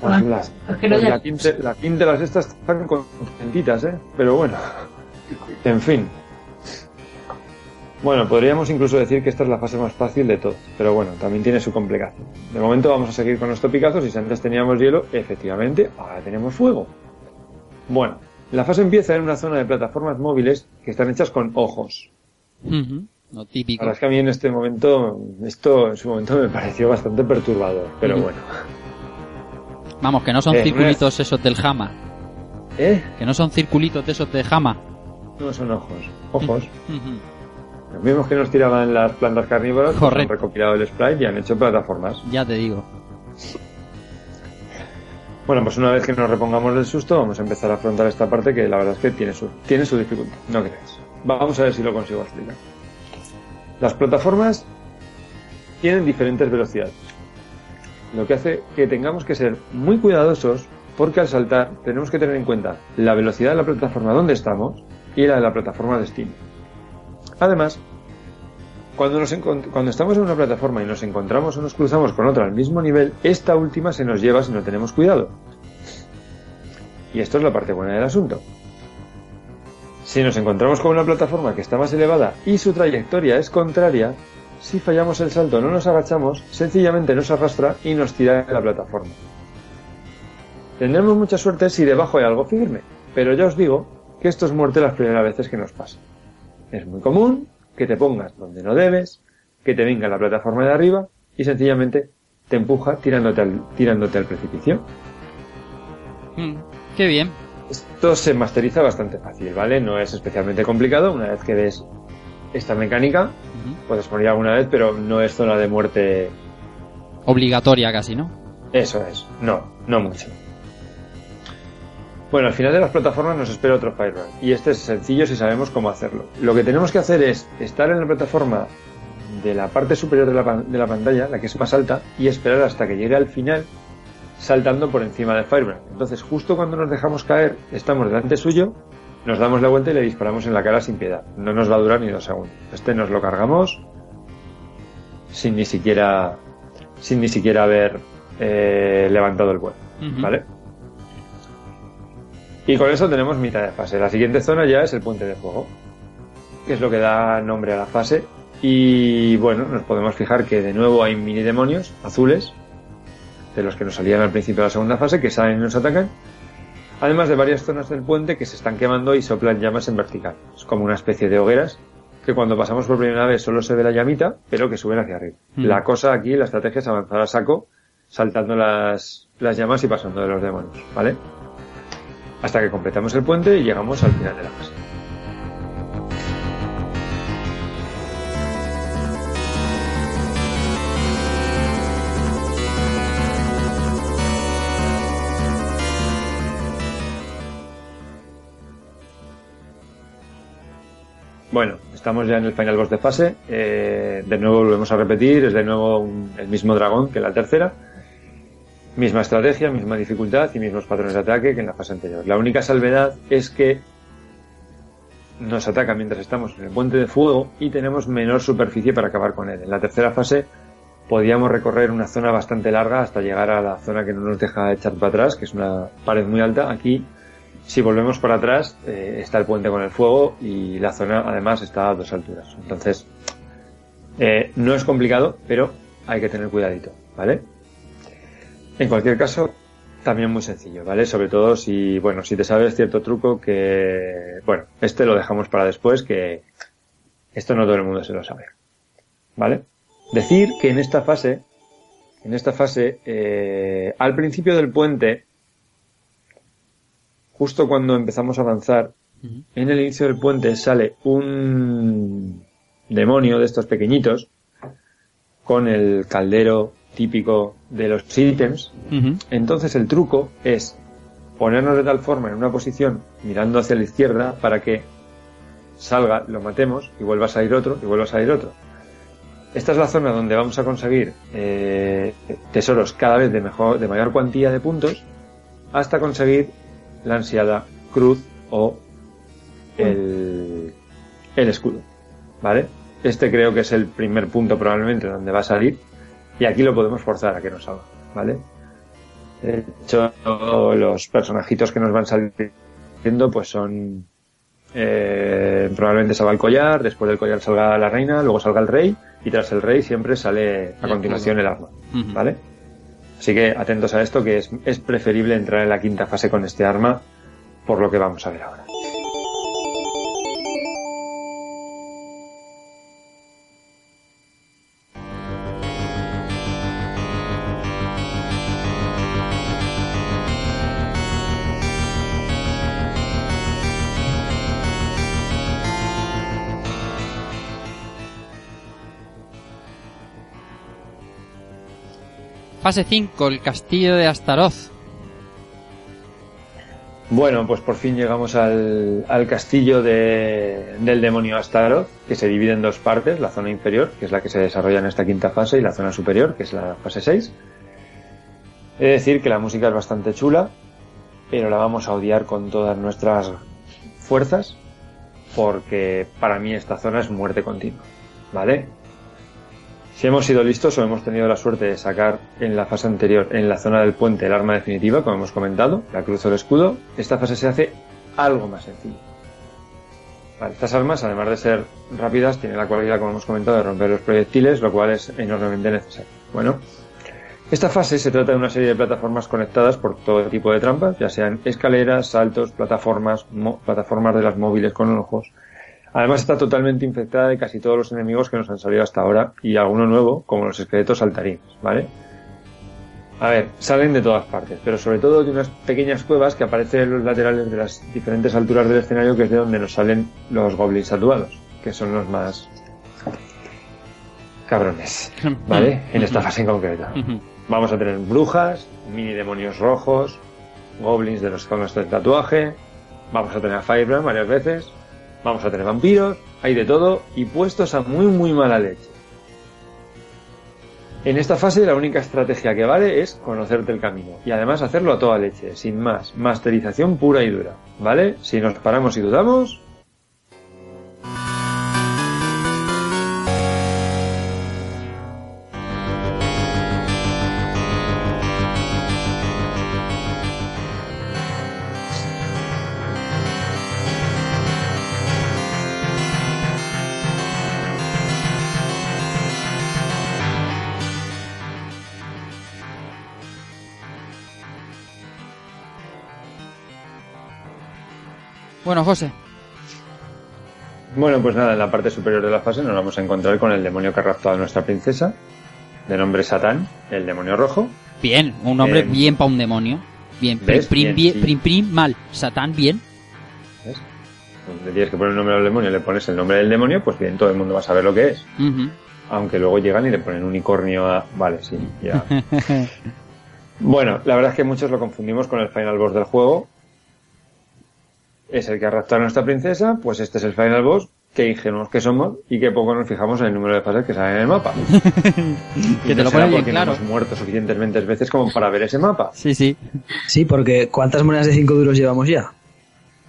Pues las, pues la, quinta, la quinta las estas están contentitas, ¿eh? Pero bueno, en fin. Bueno, podríamos incluso decir que esta es la fase más fácil de todo, pero bueno, también tiene su complicación. De momento vamos a seguir con los topicazos y si antes teníamos hielo, efectivamente, ahora tenemos fuego. Bueno, la fase empieza en una zona de plataformas móviles que están hechas con ojos. No típico. Ahora es que a mí en este momento, esto en su momento me pareció bastante perturbador, pero bueno. Vamos, que no son eh, circulitos esos del jama. ¿Eh? Que no son circulitos de esos de jama. No son ojos, ojos. Los mismos que nos tiraban las plantas carnívoras pues han recopilado el sprite y han hecho plataformas. Ya te digo. Bueno, pues una vez que nos repongamos del susto, vamos a empezar a afrontar esta parte que la verdad es que tiene su, tiene su dificultad, no creáis. Vamos a ver si lo consigo explicar. Las plataformas tienen diferentes velocidades, lo que hace que tengamos que ser muy cuidadosos porque al saltar tenemos que tener en cuenta la velocidad de la plataforma donde estamos y la de la plataforma destino. Además, cuando, estamos en una plataforma y nos encontramos o nos cruzamos con otra al mismo nivel, esta última se nos lleva si no tenemos cuidado. Y esto es la parte buena del asunto. Si nos encontramos con una plataforma que está más elevada y su trayectoria es contraria, si fallamos el salto no nos agachamos, sencillamente nos arrastra y nos tira de la plataforma. Tendremos mucha suerte si debajo hay algo firme, pero ya os digo que esto es muerte las primeras veces que nos pasa. Es muy común que te pongas donde no debes, que te venga la plataforma de arriba y sencillamente te empuja tirándote al, tirándote al precipicio. Mm, qué bien. Esto se masteriza bastante fácil, ¿vale? No es especialmente complicado. Una vez que ves esta mecánica. Puedes morir alguna vez, pero no es zona de muerte obligatoria casi, ¿no? Eso es, no, no mucho. Bueno, al final de las plataformas nos espera otro Fire Run y este es sencillo si sabemos cómo hacerlo. Lo que tenemos que hacer es estar en la plataforma de la parte superior de la, de la pantalla, la que es más alta, y esperar hasta que llegue al final saltando por encima del Firebrand. Entonces, justo cuando nos dejamos caer, estamos delante suyo, nos damos la vuelta y le disparamos en la cara sin piedad. No nos va a durar ni dos segundos. Este nos lo cargamos sin ni siquiera sin ni siquiera haber eh, levantado el vuelo, ¿vale? Y con eso tenemos mitad de fase. La siguiente zona ya es el puente de fuego, que es lo que da nombre a la fase. Y bueno, nos podemos fijar que de nuevo hay mini demonios azules, de los que nos salían al principio de la segunda fase, que salen y nos atacan. Además de varias zonas del puente que se están quemando y soplan llamas en vertical. Es como una especie de hogueras que cuando pasamos por primera vez solo se ve la llamita, pero que suben hacia arriba. Mm. La cosa aquí, la estrategia es avanzar a saco, saltando las, las llamas y pasando de los demonios, ¿vale? Hasta que completamos el puente y llegamos al final de la fase. Bueno, estamos ya en el final boss de fase. Eh, de nuevo volvemos a repetir, es de nuevo el mismo dragón que la tercera. Misma estrategia, misma dificultad y mismos patrones de ataque que en la fase anterior. La única salvedad es que nos ataca mientras estamos en el puente de fuego y tenemos menor superficie para acabar con él. En la tercera fase podíamos recorrer una zona bastante larga hasta llegar a la zona que no nos deja echar para atrás, que es una pared muy alta. Aquí si volvemos para atrás, eh, está el puente con el fuego y la zona además está a dos alturas. Entonces, eh, no es complicado, pero hay que tener cuidadito, ¿vale? En cualquier caso, también muy sencillo, ¿vale? Sobre todo si, bueno, si te sabes cierto truco que, bueno, este lo dejamos para después, que esto no todo el mundo se lo sabe, ¿vale? Decir que en esta fase, en esta fase, eh, al principio del puente, justo cuando empezamos a avanzar, en el inicio del puente sale un demonio de estos pequeñitos con el caldero típico de los ítems. Entonces el truco es ponernos de tal forma en una posición mirando hacia la izquierda para que salga, lo matemos y vuelva a salir otro y vuelva a salir otro. Esta es la zona donde vamos a conseguir eh, tesoros cada vez de mejor, de mayor cuantía de puntos hasta conseguir la ansiada cruz o el, el escudo. ¿Vale? Este creo que es el primer punto probablemente donde va a salir. Y aquí lo podemos forzar a que nos salga. ¿Vale? De hecho, los personajitos que nos van saliendo pues son... Eh, probablemente salga el collar, después del collar salga la reina, luego salga el rey y tras el rey siempre sale a continuación el arma. ¿Vale? Así que atentos a esto, que es, es preferible entrar en la quinta fase con este arma, por lo que vamos a ver ahora. Fase 5, el castillo de Astaroth. Bueno, pues por fin llegamos al, castillo del demonio Astaroth, que se divide en dos partes, la zona inferior, que es la que se desarrolla en esta quinta fase, y la zona superior, que es la fase 6. He de decir que la música es bastante chula, pero la vamos a odiar con todas nuestras fuerzas, porque para mí esta zona es muerte continua, ¿vale? Si hemos sido listos o hemos tenido la suerte de sacar en la fase anterior, en la zona del puente, el arma definitiva, como hemos comentado, la cruz o el escudo, esta fase se hace algo más sencilla. estas armas, además de ser rápidas, tienen la cualidad, como hemos comentado, de romper los proyectiles, lo cual es enormemente necesario. Bueno, esta fase se trata de una serie de plataformas conectadas por todo tipo de trampas, ya sean escaleras, saltos, plataformas, plataformas de las móviles con ojos, Además está totalmente infectada de casi todos los enemigos que nos han salido hasta ahora y alguno nuevo, como los esqueletos saltarines, ¿vale? A ver, salen de todas partes, pero sobre todo de unas pequeñas cuevas que aparecen en los laterales de las diferentes alturas del escenario, que es de donde nos salen los goblins tatuados. que son los más cabrones, ¿vale? En esta fase en concreto. Vamos a tener brujas, mini demonios rojos, goblins de los con de tatuaje, vamos a tener a Firebrand varias veces, vamos a tener vampiros, hay de todo y puestos a muy muy mala leche. En esta fase la única estrategia que vale es conocerte el camino y además hacerlo a toda leche, sin más, masterización pura y dura, ¿vale? Si nos paramos y dudamos, José. Bueno, pues nada, en la parte superior de la fase nos vamos a encontrar con el demonio que ha raptado a nuestra princesa, de nombre Satán, el demonio rojo. Bien, un nombre eh, bien para un demonio. Bien, prim, prim, prim, mal. Satán, bien. ¿Ves? Le tienes que poner el nombre al demonio, le pones el nombre del demonio, pues bien, todo el mundo va a saber lo que es. Aunque luego llegan y le ponen unicornio a... Vale, sí, ya. bueno, la verdad es que muchos lo confundimos con el final boss del juego, es el que arrastra a nuestra princesa, pues este es el final boss, qué ingenuos que somos y qué poco nos fijamos en el número de fases que salen en el mapa. que te lo pone bien claro. No hemos muerto suficientemente veces como para ver ese mapa. Sí, sí. Sí, porque ¿cuántas monedas de 5 duros llevamos ya?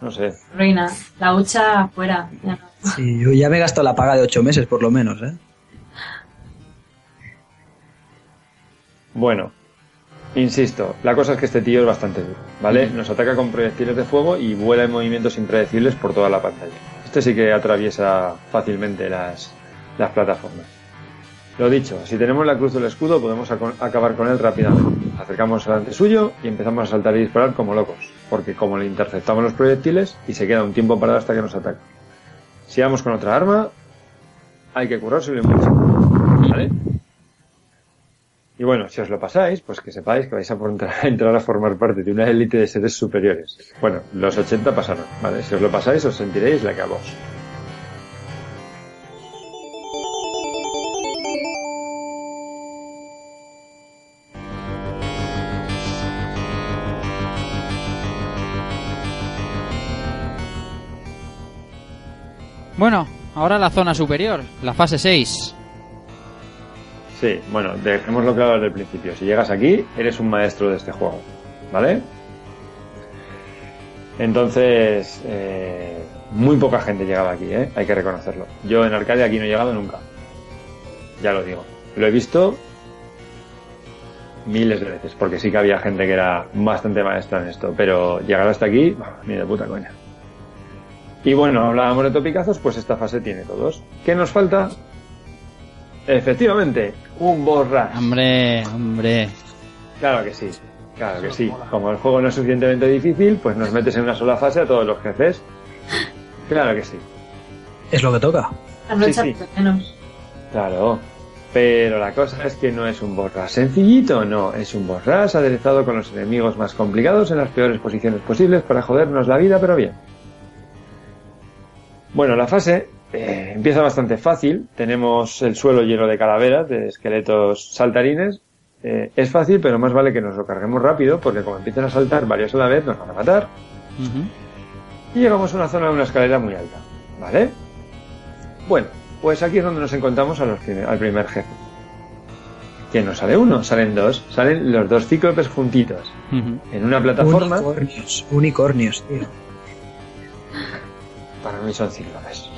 No sé. Reina, la hucha fuera. Sí, yo ya me he gastado la paga de 8 meses por lo menos, ¿eh? Bueno, Insisto, la cosa es que este tío es bastante duro, ¿vale? Nos ataca con proyectiles de fuego y vuela en movimientos impredecibles por toda la pantalla. Este sí que atraviesa fácilmente las, las plataformas. Lo dicho, si tenemos la cruz del escudo podemos acabar con él rápidamente. acercamos delante suyo y empezamos a saltar y disparar como locos, porque como le interceptamos los proyectiles y se queda un tiempo parado hasta que nos ataca. Si vamos con otra arma, hay que currárselo mucho, ¿vale? Y bueno, si os lo pasáis, pues que sepáis que vais a entrar a formar parte de una élite de seres superiores. Bueno, los 80 pasaron, ¿vale? Si os lo pasáis, os sentiréis la que a vos. Bueno, ahora la zona superior, la fase 6. Sí, bueno, dejémoslo claro desde el principio. Si llegas aquí, eres un maestro de este juego, ¿vale? Entonces, eh, muy poca gente llegaba aquí, ¿eh? Hay que reconocerlo. Yo en Arcadia aquí no he llegado nunca. Ya lo digo. Lo he visto miles de veces, porque sí que había gente que era bastante maestra en esto, pero llegar hasta aquí, ni de puta coña. Y bueno, hablábamos de topicazos, pues esta fase tiene todos. ¿Qué nos falta? Efectivamente, un borra. Hombre, hombre. Claro que sí, claro que sí. Como el juego no es suficientemente difícil, pues nos metes en una sola fase a todos los jefes. Claro que sí. Es lo que toca. Sí, sí. Claro. Pero la cosa es que no es un borras sencillito, no, es un borras aderezado con los enemigos más complicados en las peores posiciones posibles para jodernos la vida, pero bien. Bueno, la fase eh, empieza bastante fácil. Tenemos el suelo lleno de calaveras, de esqueletos saltarines. Eh, es fácil, pero más vale que nos lo carguemos rápido, porque como empiezan a saltar varios a la vez, nos van a matar. Y llegamos a una zona de una escalera muy alta. ¿Vale? Bueno, pues aquí es donde nos encontramos a los al primer jefe. Que no sale uno, salen dos. Salen los dos cíclopes juntitos. En una plataforma. Unicornios, unicornios, tío. Para mí son cíclopes.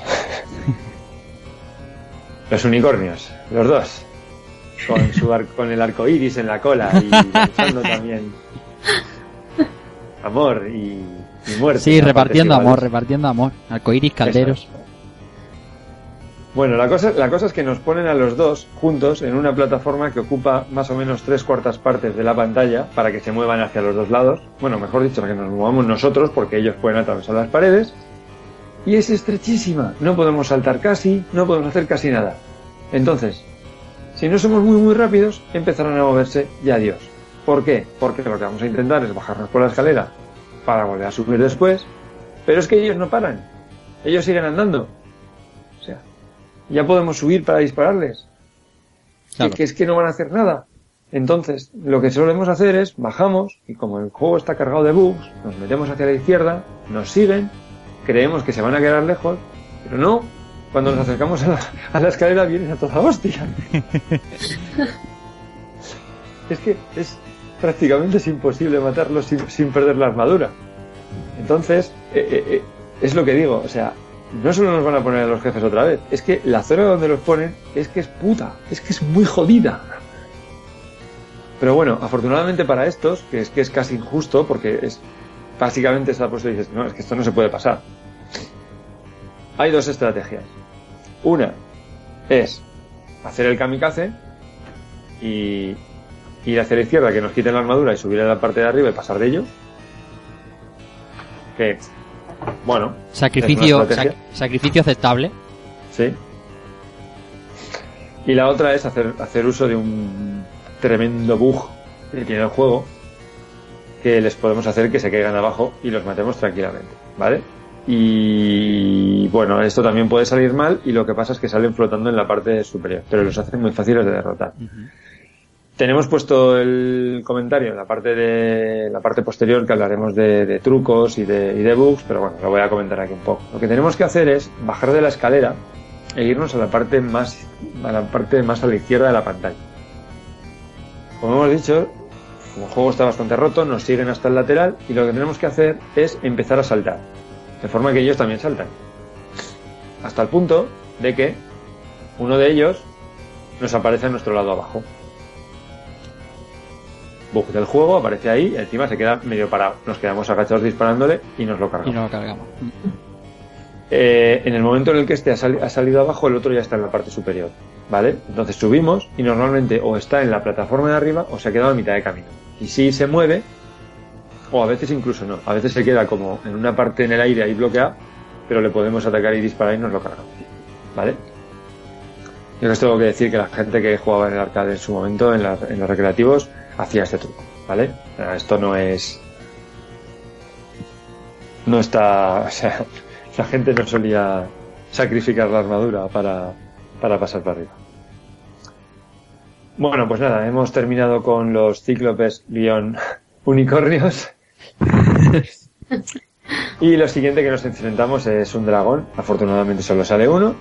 Los unicornios, los dos. Con, su con el arco iris en la cola y lanzando también amor y, muerte. Sí, repartiendo amor, repartiendo amor. Arcoiris, calderos. Bueno, la cosa, la cosa es que nos ponen a los dos juntos en una plataforma que ocupa más o menos tres cuartas partes de la pantalla para que se muevan hacia los dos lados. Bueno, mejor dicho, para que nos movamos nosotros porque ellos pueden atravesar las paredes y es estrechísima. No podemos saltar casi, no podemos hacer casi nada. Entonces, si no somos muy muy rápidos, empezarán a moverse y adiós. ¿Por qué? Porque lo que vamos a intentar es bajarnos por la escalera para volver a subir después, pero es que ellos no paran. Ellos siguen andando. ya podemos subir para dispararles. Que, es que no van a hacer nada. Entonces, lo que solemos hacer es bajamos y como el juego está cargado de bugs, nos metemos hacia la izquierda, nos siguen, creemos que se van a quedar lejos, pero no. Cuando nos acercamos a la, a la escalera vienen a toda hostia. es que es prácticamente es imposible matarlos sin, perder la armadura. Entonces, eh, eh, eh, es lo que digo, o sea, no solo nos van a poner a los jefes otra vez, es que la zona donde los ponen es que es puta, es que es muy jodida. Pero bueno, afortunadamente para estos, que es que es casi injusto, porque es básicamente esa puesto y dices, no, es que esto no se puede pasar. Hay dos estrategias. Una es hacer el kamikaze y ir hacia la izquierda, que nos quiten la armadura y subir a la parte de arriba y pasar de ellos. Que bueno. Sacrificio, sacrificio aceptable. Sí. Y la otra es hacer, hacer uso de un tremendo bug que tiene el juego que les podemos hacer que se caigan abajo y los matemos tranquilamente, ¿vale? Y bueno, esto también puede salir mal y lo que pasa es que salen flotando en la parte superior, pero los hacen muy fáciles de derrotar. Tenemos puesto el comentario en la parte de la parte posterior que hablaremos de, trucos y de, y de, bugs, pero bueno, lo voy a comentar aquí un poco. Lo que tenemos que hacer es bajar de la escalera e irnos a la parte más a la parte más a la izquierda de la pantalla. Como hemos dicho, como el juego está bastante roto, nos siguen hasta el lateral y lo que tenemos que hacer es empezar a saltar, de forma que ellos también saltan. Hasta el punto de que uno de ellos nos aparece a nuestro lado abajo bug del juego, aparece ahí, y encima se queda medio parado. Nos quedamos agachados disparándole y nos lo cargamos. Y lo cargamos. Eh, en el momento en el que este ha, salido abajo, el otro ya está en la parte superior. ¿Vale? Entonces subimos y normalmente o está en la plataforma de arriba o se ha quedado a mitad de camino. Y si se mueve, o a veces incluso no, a veces se queda como en una parte en el aire ahí bloqueado, pero le podemos atacar y disparar y nos lo cargamos. ¿Vale? Yo les tengo que decir que la gente que jugaba en el arcade en su momento, en, en los recreativos, hacía este truco, ¿vale? Esto no es... No está... O sea, la gente no solía sacrificar la armadura para, para pasar para arriba. Bueno, pues nada, hemos terminado con los cíclopes guion unicornios. y lo siguiente que nos enfrentamos es un dragón. Afortunadamente solo sale uno.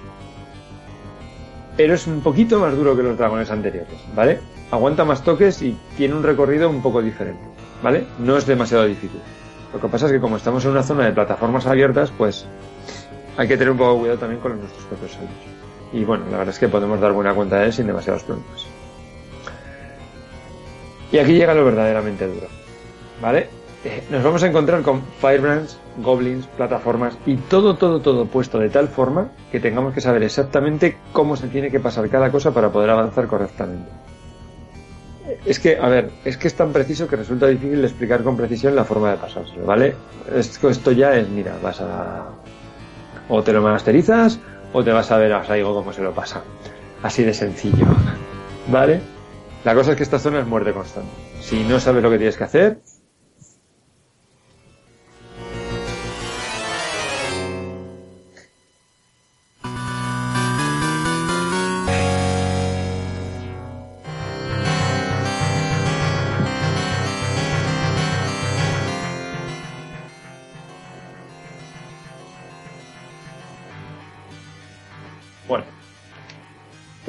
Pero es un poquito más duro que los dragones anteriores, ¿vale? aguanta más toques y tiene un recorrido un poco diferente, ¿vale? No es demasiado difícil. Lo que pasa es que como estamos en una zona de plataformas abiertas, pues hay que tener un poco de cuidado también con nuestros propios saltos. Y bueno, la verdad es que podemos dar buena cuenta de él sin demasiados problemas. Y aquí llega lo verdaderamente duro, ¿vale? Eh, nos vamos a encontrar con Firebrands, Goblins, plataformas y todo, todo, todo puesto de tal forma que tengamos que saber exactamente cómo se tiene que pasar cada cosa para poder avanzar correctamente. Es que, a ver, es que es tan preciso que resulta difícil explicar con precisión la forma de pasárselo, ¿vale? Esto, esto ya es, mira, vas a... O te lo masterizas o te vas a ver a Saigo cómo se lo pasa. Así de sencillo, ¿vale? La cosa es que esta zona es muerte constante. Si no sabes lo que tienes que hacer,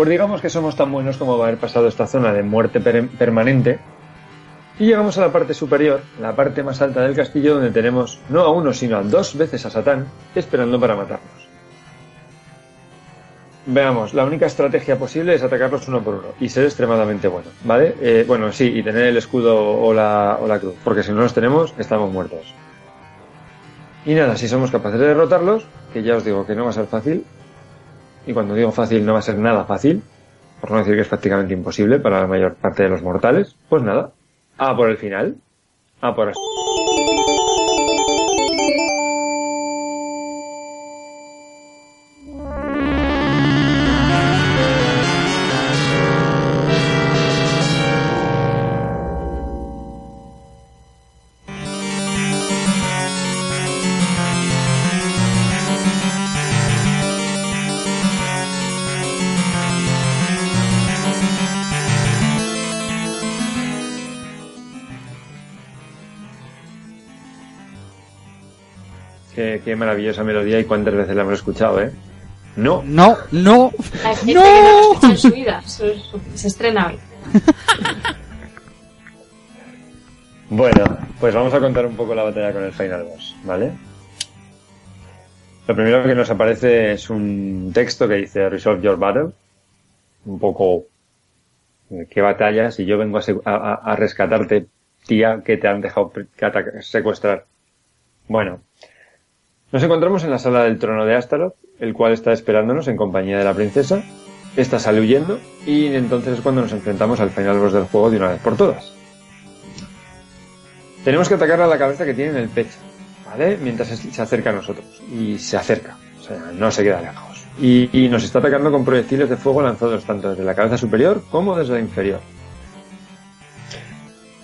Pues digamos que somos tan buenos como va a haber pasado esta zona de muerte permanente. Y llegamos a la parte superior, la parte más alta del castillo, donde tenemos no a uno, sino a dos veces a Satán esperando para matarnos. Veamos, la única estrategia posible es atacarlos uno por uno y ser extremadamente bueno, ¿vale? Eh, bueno, sí, y tener el escudo o la, o la cruz, porque si no los tenemos, estamos muertos. Y nada, si somos capaces de derrotarlos, que ya os digo que no va a ser fácil, y cuando digo fácil no va a ser nada fácil, por no decir que es prácticamente imposible para la mayor parte de los mortales, pues nada, a por el final, a por... Qué, maravillosa melodía y cuántas veces la hemos escuchado, ¿eh? No. No, no. Hay gente ¡No! que no en su vida. Se, se estrena hoy. Bueno, pues vamos a contar un poco la batalla con el Final Boss, ¿vale? Lo primero que nos aparece es un texto que dice Resolve Your Battle. Un poco eh, qué batalla si yo vengo a, a- rescatarte, tía, que te han dejado pre- que ataca- secuestrar. Bueno, nos encontramos en la sala del trono de Astaroth, el cual está esperándonos en compañía de la princesa. Esta sale huyendo y entonces es cuando nos enfrentamos al final boss del juego de una vez por todas. Tenemos que atacar a la cabeza que tiene en el pecho, ¿vale? Mientras se acerca a nosotros. Y se acerca, o sea, no se queda lejos. Y nos está atacando con proyectiles de fuego lanzados tanto desde la cabeza superior como desde la inferior.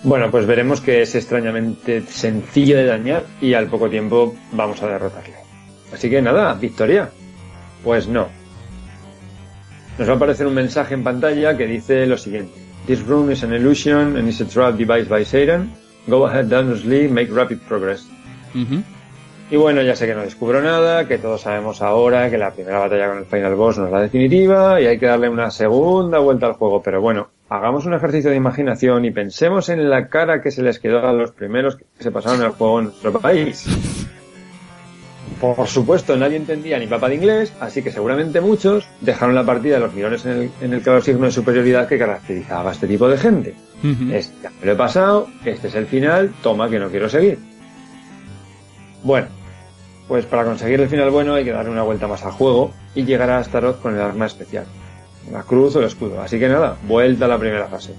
Bueno, pues veremos que es extrañamente sencillo de dañar y al poco tiempo vamos a derrotarle. Así que nada, victoria. Pues no. Nos va a aparecer un mensaje en pantalla que dice lo siguiente. This room is an illusion and is a trap device by Satan. Go ahead, Danusly, make rapid progress. Y bueno, ya sé que no descubro nada, que todos sabemos ahora que la primera batalla con el Final Boss no es la definitiva y hay que darle una segunda vuelta al juego. Pero bueno, hagamos un ejercicio de imaginación y pensemos en la cara que se les quedó a los primeros que se pasaron el juego en nuestro país. Por supuesto, nadie entendía ni papa de inglés, así que seguramente muchos dejaron la partida de los mirones en el, en el claro signo de superioridad que caracterizaba a este tipo de gente. Ujú. Es, ya me lo he pasado, este es el final, toma que no quiero seguir. Bueno, pues para conseguir el final bueno hay que darle una vuelta más al juego y llegar a Astaroth con el arma especial, la cruz o el escudo. Así que nada, vuelta a la primera fase.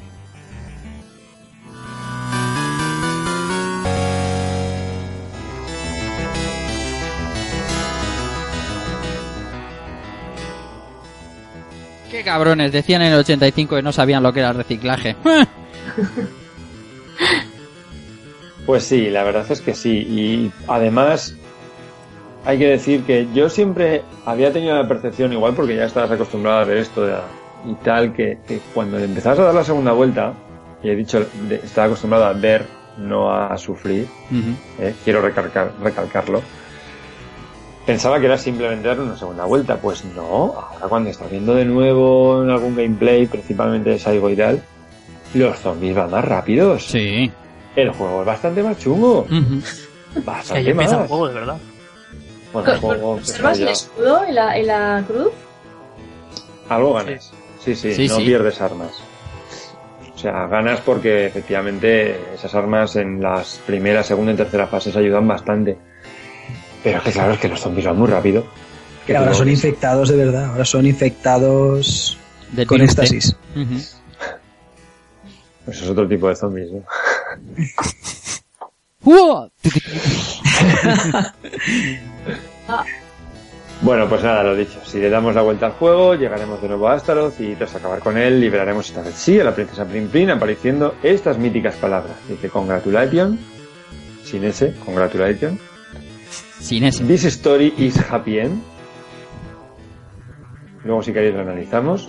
Qué cabrones, decían en el 85 que no sabían lo que era el reciclaje. Pues sí, la verdad es que sí. Y además, hay que decir que yo siempre había tenido la percepción, igual porque ya estabas acostumbrado a ver esto de- y tal, que, que cuando empezabas a dar la segunda vuelta, y he dicho, de- estaba acostumbrado a ver, no a sufrir, Ujú. ¿eh? quiero recalcar, recalcarlo. Pensaba que era simplemente dar una segunda vuelta. Pues no, ahora cuando estás viendo de nuevo en algún gameplay, principalmente de Saigo y tal, los zombies van más rápidos. Sí. El juego es bastante más chungo. Bastante empieza más. el juego, de verdad. Bueno, el juego ¿Observas el ya- escudo y la, y la cruz? algo ganas. Sí, sí, Sí, no sí. pierdes armas. O sea, ganas porque efectivamente esas armas en las primeras, segunda y tercera fases ayudan bastante. Pero es que claro, es que los zombies van muy rápido. Que ahora son infectados de verdad, ahora son infectados Del con éxtasis. Pues es otro tipo de zombies, ¿no? Bueno, pues nada, lo dicho. Si le damos la vuelta al juego, llegaremos de nuevo a Astaroth y tras acabar con él, liberaremos esta vez sí a la princesa Prin Prin apareciendo estas míticas palabras. Dice Congratulation, sin ese, Congratulation. Sin ese. This story is happy end. Luego si queréis lo analizamos.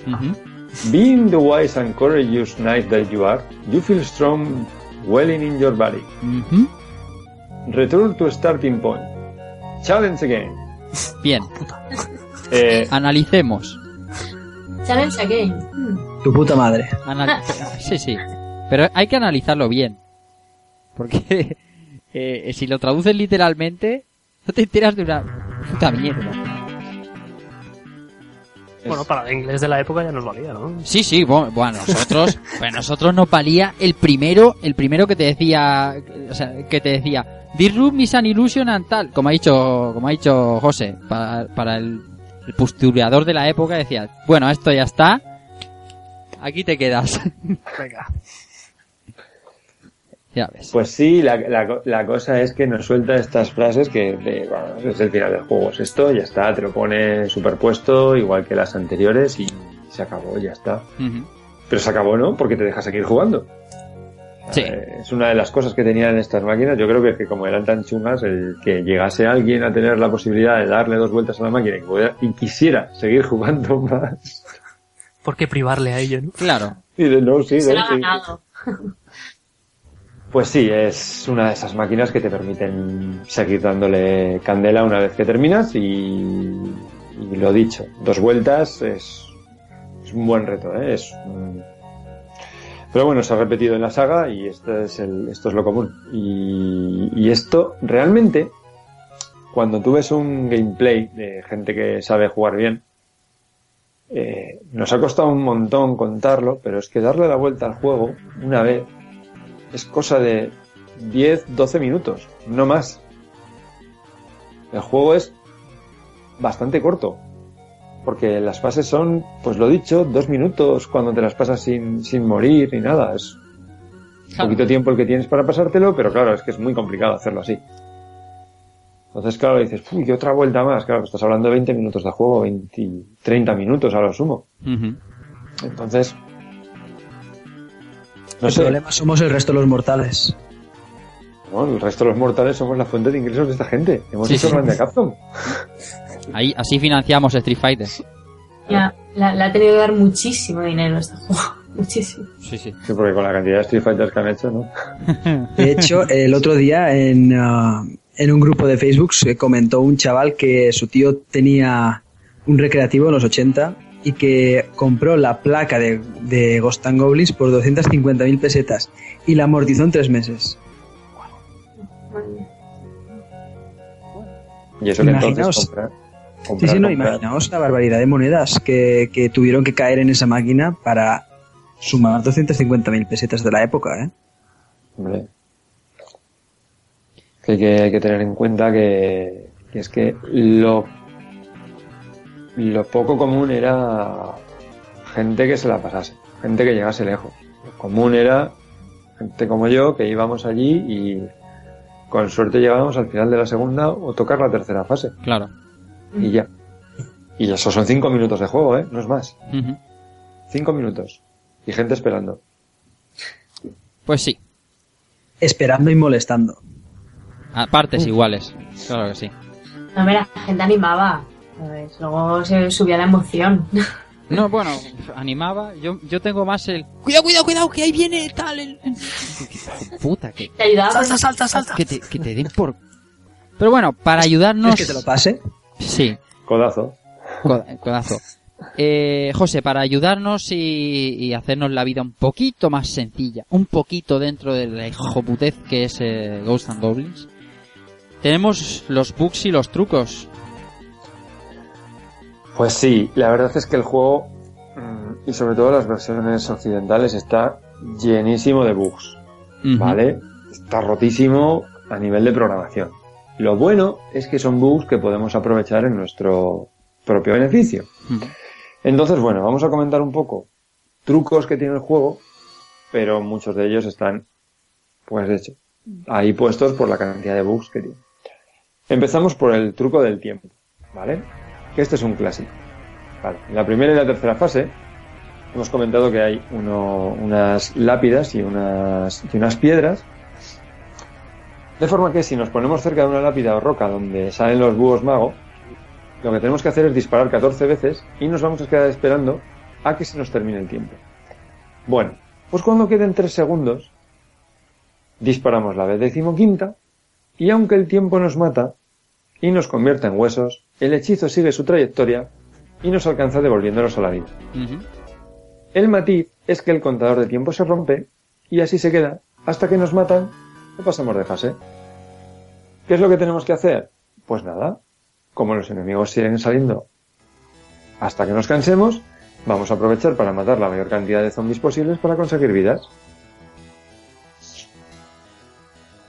Being the wise and courageous knight that you are, you feel strong welling in your body. Return to starting point. Challenge again. Bien. Eh, Analicemos. Challenge again. Tu puta madre. Anal- sí, sí. Pero hay que analizarlo bien. Porque eh, si lo traduces literalmente, no te enteras de una puta mierda. Bueno, para el inglés de la época ya nos valía, ¿no? Sí, sí, bueno, bueno, nosotros, pues nosotros nos valía el primero, el primero que te decía, o sea, que te decía, Room is an illusion and tal, como ha dicho, como ha dicho José, para, para el, el postureador de la época decía, bueno, esto ya está, aquí te quedas. Venga. ya ves. Pues sí, la, la- la cosa es que nos suelta estas frases que de, bueno, es el final del juego, es esto, ya está, te lo pone superpuesto, igual que las anteriores, y se acabó, ya está. Pero se acabó, ¿no? Porque te deja seguir jugando. Sí. Eh, es una de las cosas que tenían estas máquinas. Yo creo que, que como eran tan chungas, el que llegase alguien a tener la posibilidad de darle dos vueltas a la máquina y, poder- y quisiera seguir jugando más. ¿Por qué privarle a ello, no? Claro. Y de no, sí, Se no, lo ha sí. ganado. Pues sí, es una de esas máquinas que te permiten seguir dándole candela una vez que terminas y, lo dicho, dos vueltas es, un buen reto, ¿eh? es pero bueno, se ha repetido en la saga y esto es, el, esto es lo común. Y, y esto realmente, cuando tú ves un gameplay de gente que sabe jugar bien, eh, nos ha costado un montón contarlo, pero es que darle la vuelta al juego una vez es cosa de 10, 12 minutos, no más. El juego es bastante corto, porque las fases son, pues lo dicho, dos minutos cuando te las pasas sin, sin morir ni nada. Es un poquito tiempo el que tienes para pasártelo, pero claro, es que es muy complicado hacerlo así. Entonces, claro, dices, uy, ¿qué otra vuelta más? Claro, estás hablando de 20 minutos de juego, 20, 30 minutos a lo sumo. Entonces, no el problema somos el resto de los mortales. No, el resto de los mortales somos la fuente de ingresos de esta gente. Hemos hecho grande Capcom. Ahí, así financiamos Street Fighter. Ya, le ha tenido que dar muchísimo dinero a este juego. Muchísimo. Sí, sí. Sí, porque con la cantidad de Street Fighters que han hecho, ¿no? De hecho, el otro día en, uh, en un grupo de Facebook se comentó un chaval que su tío tenía un recreativo en los 80 y que compró la placa de, de Ghost and Goblins por 250.000 pesetas y la amortizó en tres meses. Y eso que entonces sí, sí, no, imaginaos la barbaridad de monedas que, que, tuvieron que caer en esa máquina para sumar 250.000 pesetas de la época, ¿eh? Hombre. Que hay, que hay que tener en cuenta que, que es que lo, lo poco común era gente que se la pasase, gente que llegase lejos. Lo común era gente como yo que íbamos allí y con suerte llegábamos al final de la segunda o tocar la tercera fase. Claro y ya. Y eso son cinco minutos de juego, ¿eh? No es más. Cinco minutos. Y gente esperando. Pues sí. Esperando y molestando. A partes iguales. Claro que sí. No, mira, la gente animaba. Luego se subía la emoción. No, bueno, animaba. Yo, yo tengo más el. Cuidado, cuidado, cuidado, que ahí viene tal. El... Puta, que. Te ayudaba. Salta, salta, salta. Que te, que te den por. Pero bueno, para ayudarnos. ¿Es que te lo pase? Sí. Codazo. Codazo. Eh, José, para ayudarnos y, hacernos la vida un poquito más sencilla, un poquito dentro de la hijoputez que es eh, Ghost and Goblins, tenemos los bugs y los trucos. Pues sí, la verdad es que el juego, mm, y sobre todo las versiones occidentales, está llenísimo de bugs. ¿Vale? Está rotísimo a nivel de programación. Lo bueno es que son bugs que podemos aprovechar en nuestro propio beneficio. Entonces, bueno, vamos a comentar un poco trucos que tiene el juego, pero muchos de ellos están, pues de hecho, ahí puestos por la cantidad de bugs que tiene. Empezamos por el truco del tiempo, ¿vale? Este es un clásico. Vale. En la primera y la tercera fase hemos comentado que hay unas lápidas y unas, y unas piedras de forma que si nos ponemos cerca de una lápida o roca donde salen los búhos mago, lo que tenemos que hacer es disparar 14 veces y nos vamos a quedar esperando a que se nos termine el tiempo. Bueno, pues cuando queden 3 segundos, disparamos la vez decimoquinta y aunque el tiempo nos mata y nos convierta en huesos, el hechizo sigue su trayectoria y nos alcanza devolviéndonos a la vida. El matiz es que el contador de tiempo se rompe y así se queda hasta que nos matan o pasamos de fase. ¿Qué es lo que tenemos que hacer? Pues nada, como los enemigos siguen saliendo hasta que nos cansemos, vamos a aprovechar para matar la mayor cantidad de zombies posibles para conseguir vidas.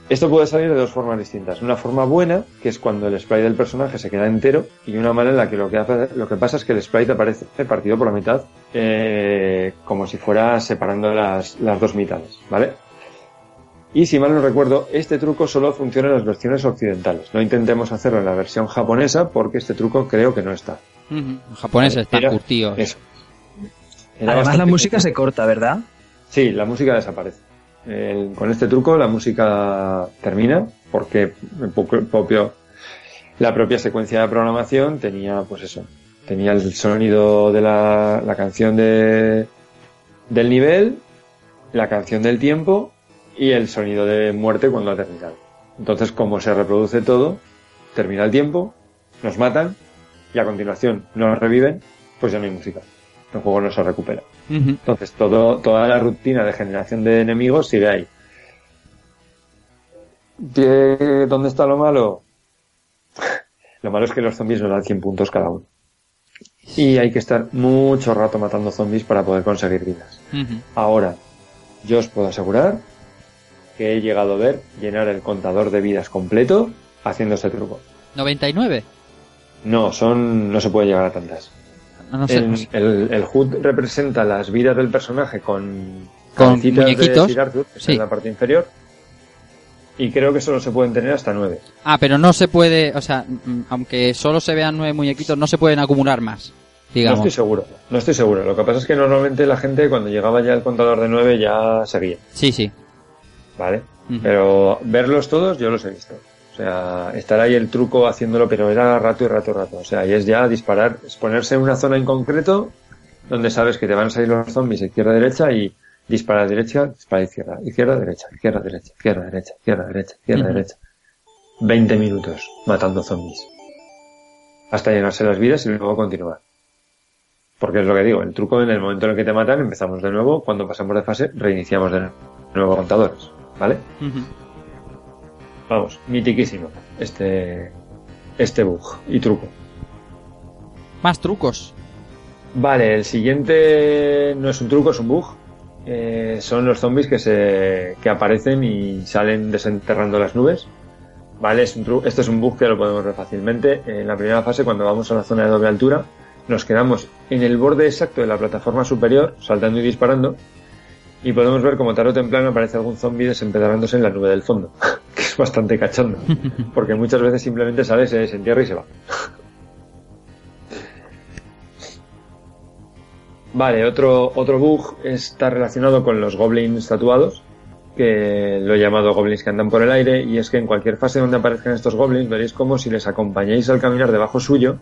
Esto puede salir de dos formas distintas. Una forma buena, que es cuando el sprite del personaje se queda entero, y una mala en la que lo que, hace, lo que pasa es que el sprite aparece partido por la mitad, eh, como si fuera separando las, las dos mitades, ¿vale? Y si mal no recuerdo, este truco solo funciona en las versiones occidentales. No intentemos hacerlo en la versión japonesa porque este truco creo que no está. En japonés está curtido. Eso. Además la música se corta, ¿verdad? Sí, la música desaparece. con este truco la música termina porque el propio, la propia secuencia de programación tenía, pues eso, tenía el sonido de la, la canción de, del nivel, la canción del tiempo y el sonido de muerte cuando ha terminado. Entonces, como se reproduce todo, termina el tiempo, nos matan y a continuación nos reviven, pues ya no hay música. El juego no se recupera. Entonces, todo, toda la rutina de generación de enemigos sigue ahí. ¿Dónde está lo malo? lo malo es que los zombies nos dan 100 puntos cada uno. Y hay que estar mucho rato matando zombies para poder conseguir vidas. Ahora, yo os puedo asegurar que he llegado a ver llenar el contador de vidas completo haciendo ese truco. ¿99? No, son, no se puede llegar a tantas. el, el, HUD representa las vidas del personaje con, con muñequitos en la parte inferior. Y creo que solo se pueden tener hasta nueve. Ah, pero no se puede, o sea, mm, aunque solo se vean nueve muñequitos, no se pueden acumular más. Digamos. No estoy seguro, no estoy seguro. Lo que pasa es que normalmente la gente cuando llegaba ya el contador de nueve ya seguía. Sí, sí. ¿Vale? Pero verlos todos yo los he visto. O sea, estar ahí el truco haciéndolo, pero era rato y rato rato. O sea, y es ya disparar, es ponerse en una zona en concreto donde sabes que te van a salir los zombies izquierda derecha y dispara derecha, dispara izquierda, izquierda derecha, izquierda derecha, izquierda derecha, izquierda derecha, izquierda derecha. 20 minutos matando zombies. Hasta llenarse las vidas y luego continuar. Porque es lo que digo, el truco en el momento en el que te matan empezamos de nuevo, cuando pasamos de fase reiniciamos de nuevo contadores, ¿vale? Vamos, mitiquísimo este, este bug y truco. Más trucos. Vale, el siguiente no es un truco, es un bug. Eh, son los zombies que se que aparecen y salen desenterrando las nubes. Vale, es un Esto es un bug que lo podemos ver fácilmente. En la primera fase, cuando vamos a la zona de doble altura, nos quedamos en el borde exacto de la plataforma superior, saltando y disparando, y podemos ver como tarde o temprano aparece algún zombie desempedrarándose en la nube del fondo, que es bastante cachondo, porque muchas veces simplemente sale, se desentierra y se va. Vale, otro, otro bug está relacionado con los goblins tatuados, que lo he llamado goblins que andan por el aire, y es que en cualquier fase donde aparezcan estos goblins veréis como si les acompañáis al caminar debajo suyo,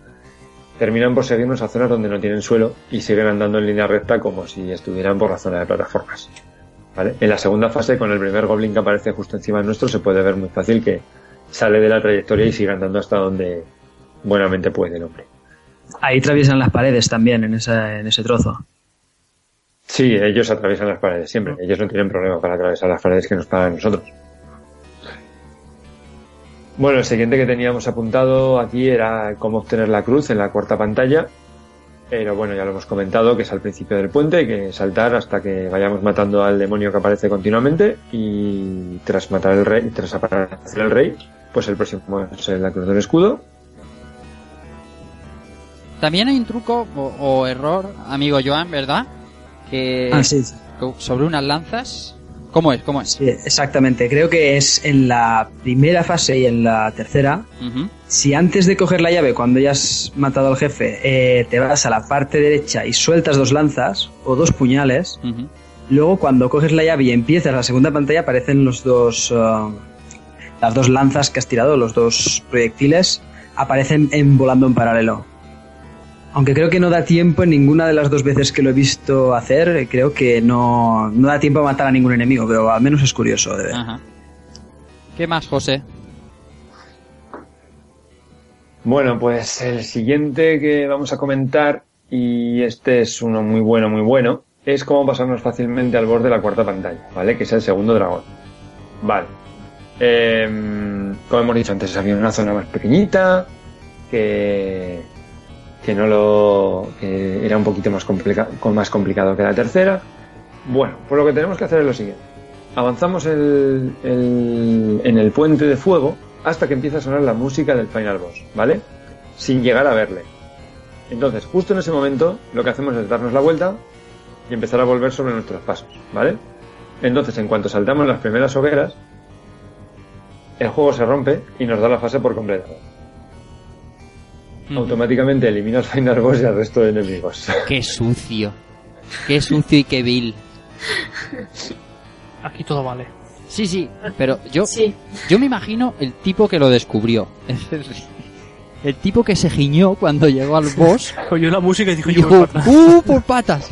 terminan por seguirnos a zonas donde no tienen suelo y siguen andando en línea recta como si estuvieran por la zona de plataformas. ¿Vale? En la segunda fase, con el primer goblin que aparece justo encima nuestro, se puede ver muy fácil que sale de la trayectoria y sigue andando hasta donde buenamente puede el hombre. Ahí atraviesan las paredes también en, en ese trozo. Sí, ellos atraviesan las paredes siempre. Ellos no tienen problema para atravesar las paredes que nos pagan nosotros. Bueno, el siguiente que teníamos apuntado aquí era cómo obtener la cruz en la cuarta pantalla. Pero bueno, ya lo hemos comentado, que es al principio del puente, hay que saltar hasta que vayamos matando al demonio que aparece continuamente y tras matar el rey, tras aparecer el rey, pues el próximo es la cruz del escudo. También hay un truco o, error, amigo Joan, ¿verdad? Que ah, sí. sobre unas lanzas ¿Cómo es? ¿Cómo es? Sí, exactamente. Creo que es en la primera fase y en la tercera. Si antes de coger la llave, cuando ya has matado al jefe, eh, te vas a la parte derecha y sueltas dos lanzas o dos puñales, luego cuando coges la llave y empiezas la segunda pantalla aparecen los dos, uh, las dos lanzas que has tirado, los dos proyectiles, aparecen en, volando en paralelo. Aunque creo que no da tiempo en ninguna de las dos veces que lo he visto hacer, creo que no, da tiempo a matar a ningún enemigo, pero al menos es curioso de ver. ¿Qué más, José? Bueno, pues el siguiente que vamos a comentar, y este es uno muy bueno, muy bueno, es cómo pasarnos fácilmente al borde de la cuarta pantalla, ¿vale? Que es el segundo dragón. Vale. Em, como hemos dicho antes, había una zona más pequeñita, que que no lo que era un poquito más, complicado más complicado que la tercera. Bueno, pues lo que tenemos que hacer es lo siguiente. Avanzamos el, en el puente de fuego hasta que empieza a sonar la música del final boss, ¿vale? Sin llegar a verle. Entonces, justo en ese momento, lo que hacemos es darnos la vuelta y empezar a volver sobre nuestros pasos, ¿vale? Entonces, en cuanto saltamos las primeras hogueras, el juego se rompe y nos da la fase por completo automáticamente elimina al final boss y al resto de enemigos. Qué sucio. Qué sucio y qué vil. Aquí todo vale. Sí, sí, pero yo, yo me imagino el tipo que lo descubrió. El tipo que se giñó cuando llegó al boss. Oyó la música y dijo, ¡Uh, por patas!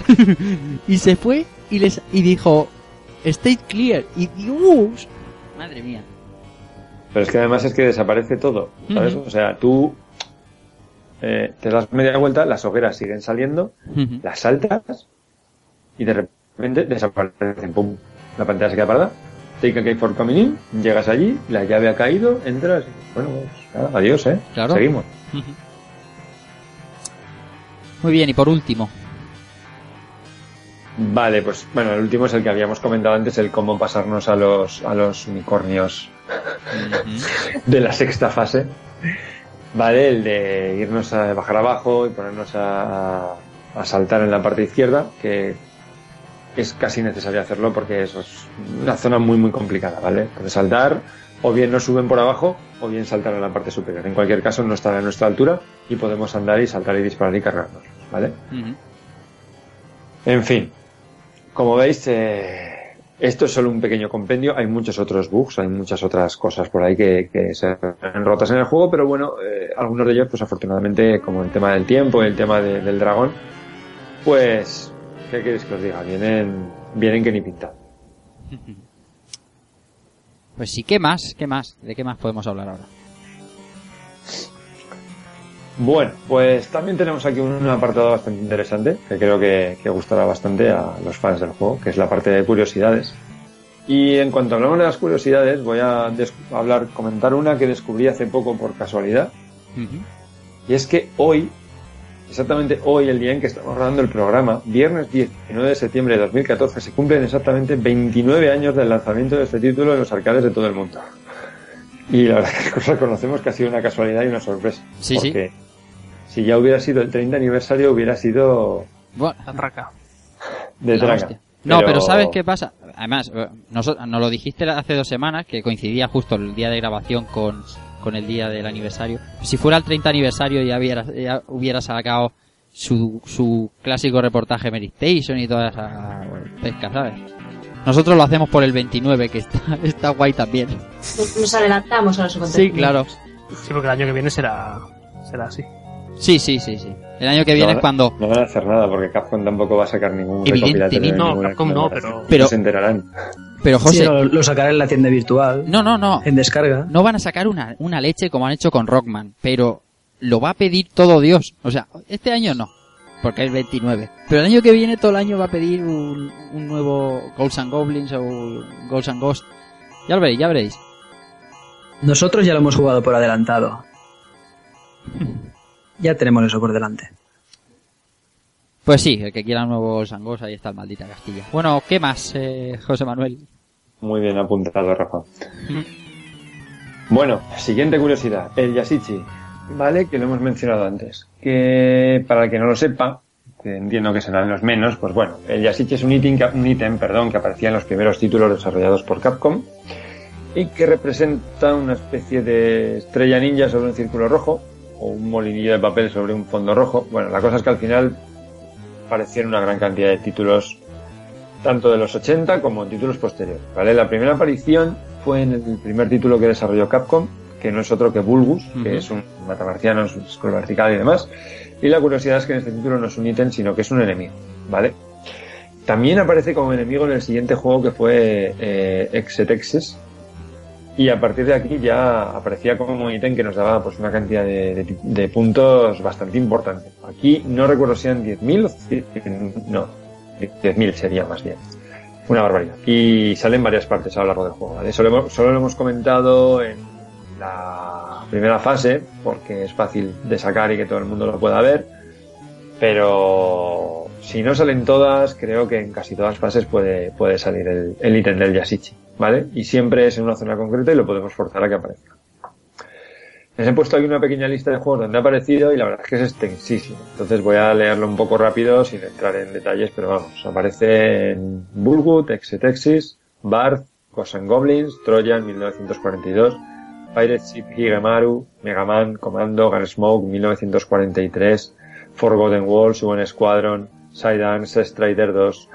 y se fue y, les, y dijo, State Clear. Y Dios. Madre mía. Pero es que además es que desaparece todo, ¿sabes? O sea, tú eh, te das media vuelta, las hogueras siguen saliendo, las saltas y de repente desaparecen. Pum. La pantalla se queda parada. Take a key for coming in, llegas allí, la llave ha caído, entras. Bueno, pues adiós, ¿eh? Claro. Seguimos. Muy bien, y por último. Vale, pues bueno, el último es el que habíamos comentado antes, el cómo pasarnos a los, a los unicornios de la sexta fase. Vale, el de irnos a bajar abajo y ponernos a, a saltar en la parte izquierda, que es casi necesario hacerlo porque eso es una zona muy muy complicada, ¿vale? Puedes saltar, o bien nos suben por abajo, o bien saltar en la parte superior. En cualquier caso, no estará a nuestra altura y podemos andar y saltar y disparar y cargarnos, ¿vale? En fin, como veis, eh, esto es solo un pequeño compendio. Hay muchos otros bugs, hay muchas otras cosas por ahí que, se ven rotas en el juego, pero bueno, eh, algunos de ellos, pues afortunadamente, como el tema del tiempo el tema de, del dragón, pues, ¿qué queréis que os diga? Vienen, vienen que ni pintan. Pues sí, ¿qué más? ¿Qué más? ¿De qué más podemos hablar ahora? Bueno, pues también tenemos aquí un apartado bastante interesante que creo que, que, gustará bastante a los fans del juego, que es la parte de curiosidades. Y en cuanto hablamos de las curiosidades, voy a hablar, comentar una que descubrí hace poco por casualidad. Uh -huh. Y es que hoy, exactamente hoy, el día en que estamos grabando el programa, viernes 19 de septiembre de 2014, se cumplen exactamente 29 años del lanzamiento de este título en los arcades de todo el mundo. Y la verdad es que reconocemos que ha sido una casualidad y una sorpresa. Sí, porque sí si ya hubiera sido el 30 aniversario, hubiera sido. Bueno, traca. De traca. No, pero... ¿sabes qué pasa? Además, nos, nos, lo dijiste hace dos semanas, que coincidía justo el día de grabación con, con el día del aniversario. Si fuera el 30 aniversario, ya hubiera, ya hubiera sacado su, su clásico reportaje Mary Station y toda esa pesca, ¿sabes? Nosotros lo hacemos por el 29, que está, está guay también. Nos adelantamos a los Sí, claro. Sí, porque el año que viene será, será así. Sí, sí, sí, sí. El año que viene no, es cuando... No van a hacer nada porque Capcom tampoco va a sacar ningún Evidentemente no, Capcom no, pero... pero... se enterarán. Pero José... Sí, lo, lo, sacarán en la tienda virtual. No, no, no. En descarga. No van a sacar una, una leche como han hecho con Rockman, pero lo va a pedir todo Dios. O sea, este año no, porque es 29. Pero el año que viene todo el año va a pedir un, un nuevo Ghosts and Goblins o Ghosts and Ghosts. Ya lo veréis, ya veréis. Nosotros ya lo hemos jugado por adelantado. ya tenemos eso por delante. Pues sí, el que quiera un nuevo Sangos, ahí está el maldita Castilla. Bueno, ¿qué más, eh, José Manuel? Muy bien apuntado, Rafa. bueno, siguiente curiosidad, el Yasichi, ¿vale? Que lo hemos mencionado antes. Que para el que no lo sepa, que entiendo que serán los menos, pues bueno, el Yasichi es un ítem, que, un ítem perdón, que aparecía en los primeros títulos desarrollados por Capcom y que representa una especie de estrella ninja sobre un círculo rojo o un molinillo de papel sobre un fondo rojo. Bueno, la cosa es que al final aparecieron una gran cantidad de títulos, tanto de los 80 como títulos posteriores. ¿vale? La primera aparición fue en el primer título que desarrolló Capcom, que no es otro que Bulgus, uh -huh. que es un matamarciano, es un scroll vertical y demás. Y la curiosidad es que en este título no es un ítem, sino que es un enemigo, ¿vale? También aparece como enemigo en el siguiente juego que fue eh, Exetexes, y a partir de aquí ya aparecía como un ítem que nos daba pues una cantidad de, de, de puntos bastante importante. Aquí no recuerdo si eran 10.000 o no, 10.000 sería más bien. Una barbaridad. Y sale en varias partes a lo largo del juego. ¿vale? Solo lo hemos comentado en la primera fase, porque es fácil de sacar y que todo el mundo lo pueda ver. Pero si no salen todas, creo que en casi todas fases puede, puede salir el, el ítem del Yasichi. ¿Vale? Y siempre es en una zona concreta y lo podemos forzar a que aparezca. Les he puesto aquí una pequeña lista de juegos donde ha aparecido y la verdad es que es extensísimo. Entonces voy a leerlo un poco rápido sin entrar en detalles, pero vamos, aparece en Bulwood, Exetexis, Barth, Ghosts and Goblins, Trojan 1942, Pirate Ship Higemaru, Mega Man, Commando, Gunsmoke 1943, Forgotten World, Suban Squadron, Sidance, Strider 2,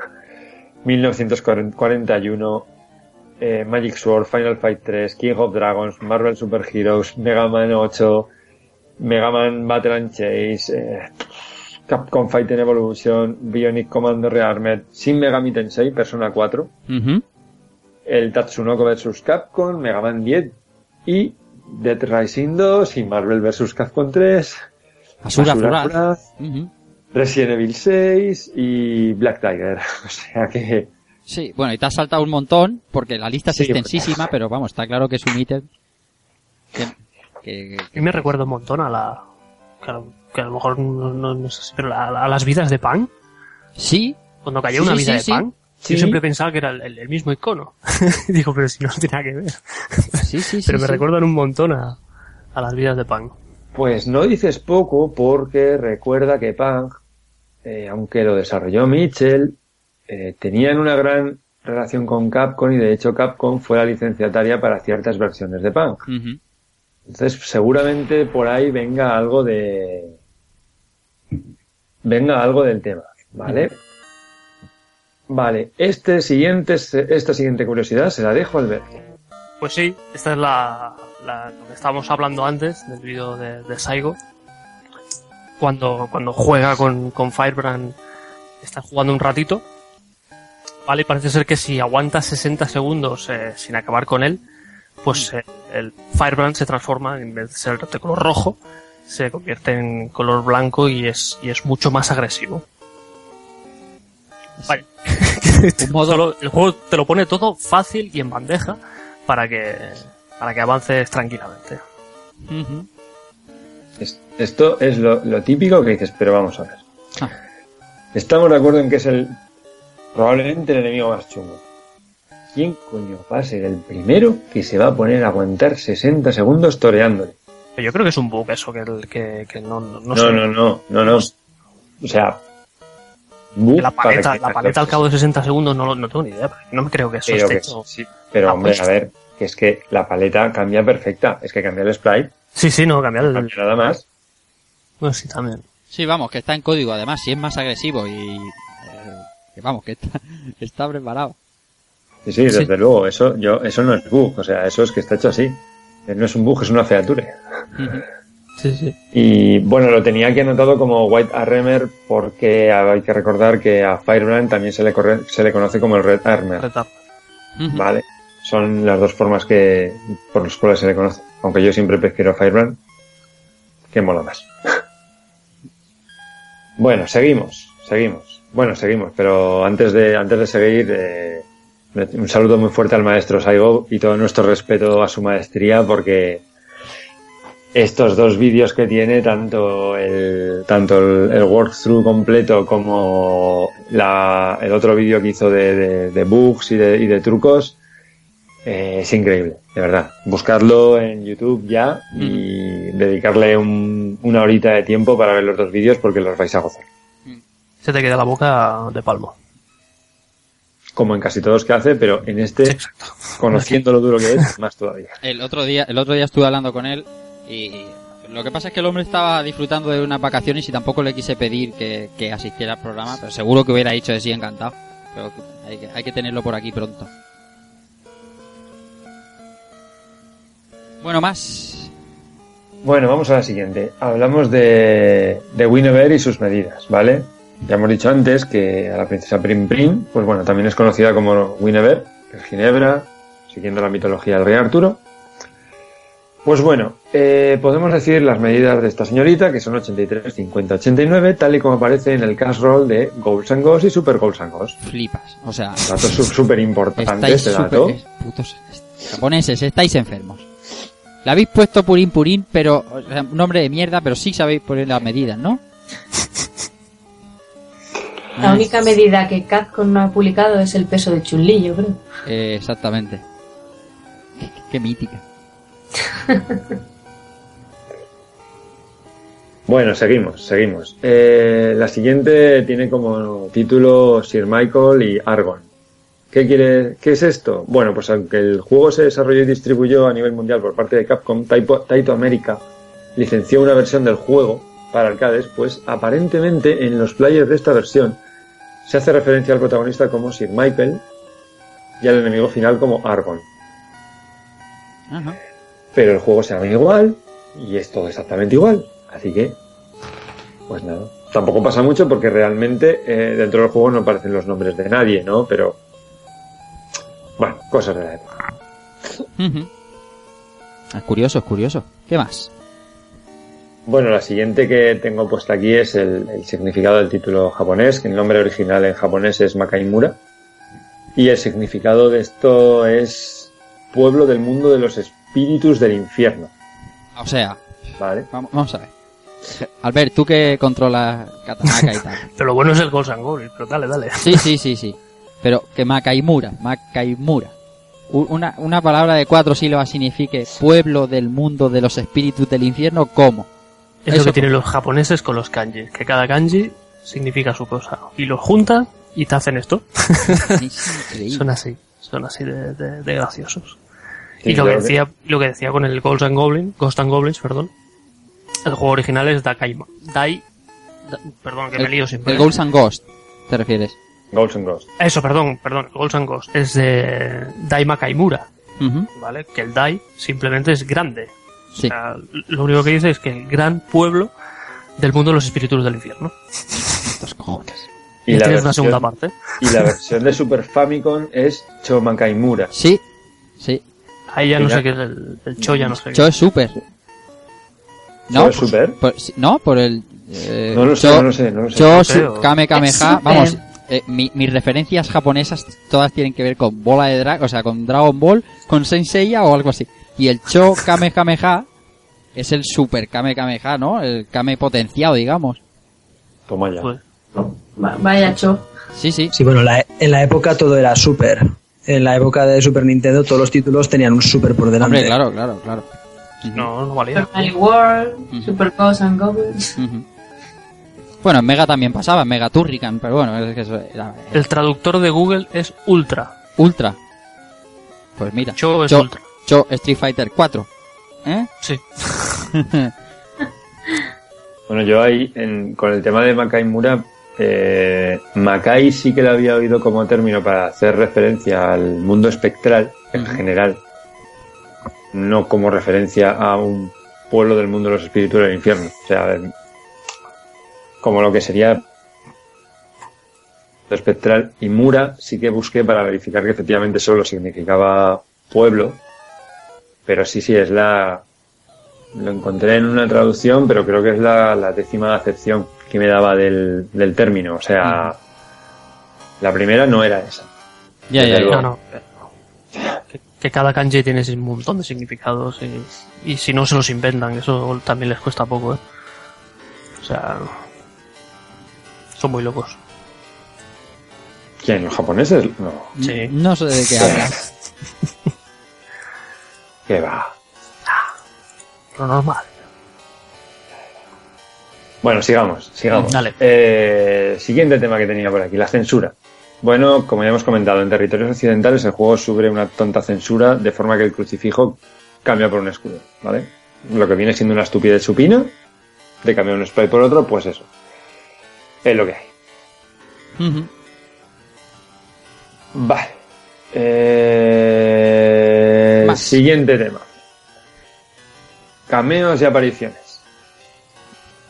1941, eh, Magic Sword, Final Fight 3, King of Dragons, Marvel Super Heroes, Mega Man 8, Mega Man Battle and Chase, eh, Capcom Fighting Evolution, Bionic Commando Rearmed, Shin Megami Tensei, Persona 4, uh -huh. el Tatsunoko vs. Capcom, Mega Man 10 y Dead Rising 2 y Marvel vs. Capcom 3. Asura, Asura Furaz. Resident Evil 6 y Black Tiger. O sea que Sí, bueno, y te has saltado un montón, porque la lista es Sí, extensísima, pero vamos, está claro que es un ítem que, que- mí me recuerda un montón a la. Que a lo, que a lo mejor no, no- no sé si, pero a, a las vidas de Pan. Sí, Cuando cayó Sí, una sí, vida sí, de sí. Pan. Sí. Yo siempre pensaba que era el, mismo icono. Digo, pero si no tiene nada que ver. sí, sí, sí. pero me sí. recuerdan un montón a, a las vidas de Pan. Pues no dices poco porque recuerda que Pang, eh, aunque lo desarrolló Mitchell, eh, tenían una gran relación con Capcom y de hecho Capcom fue la licenciataria para ciertas versiones de. Ujú. Entonces seguramente por ahí venga algo de... venga algo del tema, ¿vale? Vale, este siguiente, esta siguiente curiosidad se la dejo al ver. Pues sí, esta es la, la- lo que estábamos hablando antes del vídeo de, de Saigo. Cuando, cuando juega con, con Firebrand, está jugando un ratito. Vale, y parece ser que si aguanta 60 segundos eh, sin acabar con él, pues eh, el Firebrand se transforma, en vez de ser de color rojo, se convierte en color blanco y es, y es mucho más agresivo. Modo- Solo- el juego te lo pone todo fácil y en bandeja para que, para que avances tranquilamente. Es- Esto es lo, lo típico que dices, pero vamos a ver. Ah. Estamos de acuerdo en que es el probablemente el enemigo más chungo. ¿Quién coño va a ser el primero que se va a poner a aguantar 60 segundos toreándole? Yo creo que es un bug eso, que, el- que, que no, no, no No, sé. no, no, no, no. O sea, la paleta, la paleta al cabo de 60 segundos no, lo- no tengo ni idea. porque No me creo que eso pero esté que- hecho. sí, pero hombre, pues. a ver, que es que la paleta cambia perfecta. Es que cambia el sprite, Sí, sí, no, cambiar el. cambia nada más. Bueno, sí, también. Sí, vamos, que está en código, además, si es más agresivo y... que vamos, que está, está preparado. Sí, sí, Sí. desde luego, eso, yo, eso no es bug, o sea, eso es que está hecho así. Eh, No es un bug, es una feature. Sí, sí. Y bueno, lo tenía aquí anotado como White Armor porque hay que recordar que a Firebrand también se le, corre- se le conoce como el Red Armor, Retar. Ujú. ¿vale? Son las dos formas que por las cuales se le conoce. Aunque yo siempre prefiero a Firebrand, que mola más. bueno, seguimos, seguimos. Bueno, seguimos, pero antes de, antes de seguir, eh, un saludo muy fuerte al maestro Saigo y todo nuestro respeto a su maestría porque estos dos vídeos que tiene, tanto el, tanto el, el walkthrough completo como la, el otro vídeo que hizo de, de- de bugs y de, y de trucos, eh, es increíble, de verdad. Buscarlo en YouTube ya y dedicarle un- una horita de tiempo para ver los dos vídeos porque los vais a gozar. Se te queda la boca de palmo. Como en casi todos que hace, pero en este, Exacto. conociendo lo duro que es, más todavía. El otro día, el otro día estuve hablando con él y lo que pasa es que el hombre estaba disfrutando de unas vacaciones y tampoco le quise pedir que, que asistiera al programa, pero seguro que hubiera dicho de sí encantado. Pero hay que, hay que tenerlo por aquí pronto. Bueno, más. Bueno, vamos a la siguiente. Hablamos de, de Winnever y sus medidas, ¿vale? Ya hemos dicho antes que a la princesa Prim Prim, pues bueno, también es conocida como Winnever, que es Ginebra, siguiendo la mitología del rey Arturo. Pues bueno, eh, podemos decir las medidas de esta señorita, que son 83, 50, 89, tal y como aparece en el cast roll de Goals and Ghosts y Super Goals and Ghosts. Flipas. O sea, Dato súper importante estáis este dato. súper... Putos japoneses, estáis enfermos. Le habéis puesto purín purín, pero... o sea, nombre de mierda, pero sí sabéis poner las medidas, ¿no? La única medida que Capcom no ha publicado es el peso de Chun-Li, yo creo. Eh, exactamente. Qué, qué mítica. Bueno, seguimos, seguimos. Eh, la siguiente tiene como título Sir Michael y Argon. ¿Qué quiere, qué es esto? Bueno, pues aunque el juego se desarrolló y distribuyó a nivel mundial por parte de Capcom, Taito, Taito America licenció una versión del juego para arcades, pues aparentemente en los players de esta versión se hace referencia al protagonista como Sir Michael y al enemigo final como Argon. Ajá. Pero el juego se llama igual y es todo exactamente igual. Así que, pues nada. Tampoco pasa mucho porque realmente eh, dentro del juego no aparecen los nombres de nadie, ¿no? Pero Bueno, cosas de la época. Es curioso, es curioso. ¿Qué más? Bueno, la siguiente que tengo puesta aquí es el, el, significado del título japonés, que el nombre original en japonés es Makaimura. Y el significado de esto es pueblo del mundo de los espíritus del infierno. O sea, vale. vamos a ver. Albert, tú que controlas Katanaka y tal. pero lo bueno es el Goblins, pero dale, dale. Sí, sí, sí, sí. Pero que Makaimura, Makaimura. Una, una palabra de cuatro sílabas signifique pueblo del mundo de los espíritus del infierno, ¿cómo? Es lo que tienen los japoneses con los kanji, que cada kanji significa su cosa. Y los juntan y te hacen esto. son así, son así de, de, de graciosos. Sí, y lo que decía, lo que decía con el Ghost and Goblins, Ghost and Goblins, perdón, el juego original es Dakaima. Dai, da, perdón, que el, me lío siempre. El Ghost and Ghost, ¿te refieres? Ghost and Ghost. Eso, perdón, perdón, Ghost and Ghost. Es de Daima Kaimura, Uh -huh. ¿vale? Que el Dai simplemente es grande. Sí. O sea, lo único que dice es que el gran pueblo del mundo de los espíritus del infierno. Estos cojones. Y, y tienes una segunda parte. Y la versión de Super Famicom es Chomakaimura. Sí, sí. Ahí ya no sé qué es el, el Cho, ya no sé. Cho es Super. ¿No? es Super? Por, no, por el... Eh, no lo sé, Cho, no lo sé, no lo sé. Cho, o- Kame Kameha, vamos, eh, mi- mis referencias japonesas todas tienen que ver con bola de drag, o sea, con Dragon Ball, con Senseiya o algo así. Y el Cho Kame Kameha es el Super Kame Kameha, ¿no? El Kame potenciado, digamos. Toma ya. Pues, Va- Vaya cho. Sí, sí. Sí, bueno, la- en la época todo era Super. En la época de Super Nintendo todos los títulos tenían un Super por delante. Hombre, claro, claro, claro. no, no valía. Super Mario World. Super Ghosts and Goblins. Bueno, en Mega también pasaba, en Mega Turrican, pero bueno, es que eso era, El traductor de Google es Ultra. Ultra. Pues mira, Cho es Cho, Ultra. Cho Street Fighter 4. ¿Eh? Sí. Bueno, yo ahí, en- con el tema de Makai Mura, eh, Makai sí que lo había oído como término para hacer referencia al mundo espectral en general, no como referencia a un pueblo del mundo de los espíritus del infierno. O sea, como lo que sería espectral y Mura sí que busqué para verificar que efectivamente solo significaba pueblo, pero sí, sí, es la, lo encontré en una traducción, pero creo que es la, la décima acepción que me daba del, del término. O sea, la primera no era esa. Ya, ya, ya. No, no. Que, que cada kanji tiene un montón de significados y, y si no se los inventan, eso también les cuesta poco, ¿eh? O sea, son muy locos. ¿Quién? ¿Los japoneses? No. Sí. No sé de qué hablas. ¿Qué va? Lo normal. Bueno, sigamos, sigamos. Dale. Eh, siguiente tema que tenía por aquí, la censura. Bueno, como ya hemos comentado, en territorios occidentales el juego sufre una tonta censura de forma que el crucifijo cambia por un escudo, ¿vale? Lo que viene siendo una estupidez supina de cambiar un sprite por otro, pues eso. Es lo que hay. Vale. Eh, Siguiente tema. Cameos y apariciones.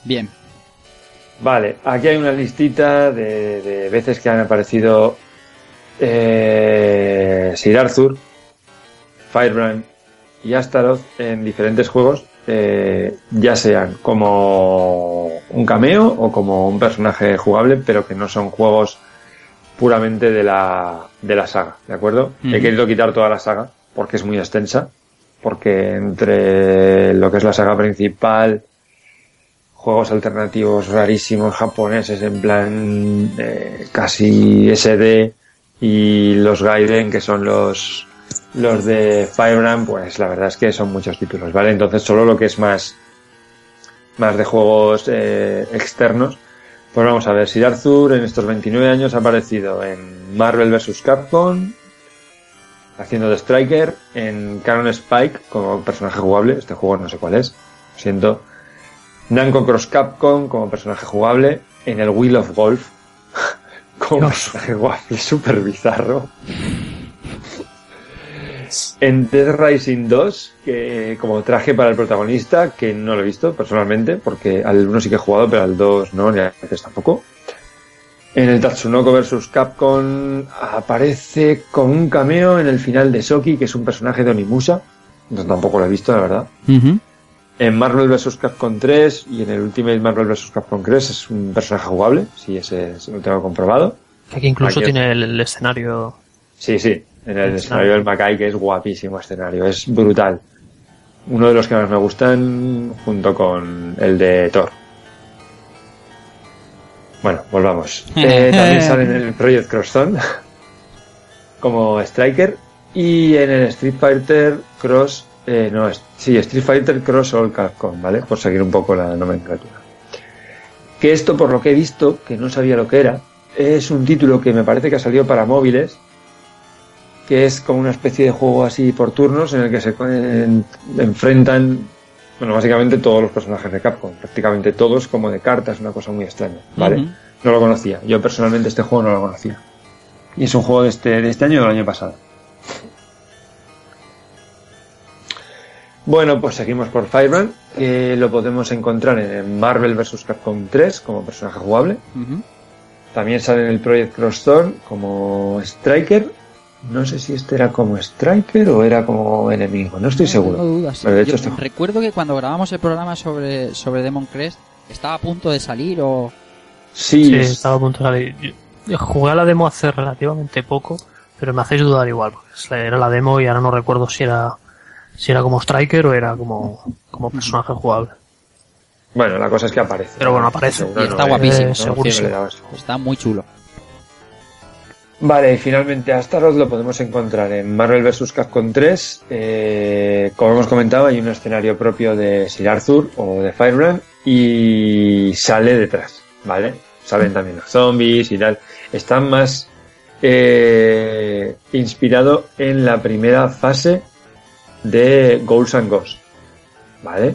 Bien. Vale, aquí hay una listita de, de veces que han aparecido eh, Sir Arthur, Firebrand y Astaroth en diferentes juegos, eh, ya sean como un cameo o como un personaje jugable, pero que no son juegos puramente de la, de la saga, ¿de acuerdo? He querido quitar toda la saga porque es muy extensa, porque entre lo que es la saga principal, juegos alternativos rarísimos japoneses en plan eh, casi SD y los Gaiden que son los los de Firebrand pues la verdad es que son muchos títulos vale entonces solo lo que es más más de juegos eh, externos pues vamos a ver Sir Arthur en estos 29 años ha aparecido en Marvel vs Capcom haciendo de Striker en Canon Spike como personaje jugable este juego no sé cuál es lo siento Namco Cross Capcom como personaje jugable, en el Wheel of Golf como personaje jugable súper bizarro. En Dead Rising 2, que como traje para el protagonista, que no lo he visto personalmente, porque al 1 sí que he jugado, pero al 2 no, ni al 3 tampoco. En el Tatsunoko vs Capcom aparece con un cameo en el final de Soki, que es un personaje de Onimusa. No, tampoco lo he visto, la verdad. En Marvel vs. Capcom 3 y en el Ultimate Marvel vs. Capcom 3 es un personaje jugable, sí, ese, lo tengo comprobado. Que aquí incluso tiene el, escenario. Sí, sí, en el, escenario del Makai, que es guapísimo escenario, es brutal. Uno de los que más me gustan junto con el de Thor. Bueno, volvamos. Eh, también sale en el Project Crosszone como Striker y en el Street Fighter Cross eh, no, sí, Street Fighter Cross All Capcom, ¿vale? Por seguir un poco la nomenclatura. Que esto, por lo que he visto, que no sabía lo que era, es un título que me parece que ha salido para móviles, que es como una especie de juego así por turnos en el que se enfrentan, bueno, básicamente todos los personajes de Capcom, prácticamente todos como de cartas, una cosa muy extraña, ¿vale? No lo conocía, yo personalmente este juego no lo conocía. Y es un juego de este, de este año o del año pasado. Bueno, pues seguimos por Firebrand, que lo podemos encontrar en Marvel vs. Capcom 3 como personaje jugable. También sale en el Project Crossthorn como Striker. No sé si este era como Striker o era como enemigo, no estoy seguro. de hecho Recuerdo que cuando grabamos el programa sobre, sobre Demon Crest, estaba a punto de salir o... Sí, estaba a punto de salir. Yo jugué a la demo hace relativamente poco, pero me hacéis dudar igual, porque era la demo y ahora no recuerdo si era si era como Striker o era como, como personaje jugable. Bueno, la cosa es que aparece. Pero bueno, aparece. y está guapísimo. Está muy chulo. Vale, y finalmente Astaroth lo podemos encontrar en Marvel vs. Capcom 3. Eh, como hemos comentado, hay un escenario propio de Sir Arthur o de Firebrand y sale detrás, ¿vale? Salen también los zombies y tal. Están más eh, inspirado en la primera fase de Goals and Ghosts, ¿vale?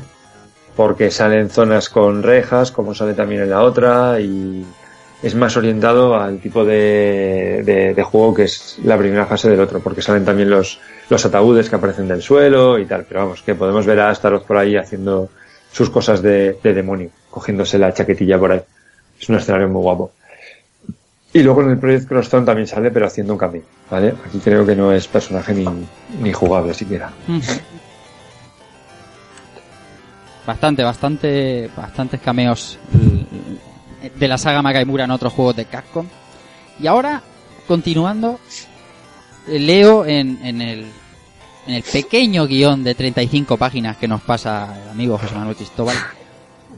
Porque salen zonas con rejas, como sale también en la otra, y es más orientado al tipo de, de, juego que es la primera fase del otro, porque salen también los, los ataúdes que aparecen del suelo y tal, pero vamos, que podemos ver a Astaroth por ahí haciendo sus cosas de, de demonio, cogiéndose la chaquetilla por ahí. Es un escenario muy guapo. Y luego en el Project Crosstown también sale, pero haciendo un camino, ¿vale? Aquí creo que no es personaje ni, ni jugable siquiera. Bastante, bastante, bastantes cameos de la saga Magaimura en otros juegos de Capcom. Y ahora, continuando, leo en, en, el, en el pequeño guion de 35 páginas que nos pasa el amigo José Manuel Cristóbal,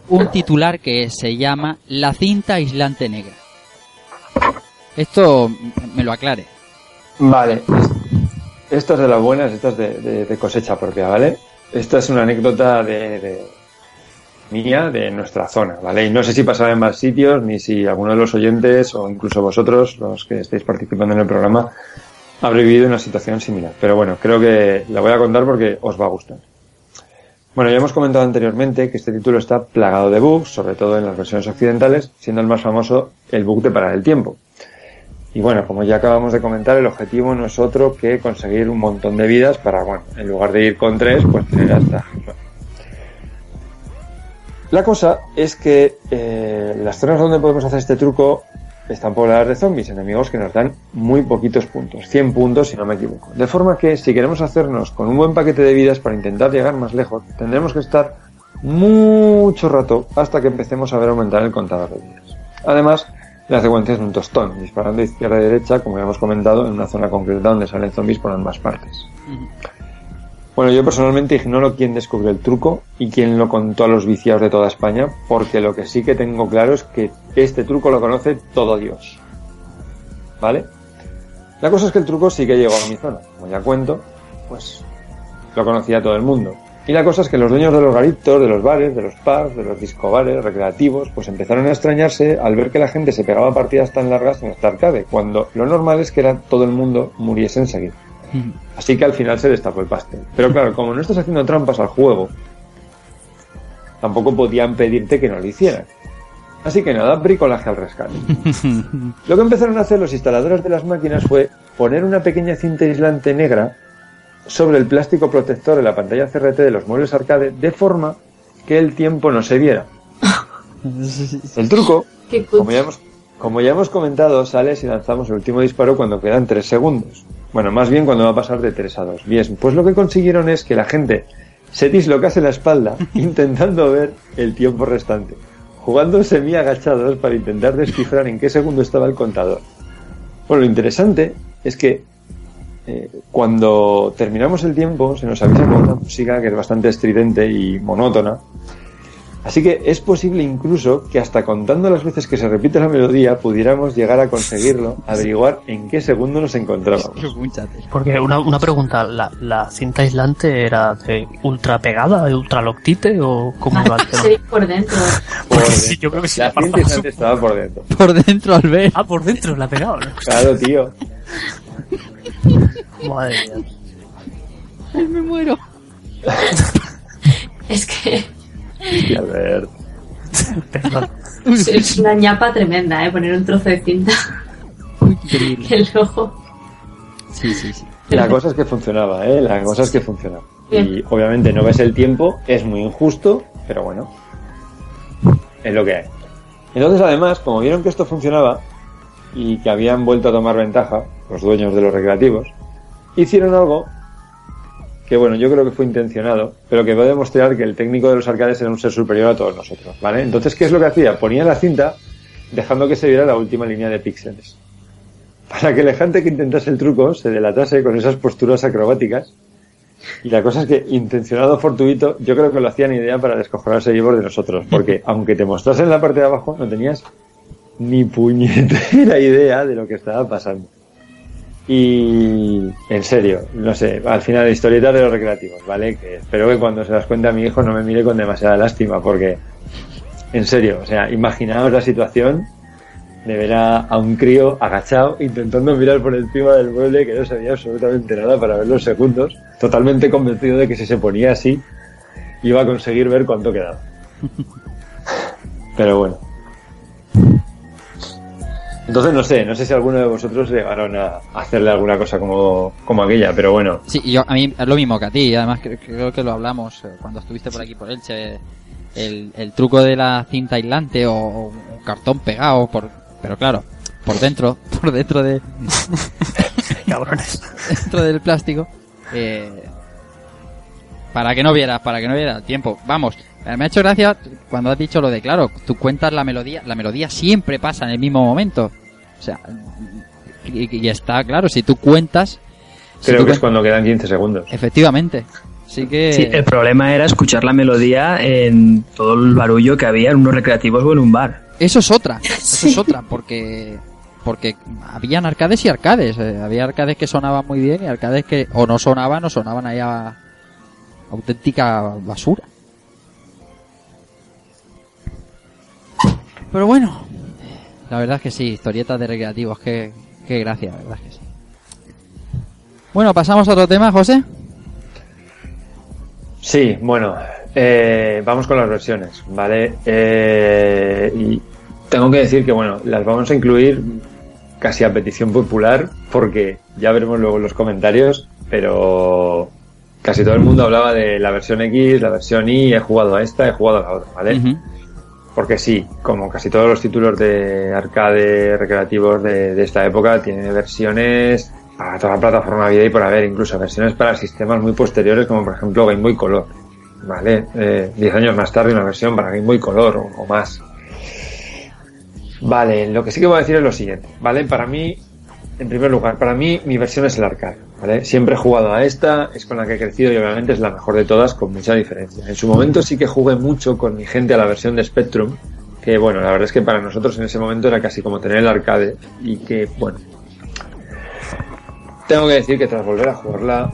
un titular que se llama La cinta aislante negra. Esto me lo aclare. Vale. Esto es de las buenas, esto es de, cosecha propia, ¿vale? Esta es una anécdota de, mía, de nuestra zona, ¿vale? Y no sé si pasará en más sitios, ni si alguno de los oyentes o incluso vosotros, los que estéis participando en el programa, habré vivido una situación similar. Pero bueno, creo que la voy a contar porque os va a gustar. Bueno, ya hemos comentado anteriormente que este título está plagado de bugs, sobre todo en las versiones occidentales, siendo el más famoso el bug de parar el tiempo. Y bueno, como ya acabamos de comentar, el objetivo no es otro que conseguir un montón de vidas para, bueno, en lugar de ir con tres, pues tener hasta. La cosa es que eh, las zonas donde podemos hacer este truco están pobladas de zombies, enemigos que nos dan muy poquitos puntos, 100 puntos si no me equivoco. De forma que si queremos hacernos con un buen paquete de vidas para intentar llegar más lejos, tendremos que estar mucho rato hasta que empecemos a ver aumentar el contador de vidas. Además, la secuencia es un tostón, disparando de izquierda a derecha, como ya hemos comentado, en una zona concreta donde salen zombies por ambas partes. Bueno, yo personalmente ignoro quién descubrió el truco y quién lo contó a los viciados de toda España, porque lo que sí que tengo claro es que este truco lo conoce todo Dios. ¿Vale? La cosa es que el truco sí que llegó a mi zona. Como ya cuento, pues lo conocía todo el mundo. Y la cosa es que los dueños de los garitos, de los bares, de los pubs, de los discobares recreativos, pues empezaron a extrañarse al ver que la gente se pegaba partidas tan largas en esta arcade, cuando lo normal es que era todo el mundo muriese enseguida. Así que al final se destapó el pastel. Pero claro, como no estás haciendo trampas al juego, tampoco podían pedirte que no lo hicieran. Así que nada, bricolaje al rescate. Lo que empezaron a hacer los instaladores de las máquinas fue poner una pequeña cinta aislante negra sobre el plástico protector de la pantalla CRT de los muebles arcade de forma que el tiempo no se viera. El truco, como ya hemos Como ya hemos comentado, sales y lanzamos el último disparo cuando quedan 3 segundos. Bueno, más bien cuando va a pasar de 3 a 2. Bien, pues lo que consiguieron es que la gente se dislocase la espalda intentando ver el tiempo restante, jugando semi agachados para intentar descifrar en qué segundo estaba el contador. Bueno, lo interesante es que eh, cuando terminamos el tiempo se nos avisa con una música que es bastante estridente y monótona. Así que es posible incluso que hasta contando las veces que se repite la melodía pudiéramos llegar a conseguirlo, averiguar en qué segundo nos encontrábamos. Porque una, una pregunta, ¿la, cinta aislante era de ultra pegada, de ultra loctite o cómo iba? Sí, por dentro. sí, yo creo que sí. La cinta aislante estaba por dentro. Por dentro, al ver. Ah, por dentro, la pegaba. Claro, tío. Madre mía. Ay, me muero. es que. Y a ver. Es una ñapa tremenda, ¿eh? Poner un trozo de cinta. El ojo. Sí, sí, sí. La cosa es que funcionaba, ¿eh? La cosa es que funcionaba. Y obviamente no ves el tiempo, es muy injusto, pero bueno. Es lo que hay. Entonces, además, como vieron que esto funcionaba y que habían vuelto a tomar ventaja, los dueños de los recreativos, hicieron algo que bueno, yo creo que fue intencionado, pero que va a demostrar que el técnico de los arcades era un ser superior a todos nosotros, ¿vale? Entonces, ¿qué es lo que hacía? Ponía la cinta dejando que se viera la última línea de píxeles. Para que la gente que intentase el truco se delatase con esas posturas acrobáticas. Y la cosa es que, intencionado fortuito, yo creo que lo hacían idea para descojonarse vivos de nosotros, porque aunque te mostrasen la parte de abajo, no tenías ni puñetera idea de lo que estaba pasando. Y en serio, no sé, al final historietas de los recreativos, ¿vale? Que espero que cuando se las cuente a mi hijo no me mire con demasiada lástima, porque en serio, o sea, imaginaos la situación de ver a, un crío agachado intentando mirar por encima del mueble que no sabía absolutamente nada para ver los segundos, totalmente convencido de que si se ponía así iba a conseguir ver cuánto quedaba. Pero bueno. Entonces no sé, no sé si alguno de vosotros llegaron a hacerle alguna cosa como, como aquella, pero bueno. Sí, yo, a mí es lo mismo que a ti, además creo, que lo hablamos eh, cuando estuviste por aquí por Elche, el, el truco de la cinta aislante o, un cartón pegado, por, pero claro, por dentro, por dentro de... Cabrones. dentro del plástico. Eh, para que no vieras, para que no vieras el tiempo. Vamos, me ha hecho gracia cuando has dicho lo de, claro, tú cuentas la melodía, la melodía siempre pasa en el mismo momento. O sea, y, está claro, si tú cuentas... Creo que es cuando quedan 15 segundos. Efectivamente. Así que... Sí, el problema era escuchar la melodía en todo el barullo que había en unos recreativos o en un bar. Eso es otra, eso es otra, porque porque habían arcades y arcades. Eh, había arcades que sonaban muy bien y arcades que o no sonaban o sonaban ahí a auténtica basura. Pero bueno, la verdad es que sí, historietas de recreativos, qué, qué gracia, la verdad es que sí. Bueno, pasamos a otro tema, José. Sí, bueno, eh, vamos con las versiones, ¿vale? Eh, y tengo que decir que, bueno, las vamos a incluir casi a petición popular, porque ya veremos luego en los comentarios, pero casi todo el mundo hablaba de la versión X, la versión Y, he jugado a esta, he jugado a la otra, ¿vale? Porque sí, como casi todos los títulos de arcade recreativos de, esta época, tiene versiones para toda la plataforma vida y por haber, incluso versiones para sistemas muy posteriores, como por ejemplo Game Boy Color. ¿Vale? Eh, diez años más tarde una versión para Game Boy Color o, más. Vale, lo que sí que voy a decir es lo siguiente, ¿vale? Para mí, en primer lugar, para mí mi versión es el arcade, ¿vale? Siempre he jugado a esta, es con la que he crecido y obviamente es la mejor de todas con mucha diferencia. En su momento sí que jugué mucho con mi gente a la versión de Spectrum, que bueno, la verdad es que para nosotros en ese momento era casi como tener el arcade y que bueno, tengo que decir que tras volver a jugarla,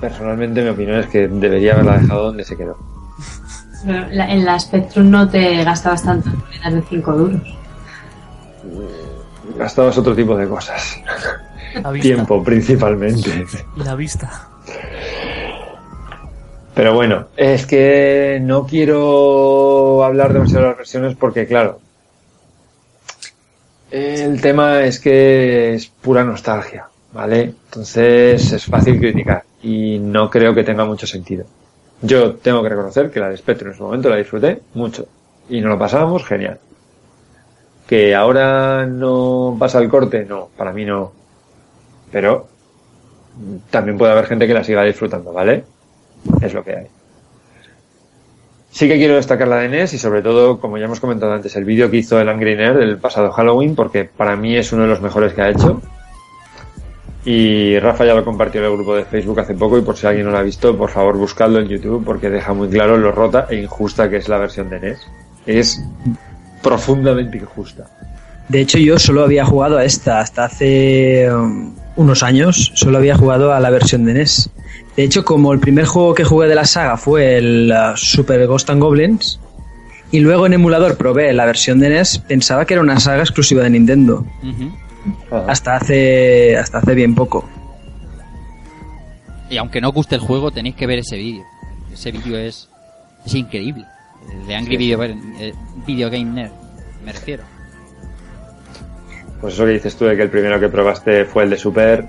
personalmente mi opinión es que debería haberla dejado donde se quedó. en la Spectrum no te gastabas tanto monedas de 5 duros gastabas otro tipo de cosas. Tiempo principalmente. La vista. Pero bueno, es que no quiero hablar demasiado de las versiones porque, claro, el tema es que es pura nostalgia, ¿vale? Entonces es fácil criticar y no creo que tenga mucho sentido. Yo tengo que reconocer que la de Spectrum en su momento la disfruté mucho y nos lo pasábamos genial ¿Que ahora no pasa el corte? No, para mí no. Pero también puede haber gente que la siga disfrutando, ¿vale? Es lo que hay. Sí que quiero destacar la de NES y sobre todo, como ya hemos comentado antes, el vídeo que hizo el Angry Nerd del pasado Halloween, porque para mí es uno de los mejores que ha hecho. Y Rafa ya lo compartió en el grupo de Facebook hace poco y por si alguien no lo ha visto, por favor buscadlo en YouTube porque deja muy claro lo rota e injusta que es la versión de NES. Es profundamente injusta. De hecho, yo solo había jugado a esta hasta hace um, unos años, solo había jugado a la versión de NES. De hecho, como el primer juego que jugué de la saga fue el uh, Super Ghost and Goblins, y luego en emulador probé la versión de NES, pensaba que era una saga exclusiva de Nintendo. Hasta hace hasta hace bien poco. Y aunque no os guste el juego, tenéis que ver ese vídeo. Ese vídeo es, es increíble. De Angry Video, eh, Video Game Nerd, me refiero. Pues eso que dices tú de que el primero que probaste fue el de Super.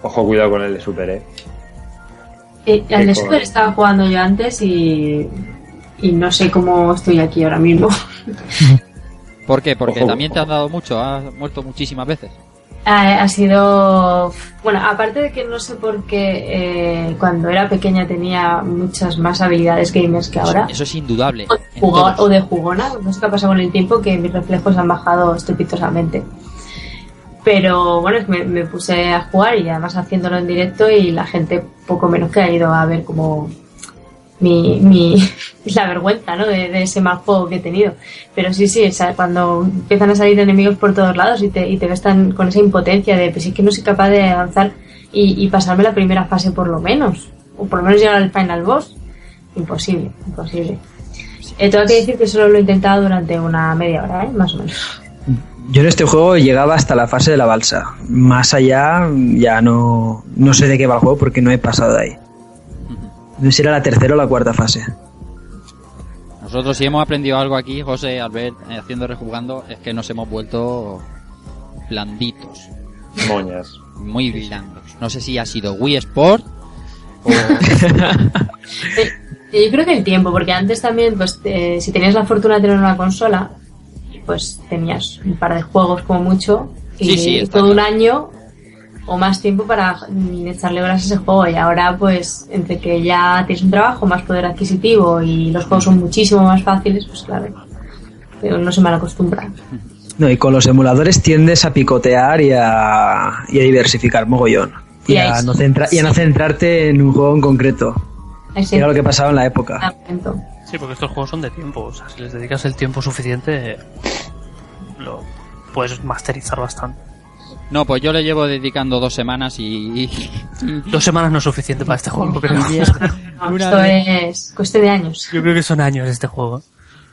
Ojo, cuidado con el de Super, eh. Eh, el de Super estaba jugando yo antes y, y no sé cómo estoy aquí ahora mismo. ¿Por qué? Porque también te han dado mucho, has muerto muchísimas veces. Ha, ha sido. Bueno, aparte de que no sé por qué eh, cuando era pequeña tenía muchas más habilidades gamers que ahora. Eso, es indudable. O de, jugó- o de jugona, no sé qué ha pasado con el tiempo, que mis reflejos han bajado estrepitosamente. Pero bueno, es que me, puse a jugar y además haciéndolo en directo y la gente poco menos que ha ido a ver como mi, mi la vergüenza ¿no? de, ese mal juego que he tenido. Pero sí, sí, o sea, cuando empiezan a salir enemigos por todos lados y te, y te ves tan con esa impotencia de pues es que no soy capaz de avanzar y, y pasarme la primera fase por lo menos. O por lo menos llegar al final boss. Imposible, imposible. Eh, tengo que decir que solo lo he intentado durante una media hora, ¿eh? más o menos. Yo en este juego llegaba hasta la fase de la balsa. Más allá ya no, no sé de qué va el juego porque no he pasado de ahí. No sé si era la tercera o la cuarta fase. Nosotros si hemos aprendido algo aquí, José, Albert, eh, haciendo rejugando, es que nos hemos vuelto blanditos, Moñas. muy blandos. No sé si ha sido Wii Sport o... Yo creo que el tiempo, porque antes también, pues, eh, si tenías la fortuna de tener una consola, pues tenías un par de juegos como mucho y Sí, sí, está todo un año o más tiempo para echarle horas a ese juego. Y ahora, pues, entre que ya tienes un trabajo, más poder adquisitivo y los juegos son muchísimo más fáciles, pues claro, pero no se mal acostumbra. No, y con los emuladores tiendes a picotear y a, y a diversificar mogollón. Y, a no centra- y a no centrarte en un juego en concreto. Era lo que pasaba en la época. momento. Sí, porque estos juegos son de tiempo. O sea, si les dedicas el tiempo suficiente, lo puedes masterizar bastante. No, pues yo le llevo dedicando dos semanas y... Dos semanas no es suficiente para este juego, creo. No, esto es cuestión de años. Yo creo que son años este juego.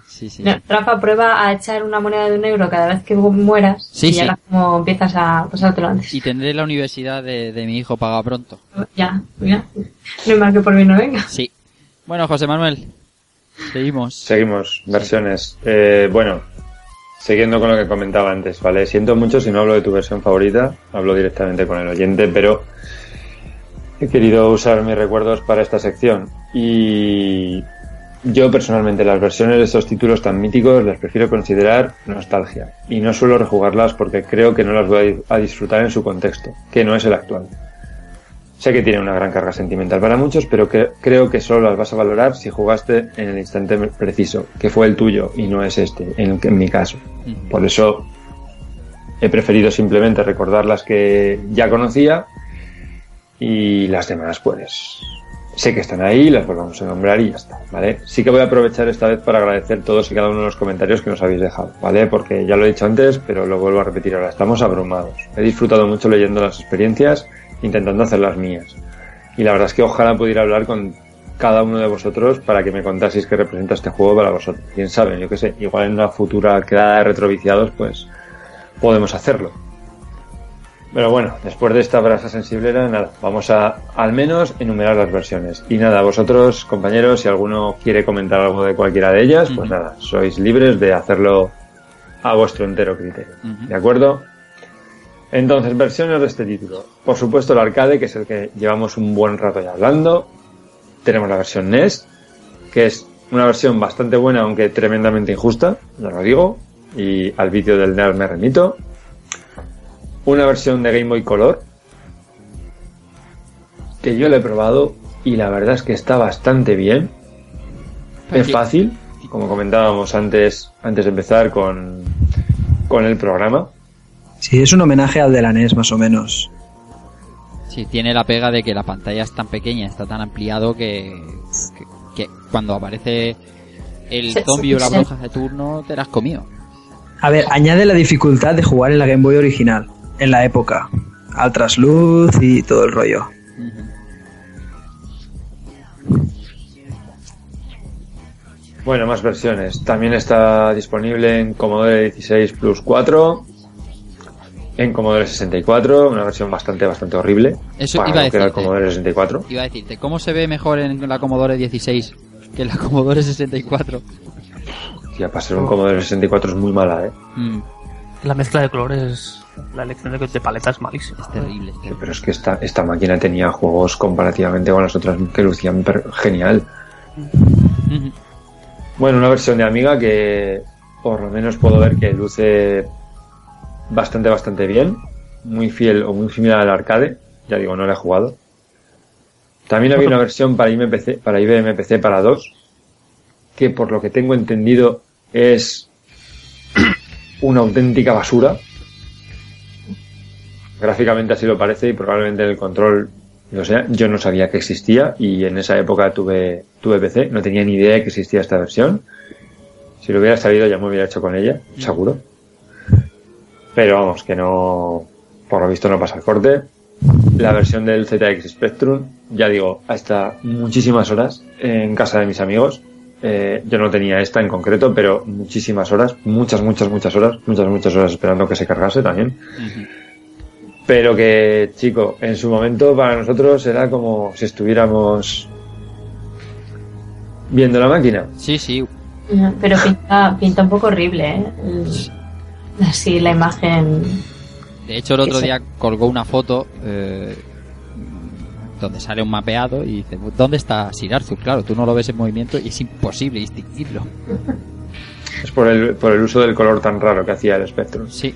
Sí, sí. No, Rafa prueba a echar una moneda de un euro cada vez que mueras Sí, y sí. ya como empiezas a pasártelo antes. Y tendré la universidad de, de mi hijo pagada pronto. Ya, mira, no hay mal que por mí no venga. Sí. Bueno, José Manuel, seguimos. Seguimos, versiones. Eh, bueno, siguiendo con lo que comentaba antes, ¿vale? Siento mucho si no hablo de tu versión favorita, hablo directamente con el oyente, pero he querido usar mis recuerdos para esta sección. Y yo personalmente las versiones de estos títulos tan míticos las prefiero considerar nostalgia. Y no suelo rejugarlas porque creo que no las voy a disfrutar en su contexto, que no es el actual. Sé que tiene una gran carga sentimental para muchos, pero que creo que solo las vas a valorar si jugaste en el instante preciso, que fue el tuyo y no es este, en, en mi caso. Por eso he preferido simplemente recordar las que ya conocía y las demás, pues sé que están ahí, las volvamos a nombrar y ya está, ¿vale? Sí que voy a aprovechar esta vez para agradecer todos y cada uno de los comentarios que nos habéis dejado, ¿vale? Porque ya lo he dicho antes, pero lo vuelvo a repetir ahora, estamos abrumados. He disfrutado mucho leyendo las experiencias, intentando hacer las mías. Y la verdad es que ojalá pudiera hablar con cada uno de vosotros para que me contaseis qué representa este juego para vosotros. Quién sabe, yo qué sé, igual en una futura quedada de retroviciados, pues podemos hacerlo. Pero bueno, después de esta brasa sensiblera, nada, vamos a al menos enumerar las versiones. Y nada, vosotros, compañeros, si alguno quiere comentar algo de cualquiera de ellas, pues nada, sois libres de hacerlo a vuestro entero criterio. ¿De acuerdo? Entonces, versiones de este título. Por supuesto, el arcade, que es el que llevamos un buen rato ya hablando. Tenemos la versión NES, que es una versión bastante buena, aunque tremendamente injusta, ya lo digo. y al vídeo del NER me remito. Una versión de Game Boy Color que yo le he probado y la verdad es que está bastante bien. Es fácil, como comentábamos antes, antes de empezar con, con el programa. Sí, es un homenaje al de la NES más o menos. Sí, tiene la pega de que la pantalla es tan pequeña, está tan ampliado que, que, cuando aparece el zombie o la bruja de turno te la has comido. A ver, añade la dificultad de jugar en la Game Boy original, en la época. Al trasluz y todo el rollo. Bueno, más versiones. También está disponible en Commodore 16 Plus 4, en Commodore 64, una versión bastante bastante horrible. Eso iba a decirte. Commodore 64. Iba a decirte, ¿cómo se ve mejor en la Commodore 16 que en la Commodore 64? Ya para ser un Commodore 64 es muy mala, ¿eh? Mm. La mezcla de colores, la elección de, de paleta es malísima. Es terrible, pero es que esta, esta máquina tenía juegos comparativamente con las otras que lucían genial. Bueno, una versión de Amiga que por lo menos puedo ver que luce bastante, bastante bien. Muy fiel o muy similar al arcade. Ya digo, no la he jugado. También había una versión para IBM para IBM PC para 2, que por lo que tengo entendido es una auténtica basura. Gráficamente así lo parece y probablemente el control o sea, yo no sabía que existía y en esa época tuve, tuve PC, no tenía ni idea de que existía esta versión. Si lo hubiera sabido ya me hubiera hecho con ella, seguro. Pero vamos, que no, por lo visto no pasa el corte. La versión del ZX Spectrum, ya digo, hasta muchísimas horas en casa de mis amigos. Eh, yo no tenía esta en concreto, pero muchísimas horas, muchas, muchas, muchas horas, muchas, muchas horas esperando que se cargase también. Pero que, chico, en su momento para nosotros era como si estuviéramos viendo la máquina. Sí, sí. Pero pinta, pinta un poco horrible, ¿eh? Así la imagen. De hecho, el otro día colgó una foto eh, donde sale un mapeado y dice: ¿Dónde está Sir Arthur? Claro, tú no lo ves en movimiento y es imposible distinguirlo. Es por el, por el uso del color tan raro que hacía el espectro. Sí.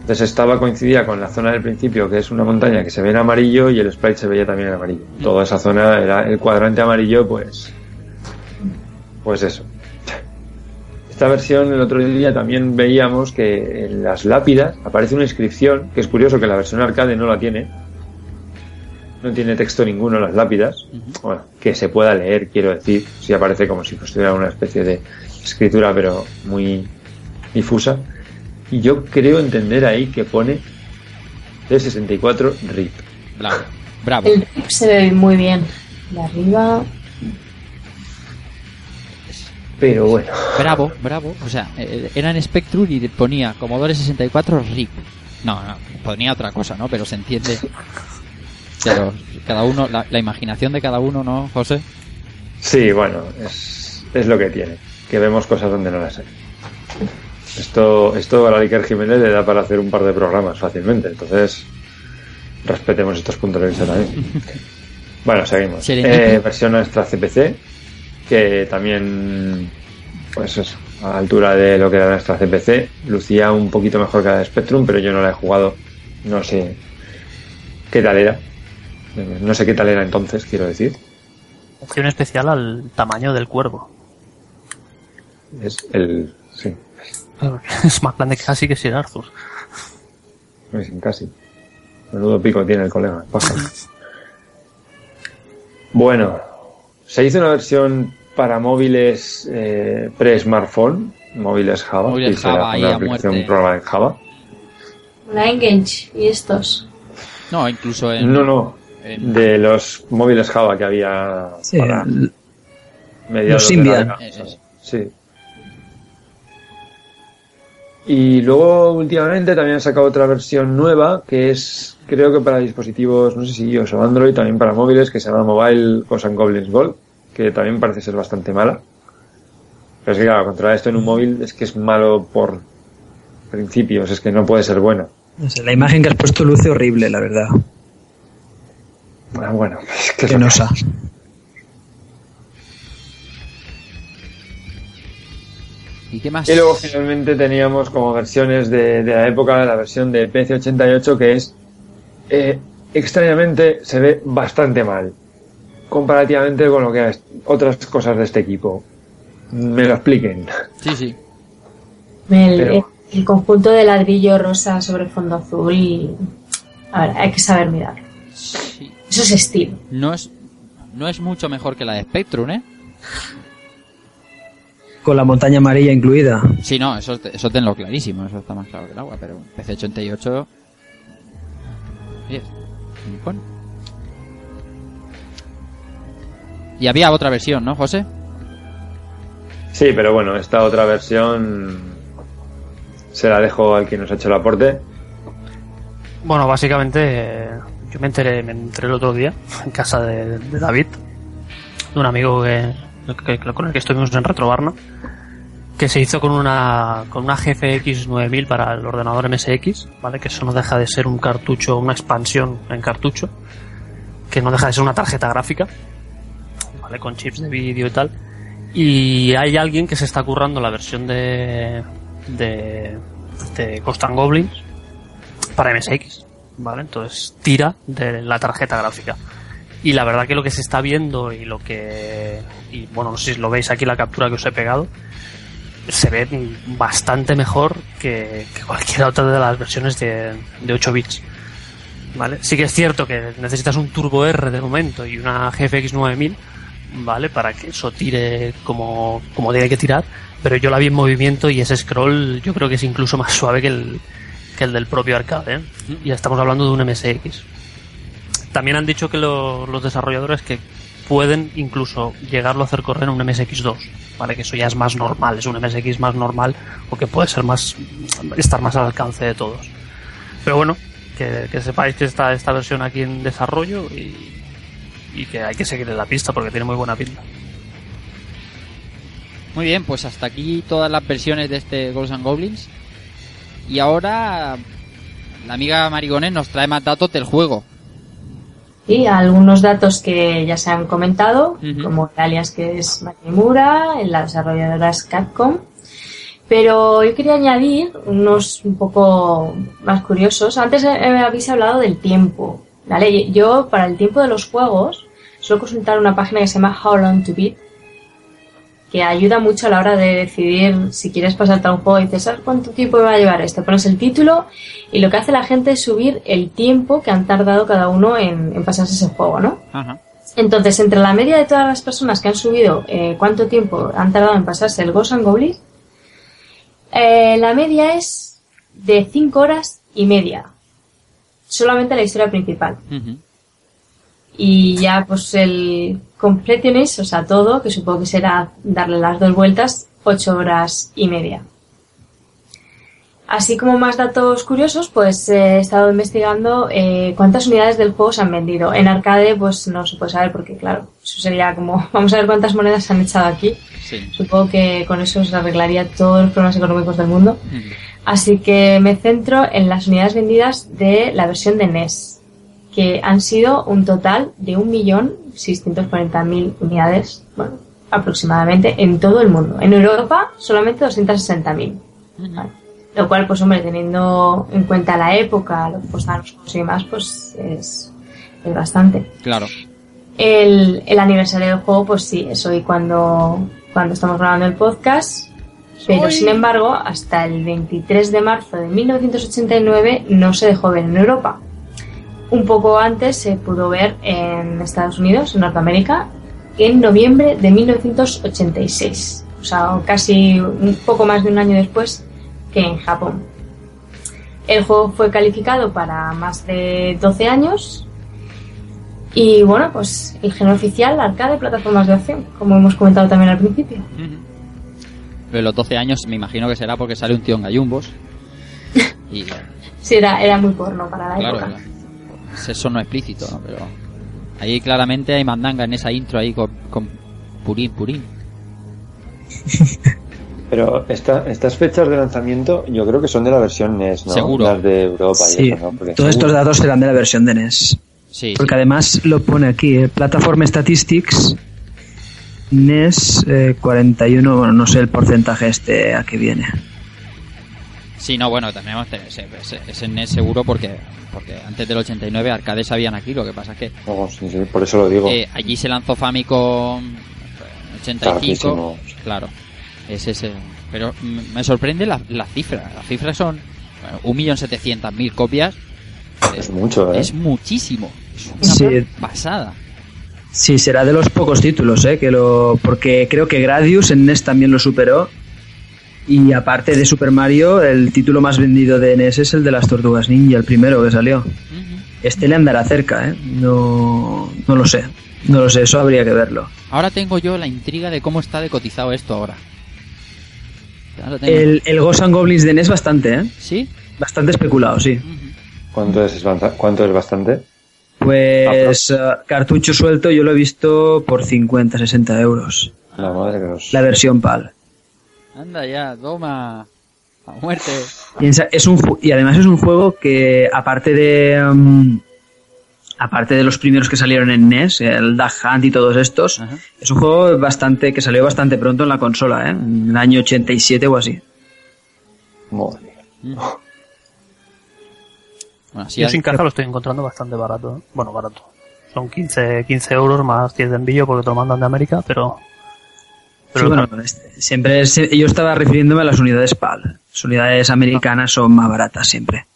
Entonces estaba coincidía con la zona del principio, que es una montaña que se ve en amarillo y el sprite se veía también en amarillo. Toda esa zona era el cuadrante amarillo, pues. Pues eso. Esta versión el otro día también veíamos que en las lápidas aparece una inscripción, que es curioso que la versión arcade no la tiene. No tiene texto ninguno en las lápidas. Bueno, que se pueda leer, quiero decir. Sí aparece como si fuera una especie de escritura, pero muy difusa y yo creo entender ahí que pone T64 RIP. Bravo. Bravo. El RIP se ve muy bien. De arriba. Pero bueno. Bravo, bravo. O sea, eh, era en Spectrum y ponía Commodore 64 RIP. No, no, ponía otra cosa, ¿no? Pero se entiende. Pero cada uno, la, la imaginación de cada uno, ¿no, José? Sí, bueno, es, es lo que tiene. Que vemos cosas donde no las hay. Esto, esto a la Iker Jiménez le da para hacer un par de programas fácilmente, entonces respetemos estos puntos de vista también. bueno, seguimos. Eh, versión extra CPC, que también, pues eso, a la altura de lo que era nuestra CPC, lucía un poquito mejor que la de Spectrum, pero yo no la he jugado, no sé qué tal era. No sé qué tal era entonces, quiero decir. Opción especial al tamaño del cuervo. Es el. Sí, Es más grande casi que Sir Arthur. Casi. Menudo pico tiene el colega. bueno, se hizo una versión para móviles eh, pre-smartphone, móviles Java, móviles Java una aplicación, un programa en Java. La Engage y estos. No, incluso en. No, no. De los móviles Java que había sí, para los Symbian. Sí. Y luego últimamente también han sacado otra versión nueva que es creo que para dispositivos, no sé si iOS o Android, también para móviles, que se llama Mobile Ocean Goblins Gold, que también parece ser bastante mala. Pero es que claro, controlar esto en un móvil es que es malo por principios, es que no puede ser bueno. la imagen que has puesto luce horrible, la verdad. Bueno, bueno, es que, que no sa. ¿Y qué más? Y luego finalmente teníamos como versiones de, de la época la versión de PC88 que es eh, extrañamente se ve bastante mal comparativamente con lo que es otras cosas de este equipo. Me lo expliquen. Sí, sí. El, el- el conjunto de ladrillo rosa sobre fondo azul. y- A ver, hay que saber mirarlo. Sí. Eso es estilo. No es, no es mucho mejor que la de Spectrum, ¿eh? Con la montaña amarilla incluida. Sí, no, eso, eso tenlo clarísimo, eso está más claro que el agua, pero PC88... Oye, bueno. Y había otra versión, ¿no, José? Sí, pero bueno, esta otra versión se la dejo al que nos ha hecho el aporte. Bueno, básicamente yo me enteré, me enteré el otro día en casa de, de David, de un amigo que, que- que- con el que estuvimos en Retrobarna, que se hizo con una con una GFX 9000 para el ordenador MSX, ¿vale? Que eso no deja de ser un cartucho, una expansión en cartucho, que no deja de ser una tarjeta gráfica, Con chips de vídeo y tal. Y hay alguien que se está currando la versión de de, de Ghost and Goblins para MSX, ¿vale? Entonces tira de la tarjeta gráfica. Y la verdad que lo que se está viendo y lo que... Y bueno, no sé si lo veis aquí la captura que os he pegado, se ve bastante mejor que, que cualquier otra de las versiones de, de 8 bits. ¿Vale? Sí que es cierto que necesitas un Turbo R de momento y una GFX 9000, ¿vale? Para que eso tire como, como tiene que tirar, pero yo la vi en movimiento y ese scroll yo creo que es incluso más suave que el, que el del propio arcade, ¿eh? Y estamos hablando de un MSX. También han dicho que lo- los desarrolladores que pueden incluso llegarlo a hacer correr en un MSX2, ¿vale? Que eso ya es más normal, es un MSX más normal o que puede ser más, estar más al alcance de todos. Pero bueno, que, que sepáis que está esta versión aquí en desarrollo y, y que hay que seguirle la pista porque tiene muy buena pinta. Muy bien, pues hasta aquí todas las versiones de este Ghosts and Goblins. Y ahora la amiga Marigones nos trae más datos del juego. Y algunos datos que ya se han comentado, como el alias que es Makimura, en la desarrolladora es Capcom. Pero yo quería añadir unos un poco más curiosos. Antes habéis hablado del tiempo. ¿Vale? Yo, para el tiempo de los juegos, suelo consultar una página que se llama How Long to Beat, que ayuda mucho a la hora de decidir si quieres pasarte a un juego y dices, ¿sabes cuánto tiempo me va a llevar esto? Pones el título y lo que hace la gente es subir el tiempo que han tardado cada uno en, en pasarse ese juego, ¿no? Ajá. Entonces, entre la media de todas las personas que han subido eh, cuánto tiempo han tardado en pasarse el Ghost and Goblins, eh, la media es de 5 horas y media. Solamente la historia principal. Y ya, pues el completionist, o sea, todo, que supongo que será darle las dos vueltas, 8 horas y media. Así como más datos curiosos, pues eh, he estado investigando eh, cuántas unidades del juego se han vendido. En arcade, pues no se puede saber porque, claro, eso sería como, vamos a ver cuántas monedas se han echado aquí. Sí. Supongo que con eso se arreglaría todos los problemas económicos del mundo. Así que me centro en las unidades vendidas de la versión de NES, que han sido un total de 1.640.000 unidades, bueno, aproximadamente, en todo el mundo. En Europa, solamente 260.000. ¿vale? Lo cual, pues hombre, teniendo en cuenta la época, los juegos y demás, pues es, es bastante. Claro. El, el aniversario del juego, pues sí, es hoy cuando, cuando estamos grabando el podcast. Pero sin embargo, hasta el 23 de marzo de 1989 no se dejó ver en Europa. Un poco antes se pudo ver en Estados Unidos, en Norteamérica, en noviembre de 1986. O sea, casi un poco más de un año después que en Japón. El juego fue calificado para más de 12 años y bueno, pues el género oficial, arcade, plataformas de acción, como hemos comentado también al principio. Pero los 12 años me imagino que será porque sale un tío en gallumbos. Y Sí, era, era muy porno para la claro, época. eso no explícito, ¿no? Pero ahí claramente hay mandanga en esa intro ahí con, con purín, purín. Pero esta, estas fechas de lanzamiento yo creo que son de la versión NES, ¿no? Seguro. Las de Europa y Sí, eso, ¿no? Porque todos estos datos serán de la versión de NES. Sí, Porque sí. además lo pone aquí, eh, Platform Statistics, NES 41, bueno, no sé el porcentaje este a que viene. Sí, no, bueno, también ese, ese NES seguro porque porque antes del 89 arcades habían aquí, lo que pasa es que... Oh, sí, sí, por eso lo digo. Eh, allí se lanzó Famicom 85, claro, es ese. Pero me sorprende la, la cifra, las cifras son bueno, 1.700.000 copias. Es mucho, ¿eh? Es muchísimo, es una pasada. Sí, será de los pocos títulos, ¿eh? Que lo, porque creo que Gradius en NES también lo superó. Y aparte de Super Mario, el título más vendido de NES es el de las Tortugas Ninja, el primero que salió. Este le andará cerca, ¿eh? No, no lo sé. No lo sé, eso habría que verlo. Ahora tengo yo la intriga de cómo está decotizado esto ahora. El, el Ghost and Goblins de NES bastante, ¿eh? ¿Sí? Bastante especulado, sí. ¿Cuánto es, cuánto es bastante? Pues uh, cartucho suelto yo lo he visto por 50, 60 euros. La madre La versión PAL. Anda ya, toma. A muerte. es un, y además es un juego que, aparte de. Um, aparte de los primeros que salieron en NES, el Duck Hunt y todos estos, es un juego bastante que salió bastante pronto en la consola, ¿eh? en el año 87 o así. Madre. Bueno, Yo sin caja lo estoy encontrando bastante barato. ¿eh? Bueno, barato. Son 15, 15 euros más 10 de envío porque te lo mandan de América, pero... pero bueno, este, siempre yo estaba refiriéndome a las unidades PAL. Las unidades americanas son más baratas siempre.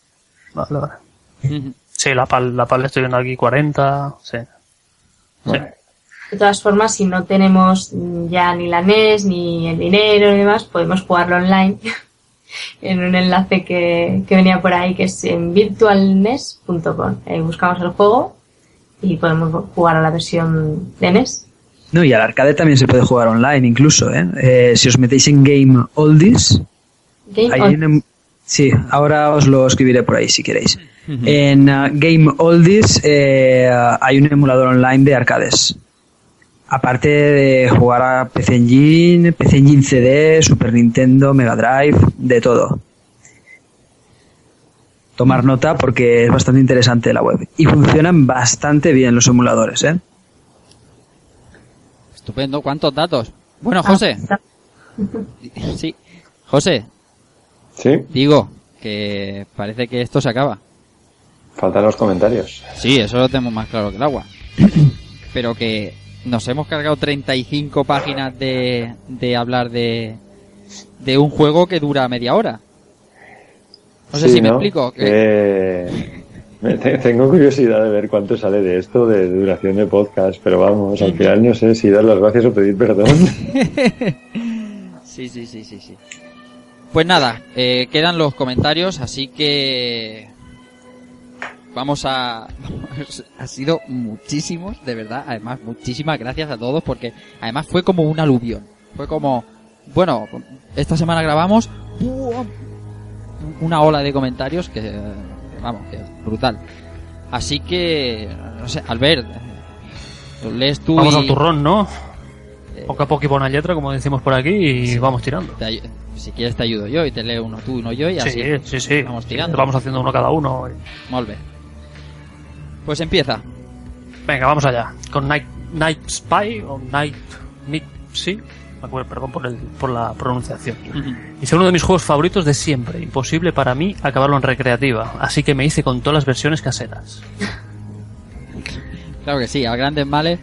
Vale, vale. sí, la PAL, la PAL estoy viendo aquí 40, sí. De todas formas, si no tenemos ya ni la NES, ni el dinero y demás, podemos jugarlo online. en un enlace que, venía por ahí que es en virtualnes.com. buscamos el juego y podemos jugar a la versión de NES. No, y al arcade también se puede jugar online incluso, ¿eh? eh si os metéis en Game Oldies, Game sí, ahora os lo escribiré por ahí si queréis. En uh, Game Oldies eh, hay un emulador online de arcades. Aparte de jugar a PC Engine, PC Engine CD, Super Nintendo, Mega Drive, de todo. Tomar nota porque es bastante interesante la web. Y funcionan bastante bien los emuladores, ¿eh? Estupendo. ¿Cuántos datos? Bueno, José. Sí. José. Sí. Digo que parece que esto se acaba. Faltan los comentarios. Sí, eso lo tenemos más claro que el agua. Pero que nos hemos cargado 35 páginas de, de hablar de, de un juego que dura media hora. No sé si me explico. Tengo curiosidad de ver cuánto sale de esto de duración de podcast, pero vamos, al final no sé si dar las gracias o pedir perdón. sí, sí, sí, sí, sí. Pues nada, eh, quedan los comentarios, así que vamos a... ha sido muchísimos, de verdad. Además, muchísimas gracias a todos porque además fue como un aluvión. Fue como, bueno, esta semana grabamos una ola de comentarios que, vamos, que brutal. Así que, no sé, Albert, lees tú. Vamos al turrón, ¿no? Eh, poco a poco y pon letra, como decimos por aquí, y vamos tirando. si quieres te ayudo yo y te leo uno tú, uno yo y así. Sí, sí, Vamos tirando. Vamos haciendo uno cada uno. Molve. Pues empieza. Venga, vamos allá. Con Night, Night Spy o Night... Night sí, perdón por, el, por la pronunciación. Y es uno de mis juegos favoritos de siempre. Imposible para mí acabarlo en recreativa. Así que me hice con todas las versiones caseras. claro que sí, al grandes males.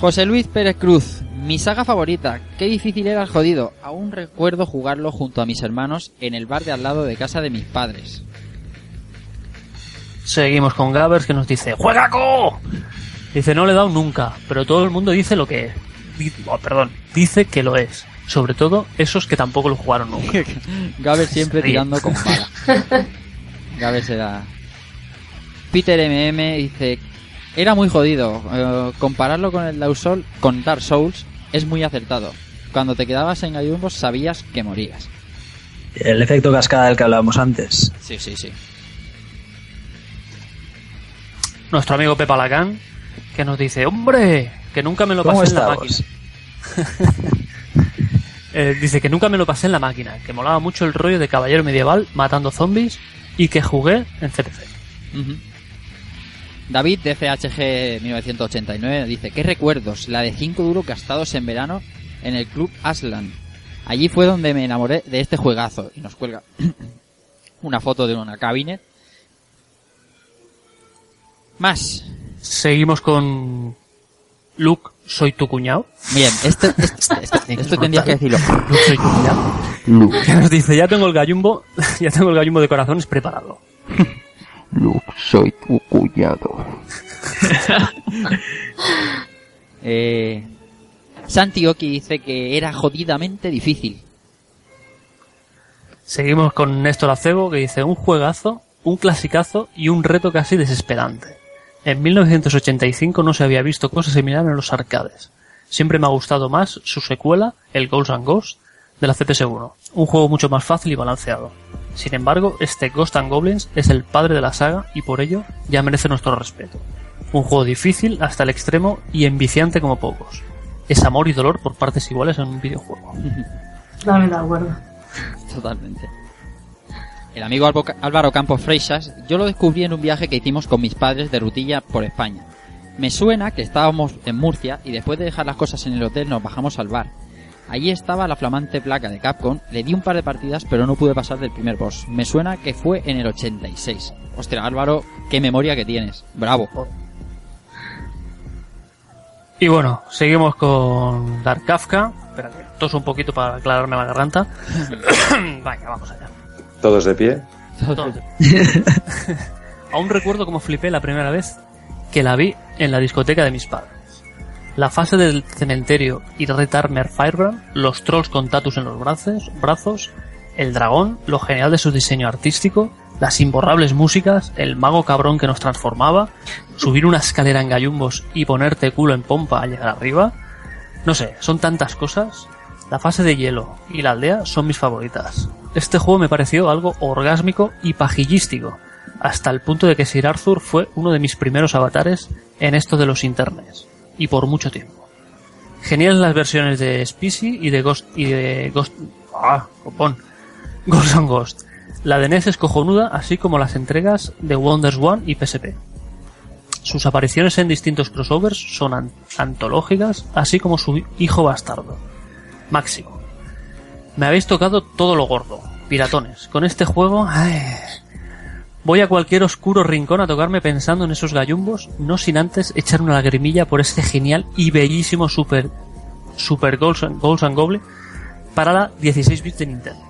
José Luis Pérez Cruz, mi saga favorita. Qué difícil era el jodido. Aún recuerdo jugarlo junto a mis hermanos en el bar de al lado de casa de mis padres. Seguimos con Gavers que nos dice ¡Juegaco! Dice, no le he dado nunca, pero todo el mundo dice lo que es. Oh, perdón, dice que lo es. Sobre todo esos que tampoco lo jugaron nunca. Gavers siempre tirando con pala. Gavers era... Peter MM dice, era muy jodido. Eh, compararlo con el Dark Souls, con Dark Souls es muy acertado. Cuando te quedabas en Ayumbos sabías que morías. El efecto cascada del que hablábamos antes. Sí, sí, sí. Nuestro amigo Pepa Lacan, que nos dice, hombre, que nunca me lo pasé en la máquina. Eh, dice que nunca me lo pasé en la máquina, que molaba mucho el rollo de caballero medieval matando zombies y que jugué en CPC. David de CHG 1989 dice, ¿qué recuerdos? La de 5 duros gastados en verano en el club Aslan. Allí fue donde me enamoré de este juegazo. Y nos cuelga una foto de una cabinet. Más. Seguimos con Luke, soy tu cuñado. Bien, esto, esto, esto, esto tendrías que decirlo. Luke, soy tu cuñado. Que nos dice, ya tengo el gallumbo, ya tengo el gallumbo de corazones preparado. Luke, soy tu cuñado. eh, Santi Oki dice que era jodidamente difícil. Seguimos con Néstor Acebo que dice un juegazo, un clasicazo y un reto casi desesperante. En 1985 no se había visto cosa similar en los arcades. Siempre me ha gustado más su secuela, el Ghosts and Ghosts, de la CPS-1. Un juego mucho más fácil y balanceado. Sin embargo, este Ghost and Goblins es el padre de la saga y por ello ya merece nuestro respeto. Un juego difícil hasta el extremo y enviciante como pocos. Es amor y dolor por partes iguales en un videojuego. Totalmente de acuerdo. Totalmente. El amigo Álvaro Campos Freixas, yo lo descubrí en un viaje que hicimos con mis padres de rutilla por España. Me suena que estábamos en Murcia y después de dejar las cosas en el hotel nos bajamos al bar. Allí estaba la flamante placa de Capcom, le di un par de partidas pero no pude pasar del primer boss. Me suena que fue en el 86. Ostras, Álvaro, qué memoria que tienes. Bravo. Y bueno, seguimos con Dark Kafka. Espérate, toso un poquito para aclararme la garganta. Venga, vamos allá. Todos de pie. Aún recuerdo cómo flipé la primera vez que la vi en la discoteca de mis padres. La fase del cementerio y Red Armor Firebrand, los trolls con tatus en los brazos, brazos, el dragón, lo genial de su diseño artístico, las imborrables músicas, el mago cabrón que nos transformaba, subir una escalera en gallumbos y ponerte culo en pompa al llegar arriba. No sé, son tantas cosas. La fase de hielo y la aldea son mis favoritas. Este juego me pareció algo orgásmico y pajillístico, hasta el punto de que Sir Arthur fue uno de mis primeros avatares en esto de los internes, y por mucho tiempo. Geniales las versiones de Species y de Ghost y de Ghost ah, copón. Ghost and Ghost. La de NES es cojonuda, así como las entregas de Wonders One y PSP. Sus apariciones en distintos crossovers son an- antológicas, así como su hijo bastardo. Máximo. Me habéis tocado todo lo gordo. Piratones. Con este juego... ay, voy a cualquier oscuro rincón a tocarme pensando en esos gallumbos, no sin antes echar una lagrimilla por este genial y bellísimo Super... Super Goals and, Goals and Goblin para la 16 bits de Nintendo.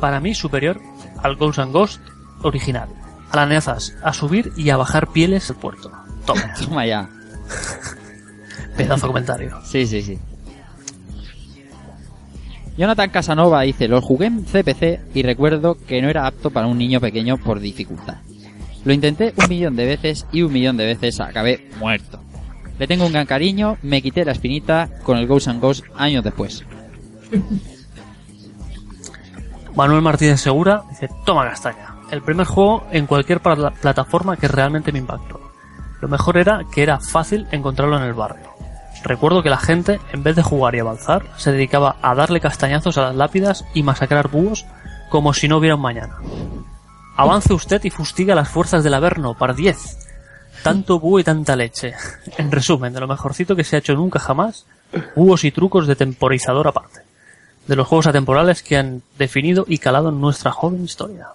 Para mí superior al Ghost and Ghost original. A las nezas, a subir y a bajar pieles al puerto. Toma, Toma ya. pedazo comentario. Sí, sí, sí. Jonathan Casanova dice, lo jugué en CPC y recuerdo que no era apto para un niño pequeño por dificultad. Lo intenté un millón de veces y un millón de veces acabé muerto. Le tengo un gran cariño, me quité la espinita con el Ghost and Ghost años después. Manuel Martínez Segura dice, toma castaña. El primer juego en cualquier pla- plataforma que realmente me impactó. Lo mejor era que era fácil encontrarlo en el barrio. Recuerdo que la gente, en vez de jugar y avanzar, se dedicaba a darle castañazos a las lápidas y masacrar búhos como si no hubiera un mañana. Avance usted y fustiga las fuerzas del Averno, par 10. Tanto búho y tanta leche. En resumen, de lo mejorcito que se ha hecho nunca jamás, búhos y trucos de temporizador aparte. De los juegos atemporales que han definido y calado en nuestra joven historia.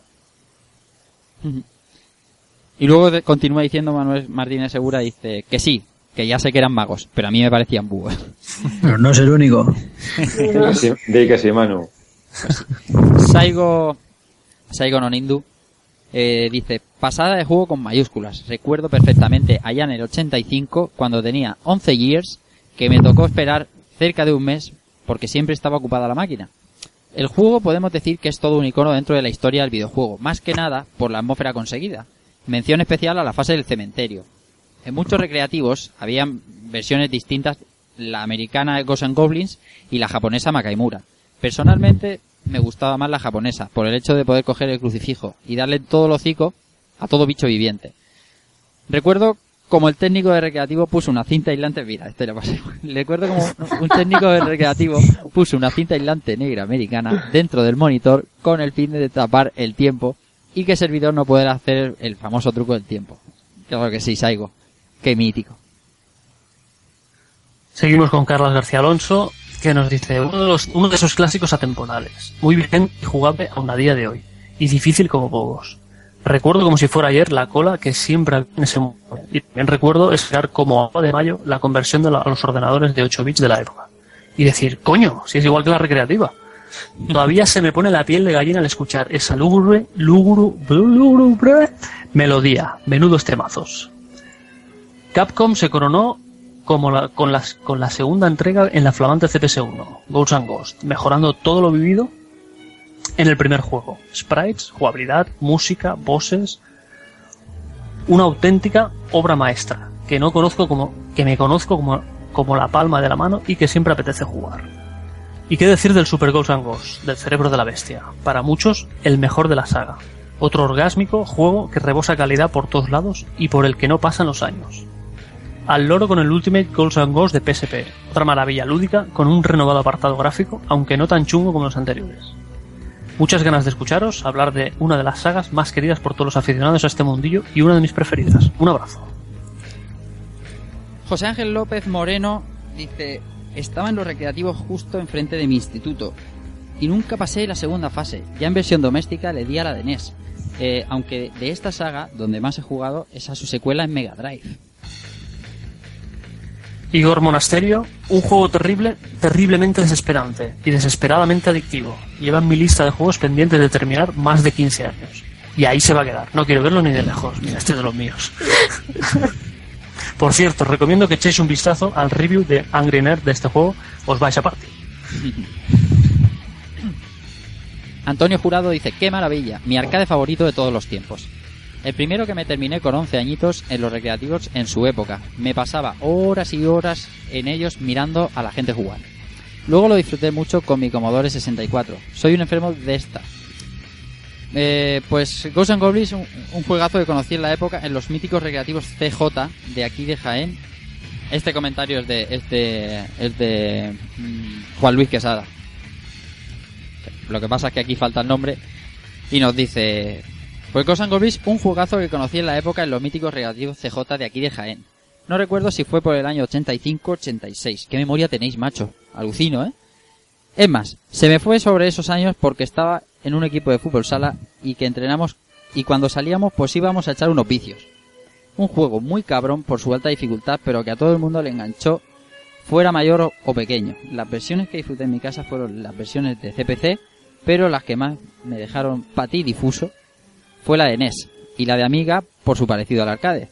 Y luego continúa diciendo Manuel Martínez Segura, dice que sí, que ya sé que eran magos, pero a mí me parecían búhos. Pero no es el único. Di que sí, di que sí, Manu. Saigo, Saigo Nonindu eh, dice, pasada de juego con mayúsculas. Recuerdo perfectamente allá en el 85, cuando tenía 11 years, que me tocó esperar cerca de un mes porque siempre estaba ocupada la máquina. El juego podemos decir que es todo un icono dentro de la historia del videojuego, más que nada por la atmósfera conseguida. Mención especial a la fase del cementerio. En muchos recreativos habían versiones distintas, la americana Ghosts and Goblins y la japonesa Makaimura. Personalmente me gustaba más la japonesa, por el hecho de poder coger el crucifijo y darle todo el hocico a todo bicho viviente. Recuerdo como el técnico de recreativo puso una cinta aislante, mira, este lo pasé. Recuerdo como un técnico de recreativo puso una cinta aislante negra americana dentro del monitor con el fin de tapar el tiempo y que el servidor no pudiera hacer el famoso truco del tiempo. Claro que sí, Saigo. Qué mítico. Seguimos con Carlos García Alonso, que nos dice uno de, esos clásicos atemporales, muy bien y jugable aún a día de hoy, y difícil como pocos. Recuerdo como si fuera ayer la cola que siempre había en ese momento. Y también recuerdo esperar como agua de mayo la conversión de a los ordenadores de 8 bits de la época. Y decir, coño, si es igual que la recreativa. Todavía se me pone la piel de gallina al escuchar esa lúgubre, lúgubre, lúgubre melodía. Menudos temazos. Capcom se coronó como la- con, las- con la segunda entrega en la flamante CPS-1, Ghosts and Ghosts, mejorando todo lo vivido en el primer juego. Sprites, jugabilidad, música, bosses. Una auténtica obra maestra que no conozco como que me conozco como, como la palma de la mano y que siempre apetece jugar. ¿Y qué decir del Super Ghosts and Ghosts, del cerebro de la bestia? Para muchos, el mejor de la saga. Otro orgásmico juego que rebosa calidad por todos lados y por el que no pasan los años. Al loro con el Ultimate Ghosts and Ghosts de PSP, otra maravilla lúdica con un renovado apartado gráfico, aunque no tan chungo como los anteriores. Muchas ganas de escucharos hablar de una de las sagas más queridas por todos los aficionados a este mundillo y una de mis preferidas. Un abrazo. José Ángel López Moreno dice, estaba en los recreativos justo enfrente de mi instituto y nunca pasé la segunda fase. Ya en versión doméstica le di a la de NES. Eh, aunque de esta saga, donde más he jugado, es a su secuela en Mega Drive. Igor Monasterio, un juego terrible, terriblemente desesperante y desesperadamente adictivo. Lleva en mi lista de juegos pendientes de terminar más de 15 años. Y ahí se va a quedar. No quiero verlo ni de lejos. Mira, este es de los míos. Por cierto, recomiendo que echéis un vistazo al review de Angry Nerd de este juego. Os vais a partir. Antonio Jurado dice, qué maravilla, mi arcade favorito de todos los tiempos. El primero que me terminé con 11 añitos en los recreativos en su época. Me pasaba horas y horas en ellos mirando a la gente jugar. Luego lo disfruté mucho con mi Commodore 64. Soy un enfermo de esta. Eh, pues Ghosts and Goblins, un, un juegazo que conocí en la época en los míticos recreativos CJ de aquí de Jaén. Este comentario es de, es es de mm, Juan Luis Quesada. Lo que pasa es que aquí falta el nombre y nos dice, pues Ghosts and Goblins, un juegazo que conocí en la época en los míticos recreativos CJ de aquí de Jaén. No recuerdo si fue por el año 85-86. ¿Qué memoria tenéis, macho? Alucino, ¿eh? Es más, se me fue sobre esos años porque estaba en un equipo de fútbol sala y que entrenamos y cuando salíamos pues íbamos a echar unos vicios. Un juego muy cabrón por su alta dificultad pero que a todo el mundo le enganchó fuera mayor o, pequeño. Las versiones que disfruté en mi casa fueron las versiones de CPC pero las que más me dejaron patí difuso fue la de NES y la de Amiga por su parecido al arcade.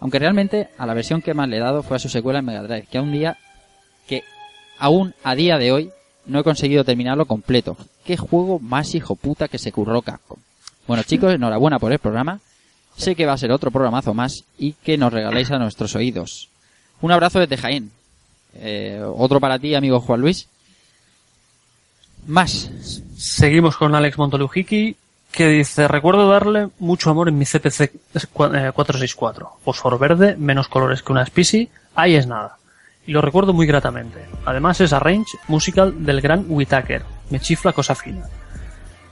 Aunque realmente a la versión que más le he dado fue a su secuela en Mega Drive, que a un día que aún a día de hoy no he conseguido terminarlo completo. Qué juego más hijo puta que se curró. Bueno chicos, enhorabuena por el programa. Sé que va a ser otro programazo más y que nos regaléis a nuestros oídos. Un abrazo desde Jaén. Eh, otro para ti, amigo Juan Luis. Más. Seguimos con Alex Montolujiki, que dice, recuerdo darle mucho amor en mi CPC eh, 464. Fosforo verde, menos colores que una Spisi, ahí es nada. Y lo recuerdo muy gratamente. Además es arrange musical del gran Whitaker. Me chifla cosa fina.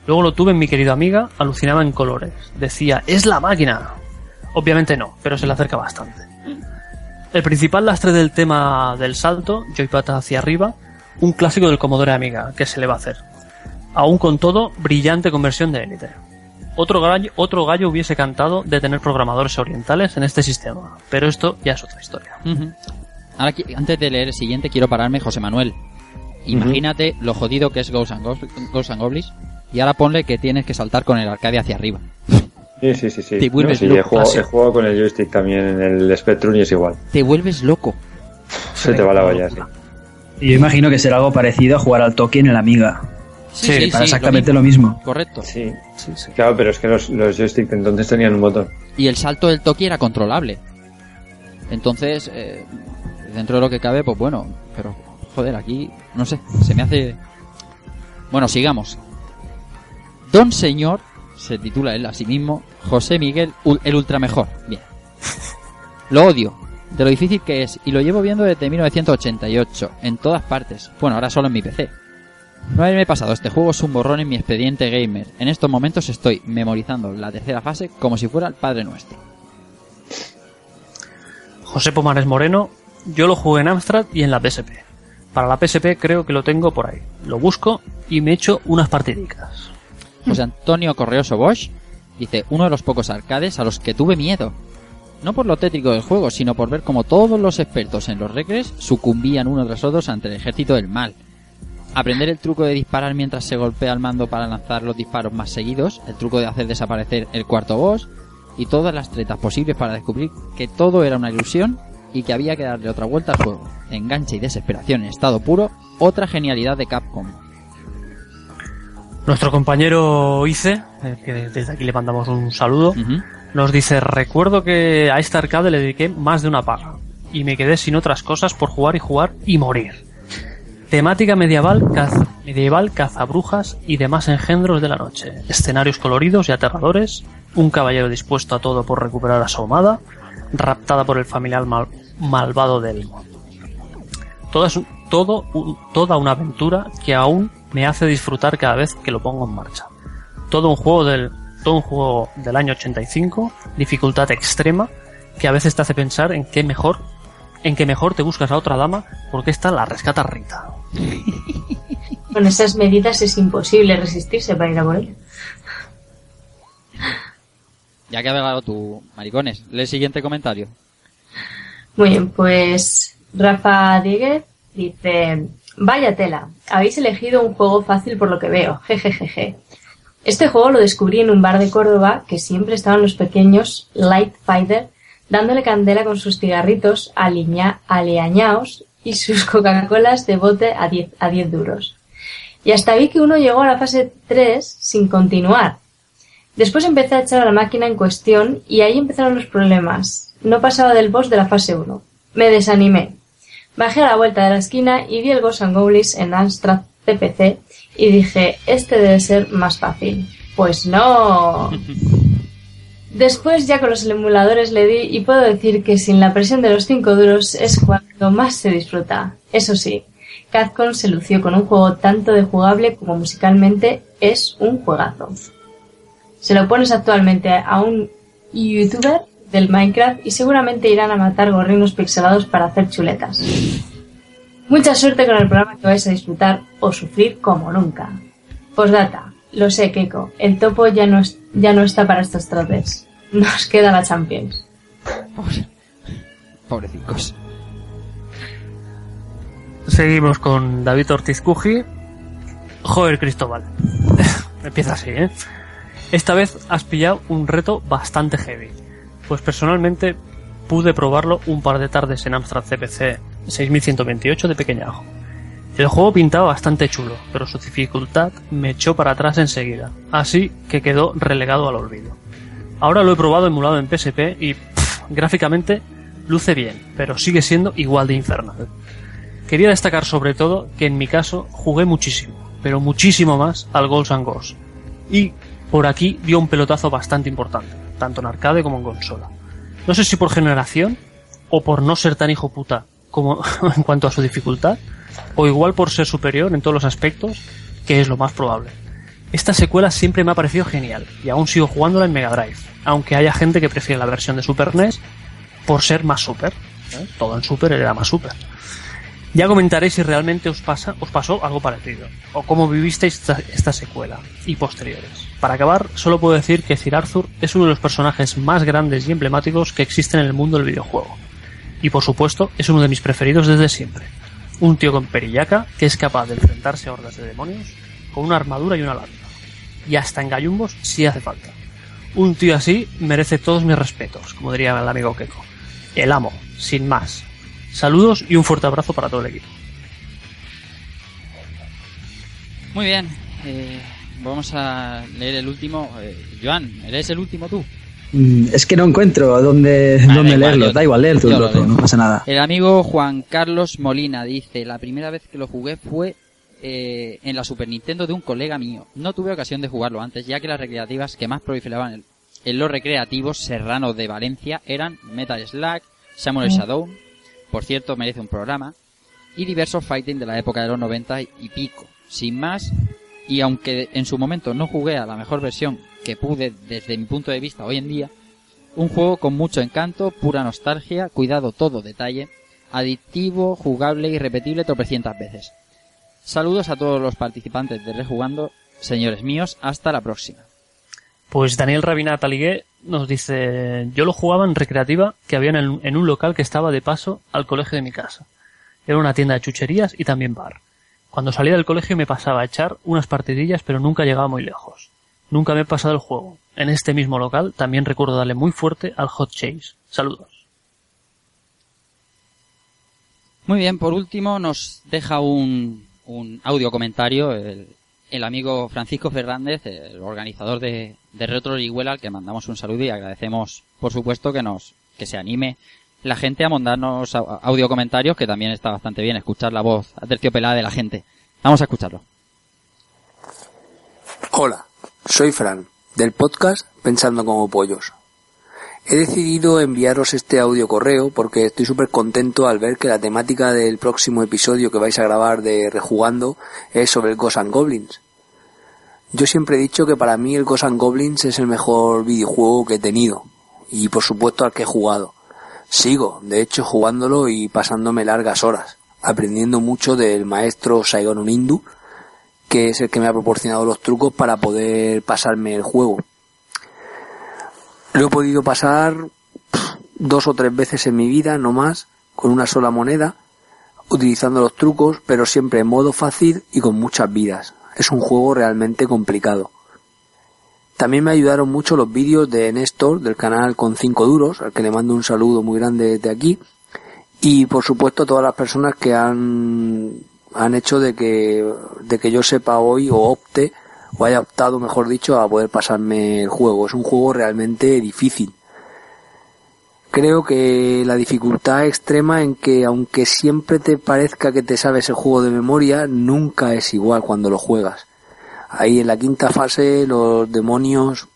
Luego lo tuve en mi querida amiga, alucinaba en colores. Decía, es la máquina. Obviamente no, pero se le acerca bastante. El principal lastre del tema del salto, joypad hacia arriba, un clásico del Commodore Amiga, que se le va a hacer. Aún con todo, brillante conversión de élite. Otro gallo, otro gallo hubiese cantado de tener programadores orientales en este sistema, pero esto ya es otra historia. Ahora, antes de leer el siguiente, quiero pararme, José Manuel. Imagínate lo jodido que es Ghosts and, Ghost- and Goblins y ahora ponle que tienes que saltar con el arcade hacia arriba. Sí, sí, sí. sí. Te vuelves sí, loco. he, jugado, Así. he jugado con el joystick también en el Spectrum y es igual. Te vuelves loco. Se te va la olla, sí. Y yo imagino que será algo parecido a jugar al toque en el Amiga. Sí, para exactamente lo mismo. Correcto. Sí, Sí, sí. claro, pero es que los, los joysticks entonces tenían un botón. Y el salto del Toki era controlable. Entonces, eh, dentro de lo que cabe, pues bueno, pero joder, aquí, no sé, se me hace... Bueno, sigamos. Don Señor, se titula él a sí mismo, José Miguel, ul- el ultra mejor. Bien. Lo odio, de lo difícil que es, y lo llevo viendo desde 1988, en todas partes. Bueno, ahora solo en mi PC. No haberme pasado este juego es un borrón en mi expediente gamer. En estos momentos estoy memorizando la tercera fase como si fuera el Padre Nuestro. José Pomares Moreno, yo lo jugué en Amstrad y en la PSP. Para la PSP creo que lo tengo por ahí. Lo busco y me echo unas partidicas. José Antonio Correoso Bosch dice, uno de los pocos arcades a los que tuve miedo. No por lo tétrico del juego, sino por ver cómo todos los expertos en los recres sucumbían uno tras otros ante el ejército del mal. Aprender el truco de disparar mientras se golpea el mando para lanzar los disparos más seguidos, el truco de hacer desaparecer el cuarto boss y todas las tretas posibles para descubrir que todo era una ilusión y que había que darle otra vuelta al juego. Enganche y desesperación en estado puro, otra genialidad de Capcom. Nuestro compañero Ice, eh, que desde aquí le mandamos un saludo, nos dice, recuerdo que a este arcade le dediqué más de una paga y me quedé sin otras cosas por jugar y jugar y morir. Temática medieval, caza, medieval, cazabrujas y demás engendros de la noche. Escenarios coloridos y aterradores, un caballero dispuesto a todo por recuperar a su amada, raptada por el familiar mal- malvado de Elmo. Todo es todo toda una aventura que aún me hace disfrutar cada vez que lo pongo en marcha. Todo un juego del, todo un juego del año 85, dificultad extrema, que a veces te hace pensar en qué mejor, en que mejor te buscas a otra dama porque esta la rescata Rita. Con esas medidas es imposible resistirse para ir a por él. Ya que ha hablado tú, maricones, lee el siguiente comentario. Muy bien, pues Rafa Dieguez dice, vaya tela, habéis elegido un juego fácil por lo que veo, jejejeje. Este juego lo descubrí en un bar de Córdoba que siempre estaban los pequeños Light Fighter dándole candela con sus cigarritos aliña, aleañaos y sus Coca-Colas de bote a 10, a 10 duros. Y hasta vi que uno llegó a la fase 3 sin continuar. Después empecé a echar a la máquina en cuestión y ahí empezaron los problemas. No pasaba del boss de la fase 1. Me desanimé. Bajé a la vuelta de la esquina y vi el Ghosts and en Amstrad CPC y dije, este debe ser más fácil. Pues no. Después ya con los emuladores le di y puedo decir que sin la presión de los 5 duros es cuando más se disfruta. Eso sí, Capcom se lució con un juego tanto de jugable como musicalmente es un juegazo. Se lo pones actualmente a un youtuber del Minecraft y seguramente irán a matar gorrinos pixelados para hacer chuletas. Mucha suerte con el programa que vais a disfrutar o sufrir como nunca. Postdata. Lo sé, Keiko. El topo ya no, es- ya no está para estos trotes. Nos queda la Champions. Pobrecicos. Seguimos con David Ortiz Cuji. Joder, Cristóbal. Empieza así, ¿eh? Esta vez has pillado un reto bastante heavy. Pues personalmente pude probarlo un par de tardes en Amstrad CPC 6128 de pequeñajo. El juego pintaba bastante chulo, pero su dificultad me echó para atrás enseguida, así que quedó relegado al olvido. Ahora lo he probado emulado en PSP y pff, gráficamente luce bien, pero sigue siendo igual de infernal. Quería destacar sobre todo que en mi caso jugué muchísimo, pero muchísimo más al Ghosts and Ghosts. Y por aquí dio un pelotazo bastante importante, tanto en arcade como en consola. No sé si por generación o por no ser tan hijo puta como en cuanto a su dificultad, o igual por ser superior en todos los aspectos, que es lo más probable. Esta secuela siempre me ha parecido genial y aún sigo jugándola en Mega Drive, aunque haya gente que prefiere la versión de Super NES por ser más super. ¿eh? Todo en Super era más super. Ya comentaré si realmente os pasa, os pasó algo parecido, o cómo vivisteis esta, esta secuela y posteriores. Para acabar, solo puedo decir que Sir Arthur es uno de los personajes más grandes y emblemáticos que existen en el mundo del videojuego. Y por supuesto, es uno de mis preferidos desde siempre. Un tío con perillaca que es capaz de enfrentarse a hordas de demonios con una armadura y una lanza. Y hasta en gallumbos si hace falta. Un tío así merece todos mis respetos, como diría el amigo Keiko. El amo, sin más. Saludos y un fuerte abrazo para todo el equipo. Muy bien. eh, vamos a leer el último. Eh, Joan, ¿eres el último tú? Mm, Es que no encuentro dónde, Ah, dónde igual, leerlo. yo- da igual, leer tú no pasa nada. El amigo Juan Carlos Molina dice, la primera vez que lo jugué fue eh, en la Super Nintendo de un colega mío. No tuve ocasión de jugarlo antes, ya que las recreativas que más proliferaban en, en los recreativos serranos de Valencia eran Metal Slug, Samurai Shadow, por cierto merece un programa, y diversos fighting de la época de los 90 y pico. Sin más, y aunque en su momento no jugué a la mejor versión que pude desde mi punto de vista hoy en día, Un juego con mucho encanto, pura nostalgia, cuidado todo detalle, adictivo, jugable y repetible tropecientas veces. Saludos a todos los participantes de Rejugando, señores míos, hasta la próxima. Pues Daniel Rabinat Aligué nos dice, yo lo jugaba en recreativa que había en, en un local que estaba de paso al colegio de mi casa. Era una tienda de chucherías y también bar. Cuando salía del colegio me pasaba a echar unas partidillas pero nunca llegaba muy lejos. Nunca me he pasado el juego. En este mismo local también recuerdo darle muy fuerte al Hot Chase. Saludos. Muy bien, por último nos deja un, un audio comentario el, el amigo Francisco Fernández, el organizador de, de Retro Orihuela, al que mandamos un saludo y agradecemos, por supuesto, que nos, que se anime la gente a mandarnos au- audio comentarios, que también está bastante bien escuchar la voz aterciopelada de la gente. Vamos a escucharlo. Hola, soy Fran, del podcast Pensando como Pollos. He decidido enviaros este audio correo porque estoy súper contento al ver que la temática del próximo episodio que vais a grabar de Rejugando es sobre el Ghosts and Goblins. Yo siempre he dicho que para mí el Ghosts and Goblins es el mejor videojuego que he tenido y por supuesto al que he jugado. Sigo, de hecho, jugándolo y pasándome largas horas, aprendiendo mucho del maestro Saigon Unindu, que es el que me ha proporcionado los trucos para poder pasarme el juego. Lo he podido pasar dos o tres veces en mi vida, no más, con una sola moneda, utilizando los trucos, pero siempre en modo fácil y con muchas vidas. Es un juego realmente complicado. También me ayudaron mucho los vídeos de Néstor del canal con 5 duros, al que le mando un saludo muy grande desde aquí. Y por supuesto todas las personas que han, han hecho de que, de que yo sepa hoy o opte, o haya optado mejor dicho, a poder pasarme el juego. Es un juego realmente difícil. Creo que la dificultad extrema en que aunque siempre te parezca que te sabes el juego de memoria, nunca es igual cuando lo juegas. Ahí en la quinta fase los demonios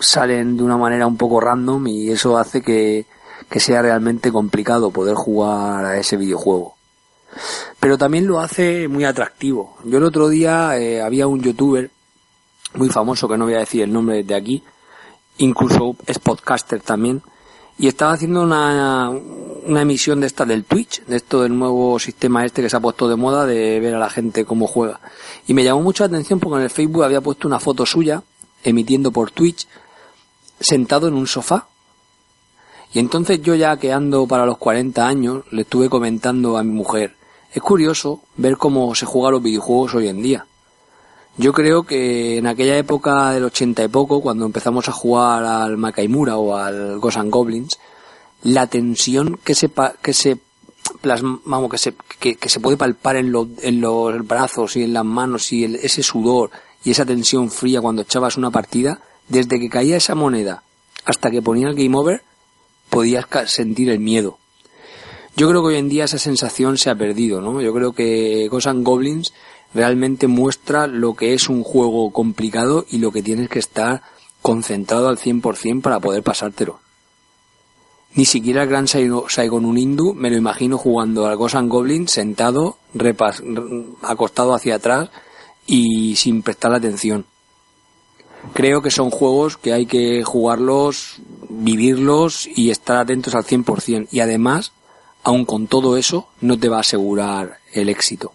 salen de una manera un poco random y eso hace que, que sea realmente complicado poder jugar a ese videojuego. Pero también lo hace muy atractivo. Yo el otro día eh, había un youtuber muy famoso, que no voy a decir el nombre desde aquí, incluso es podcaster también, y estaba haciendo una, una emisión de esta del Twitch, de esto del nuevo sistema este que se ha puesto de moda de ver a la gente cómo juega. Y me llamó mucho la atención porque en el Facebook había puesto una foto suya, emitiendo por Twitch, sentado en un sofá. Y entonces yo ya que ando para los 40 años, le estuve comentando a mi mujer, es curioso ver cómo se juegan los videojuegos hoy en día. Yo creo que en aquella época del 80 y poco, cuando empezamos a jugar al Makaimura o al Ghosts and Goblins, la tensión que se, que se que se, que, se puede palpar en, los en los brazos y en las manos y el- ese sudor y esa tensión fría cuando echabas una partida, desde que caía esa moneda hasta que ponía el game over, podías sentir el miedo. Yo creo que hoy en día esa sensación se ha perdido, ¿no? Yo creo que Ghosts and Goblins realmente muestra lo que es un juego complicado y lo que tienes que estar concentrado al 100% para poder pasártelo. Ni siquiera el gran Saigo- Saigon Unindu me lo imagino jugando al Ghosts and Goblins sentado, acostado hacia atrás y sin prestar atención. Creo que son juegos que hay que jugarlos, vivirlos y estar atentos al 100%. Y además, aun con todo eso, no te va a asegurar el éxito.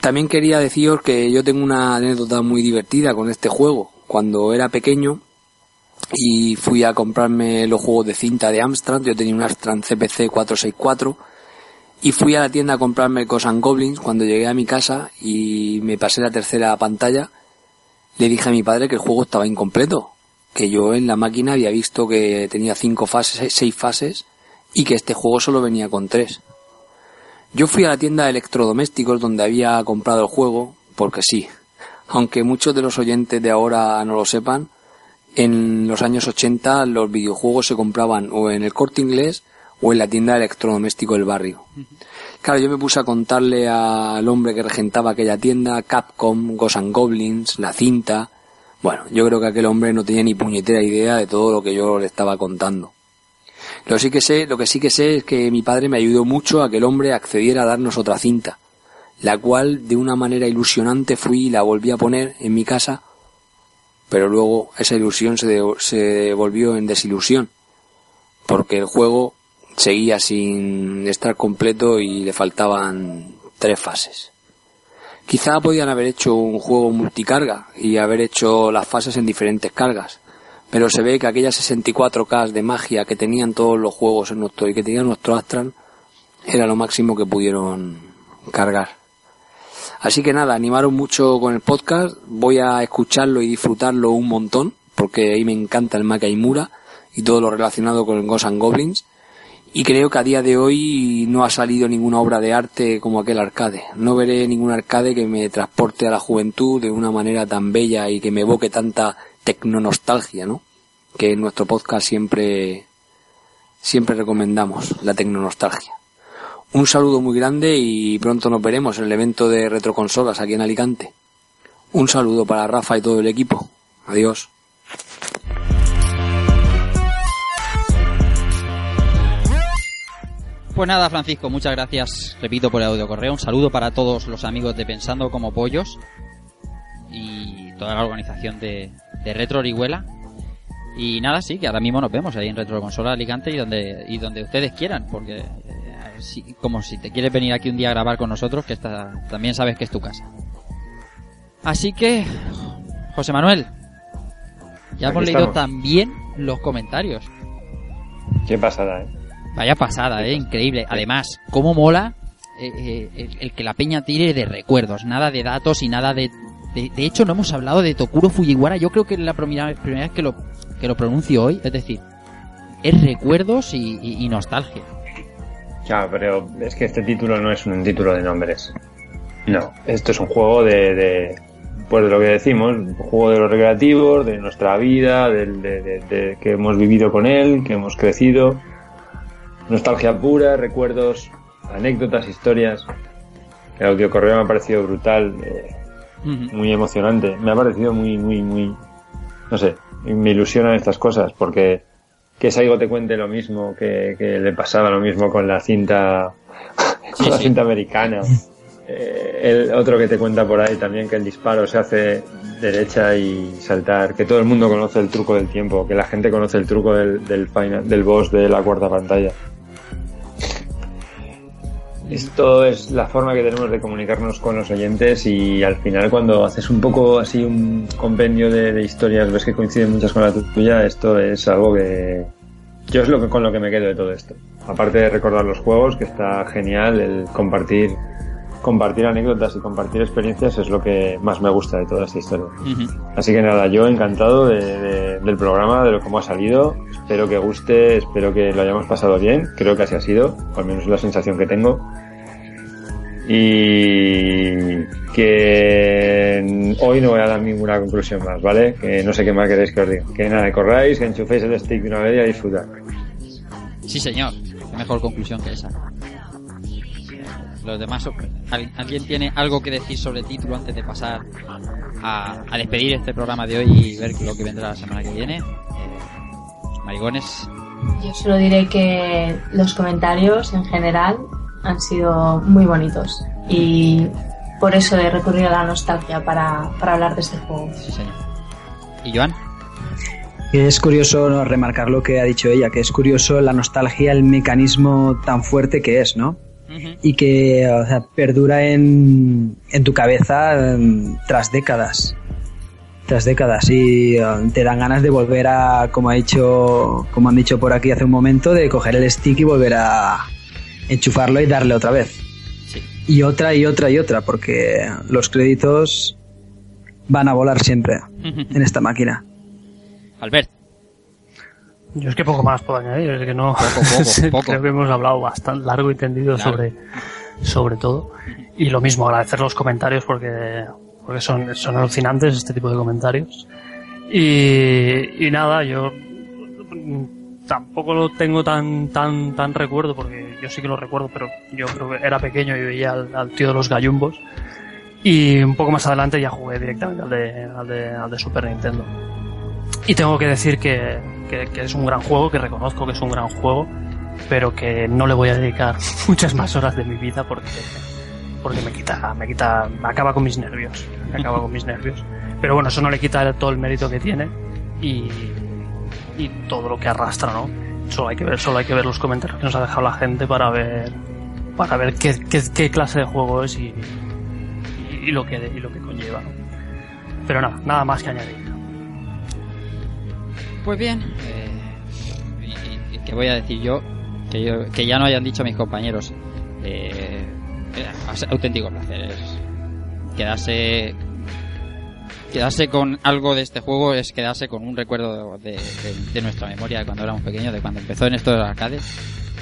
También quería deciros que yo tengo una anécdota muy divertida con este juego. Cuando era pequeño y fui a comprarme los juegos de cinta de Amstrad, yo tenía un Amstrad CPC 464 y fui a la tienda a comprarme and Goblins. Cuando llegué a mi casa y me pasé la tercera pantalla, le dije a mi padre que el juego estaba incompleto, que yo en la máquina había visto que tenía cinco fases, seis fases y que este juego solo venía con tres. Yo fui a la tienda de electrodomésticos donde había comprado el juego, porque sí, aunque muchos de los oyentes de ahora no lo sepan, en los años 80 los videojuegos se compraban o en el corte inglés o en la tienda de electrodoméstico del barrio. Claro, yo me puse a contarle al hombre que regentaba aquella tienda, Capcom, Ghosts and Goblins, la cinta. Bueno, yo creo que aquel hombre no tenía ni puñetera idea de todo lo que yo le estaba contando. Lo, sí que sé, lo que sí que sé es que mi padre me ayudó mucho a que el hombre accediera a darnos otra cinta, la cual de una manera ilusionante fui y la volví a poner en mi casa pero luego esa ilusión se, se volvió en desilusión, porque el juego seguía sin estar completo y le faltaban tres fases. Quizá podían haber hecho un juego multicarga y haber hecho las fases en diferentes cargas, pero se ve que aquellas 64K de magia que tenían todos los juegos en nuestro y que tenían nuestro Astral era lo máximo que pudieron cargar. Así que nada, animaron mucho con el podcast, voy a escucharlo y disfrutarlo un montón, porque ahí me encanta el Mura y todo lo relacionado con Ghosts and Goblins y creo que a día de hoy no ha salido ninguna obra de arte como aquel arcade. No veré ningún arcade que me transporte a la juventud de una manera tan bella y que me evoque tanta tecnonostalgia, ¿no? Que en nuestro podcast siempre, siempre recomendamos, la tecnonostalgia. Un saludo muy grande y pronto nos veremos en el evento de retroconsolas aquí en Alicante. Un saludo para Rafa y todo el equipo. Adiós. Pues nada, Francisco, muchas gracias, repito, por el audio correo. Un saludo para todos los amigos de Pensando como Pollos y toda la organización de, Retro Orihuela. Y nada, sí, que ahora mismo nos vemos ahí en Retro Consola Alicante y donde, y donde ustedes quieran, porque eh, como si te quieres venir aquí un día a grabar con nosotros, que también sabes que es tu casa. Así que, José Manuel, ya hemos leído también los comentarios. Qué pasada, eh. Vaya pasada, ¿eh? Increíble. Además, cómo mola eh, eh, el, que la peña tire de recuerdos, nada de datos y nada de... De, hecho, no hemos hablado de Tokuro Fujiwara. Yo creo que es la primera, primera vez que lo, que lo pronuncio hoy. Es decir, es recuerdos y, nostalgia. Claro, pero es que este título no es un título de nombres. No, esto es un juego de, de pues de lo que decimos, un juego de los recreativos, de nuestra vida, de, de, que hemos vivido con él, que hemos crecido Nostalgia pura, recuerdos, anécdotas, historias. El audio correo me ha parecido brutal, eh, muy emocionante. Me ha parecido muy, muy, muy, no sé, me ilusionan estas cosas porque que Saigo te cuente lo mismo, que, le pasaba lo mismo con la cinta, con la cinta americana. Eh, el otro que te cuenta por ahí también que el disparo se hace derecha y saltar, que todo el mundo conoce el truco del tiempo, que la gente conoce el truco del, del, final, del boss de la cuarta pantalla. Esto es la forma que tenemos de comunicarnos con los oyentes y al final cuando haces un poco así un compendio de, historias, ves que coinciden muchas con la tuya, esto es algo que yo es lo que con lo que me quedo de todo esto. Aparte de recordar los juegos, que está genial el compartir compartir anécdotas y compartir experiencias es lo que más me gusta de toda esta historia. Así que nada, yo encantado del programa, de lo que ha salido. Espero que guste, espero que lo hayamos pasado bien. Creo que así ha sido, al menos es la sensación que tengo. Y que hoy no voy a dar ninguna conclusión más, ¿vale? Que no sé qué más queréis que os diga. Que nada, corráis, que enchuféis el stick una vez y a disfrutar. Sí, señor. Mejor conclusión que esa los demás, ¿alguien tiene algo que decir sobre el título antes de pasar a, despedir este programa de hoy y ver lo que vendrá la semana que viene? Eh, marigones. Yo solo diré que los comentarios en general han sido muy bonitos y por eso he recurrido a la nostalgia para, para hablar de este juego. Sí, señor. ¿Y Joan? Es curioso remarcar lo que ha dicho ella, que es curioso la nostalgia, el mecanismo tan fuerte que es, ¿no? Y que o sea, perdura en, en tu cabeza em, tras décadas. Tras décadas y em, te dan ganas de volver a, como ha dicho, como han dicho por aquí hace un momento, de coger el stick y volver a enchufarlo y darle otra vez. Y otra y otra y otra, porque los créditos van a volar siempre en esta máquina. Albert. Yo es que poco más puedo añadir, es que no. Creo que hemos hablado bastante largo y tendido sobre, sobre todo. Y lo mismo, agradecer los comentarios porque, porque son, son alucinantes este tipo de comentarios. Y, y nada, yo tampoco lo tengo tan, tan, tan recuerdo porque yo sí que lo recuerdo, pero yo creo que era pequeño y veía al, tío de los gallumbos. Y un poco más adelante ya jugué directamente al de, al de, al de Super Nintendo. Y tengo que decir que, es un gran juego, que reconozco que es un gran juego, pero que no le voy a dedicar muchas más horas de mi vida porque, porque me quita, me quita, me acaba con mis nervios, me acaba con mis nervios. Pero bueno, eso no le quita todo el mérito que tiene y, y todo lo que arrastra, ¿no? Solo hay que ver, solo hay que ver los comentarios que nos ha dejado la gente para ver para ver qué, clase de juego es y, lo que y lo que conlleva. ¿no? Pero nada, nada más que añadir. Pues bien, eh, y, y, que voy a decir yo que, ya no hayan dicho mis compañeros. Eh, auténtico placer. Quedarse quedarse con algo de este juego es quedarse con un recuerdo de, nuestra memoria de cuando éramos pequeños, de cuando empezó en esto de los arcades.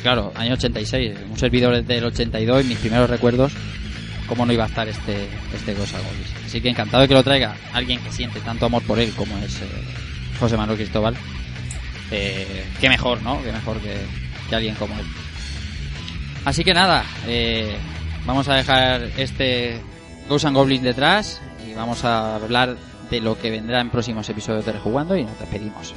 Claro, año 86, un servidor del 82 y mis primeros recuerdos, cómo no iba a estar este, este Golis. Así que encantado de que lo traiga alguien que siente tanto amor por él como es eh, José Manuel Cristóbal. Eh, qué mejor, ¿no? Qué mejor que, alguien como él. Así que nada, eh, vamos a dejar este Ghosts and Goblins detrás y vamos a hablar de lo que vendrá en próximos episodios de Rejugando y nos despedimos.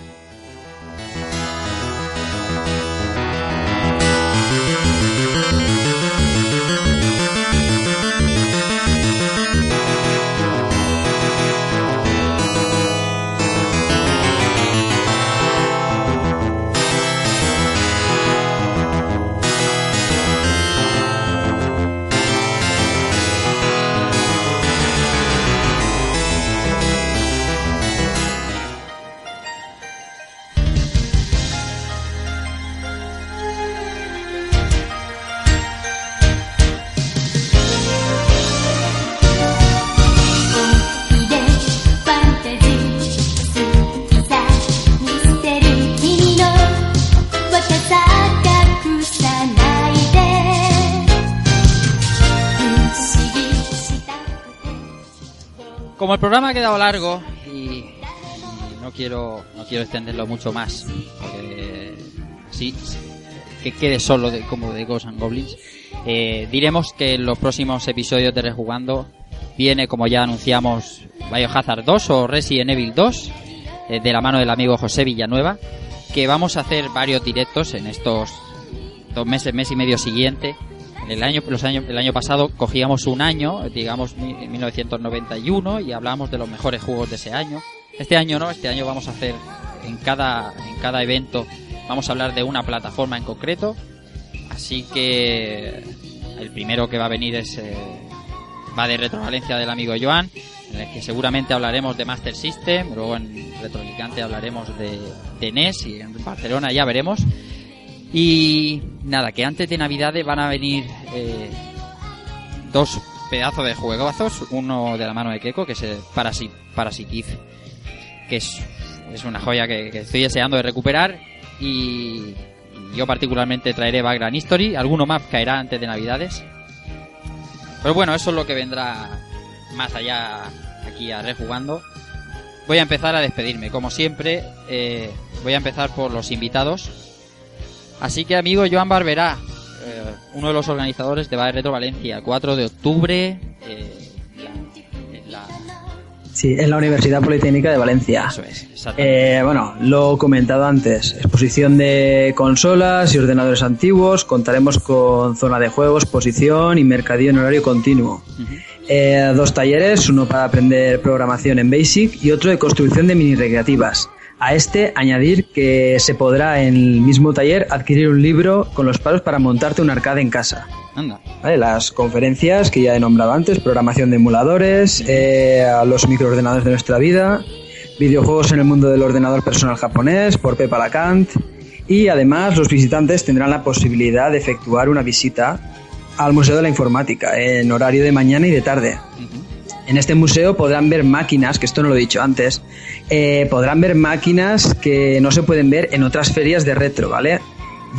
El programa ha quedado largo y, no quiero no quiero extenderlo mucho más, porque así que quede solo de, como de Ghosts and Goblins, eh, diremos que en los próximos episodios de Rejugando viene, como ya anunciamos, Biohazard 2 o Resident Evil 2, eh, de la mano del amigo José Villanueva, que vamos a hacer varios directos en estos dos meses, mes y medio siguiente. El año, los años, el año pasado cogíamos un año, digamos 1991, y hablábamos de los mejores juegos de ese año. Este año no, este año vamos a hacer en cada, en cada evento, vamos a hablar de una plataforma en concreto. Así que el primero que va a venir es eh, va de Retrovalencia del amigo Joan, en el que seguramente hablaremos de Master System, luego en Retroalicante hablaremos de NES y en Barcelona ya veremos. Y nada, que antes de Navidades van a venir eh, dos pedazos de juegazos, uno de la mano de Keiko, que es el Parasit Parasitif, que es, es una joya que, estoy deseando de recuperar, y yo particularmente traeré Background History, alguno más caerá antes de Navidades. Pero bueno, eso es lo que vendrá más allá aquí a Rejugando. Voy a empezar a despedirme, como siempre, eh, voy a empezar por los invitados. Así que amigo Joan Barberá, eh, uno de los organizadores de Bar Retro Valencia, 4 de octubre, eh, en la... Sí, en la Universidad Politécnica de Valencia. Eso es, eh, bueno, lo comentado antes, exposición de consolas y ordenadores antiguos, contaremos con zona de juegos, exposición y mercadillo en horario continuo. Uh -huh. eh, dos talleres, uno para aprender programación en Basic y otro de construcción de mini recreativas. A este añadir que se podrá en el mismo taller adquirir un libro con los pasos para montarte un arcade en casa. Anda. ¿Vale? Las conferencias que ya he nombrado antes, programación de emuladores, eh, los microordenadores de nuestra vida, videojuegos en el mundo del ordenador personal japonés por Pepa Lacant y además los visitantes tendrán la posibilidad de efectuar una visita al Museo de la Informática en horario de mañana y de tarde. Uh -huh. En este museo podrán ver máquinas, que esto no lo he dicho antes, eh, podrán ver máquinas que no se pueden ver en otras ferias de retro, ¿vale?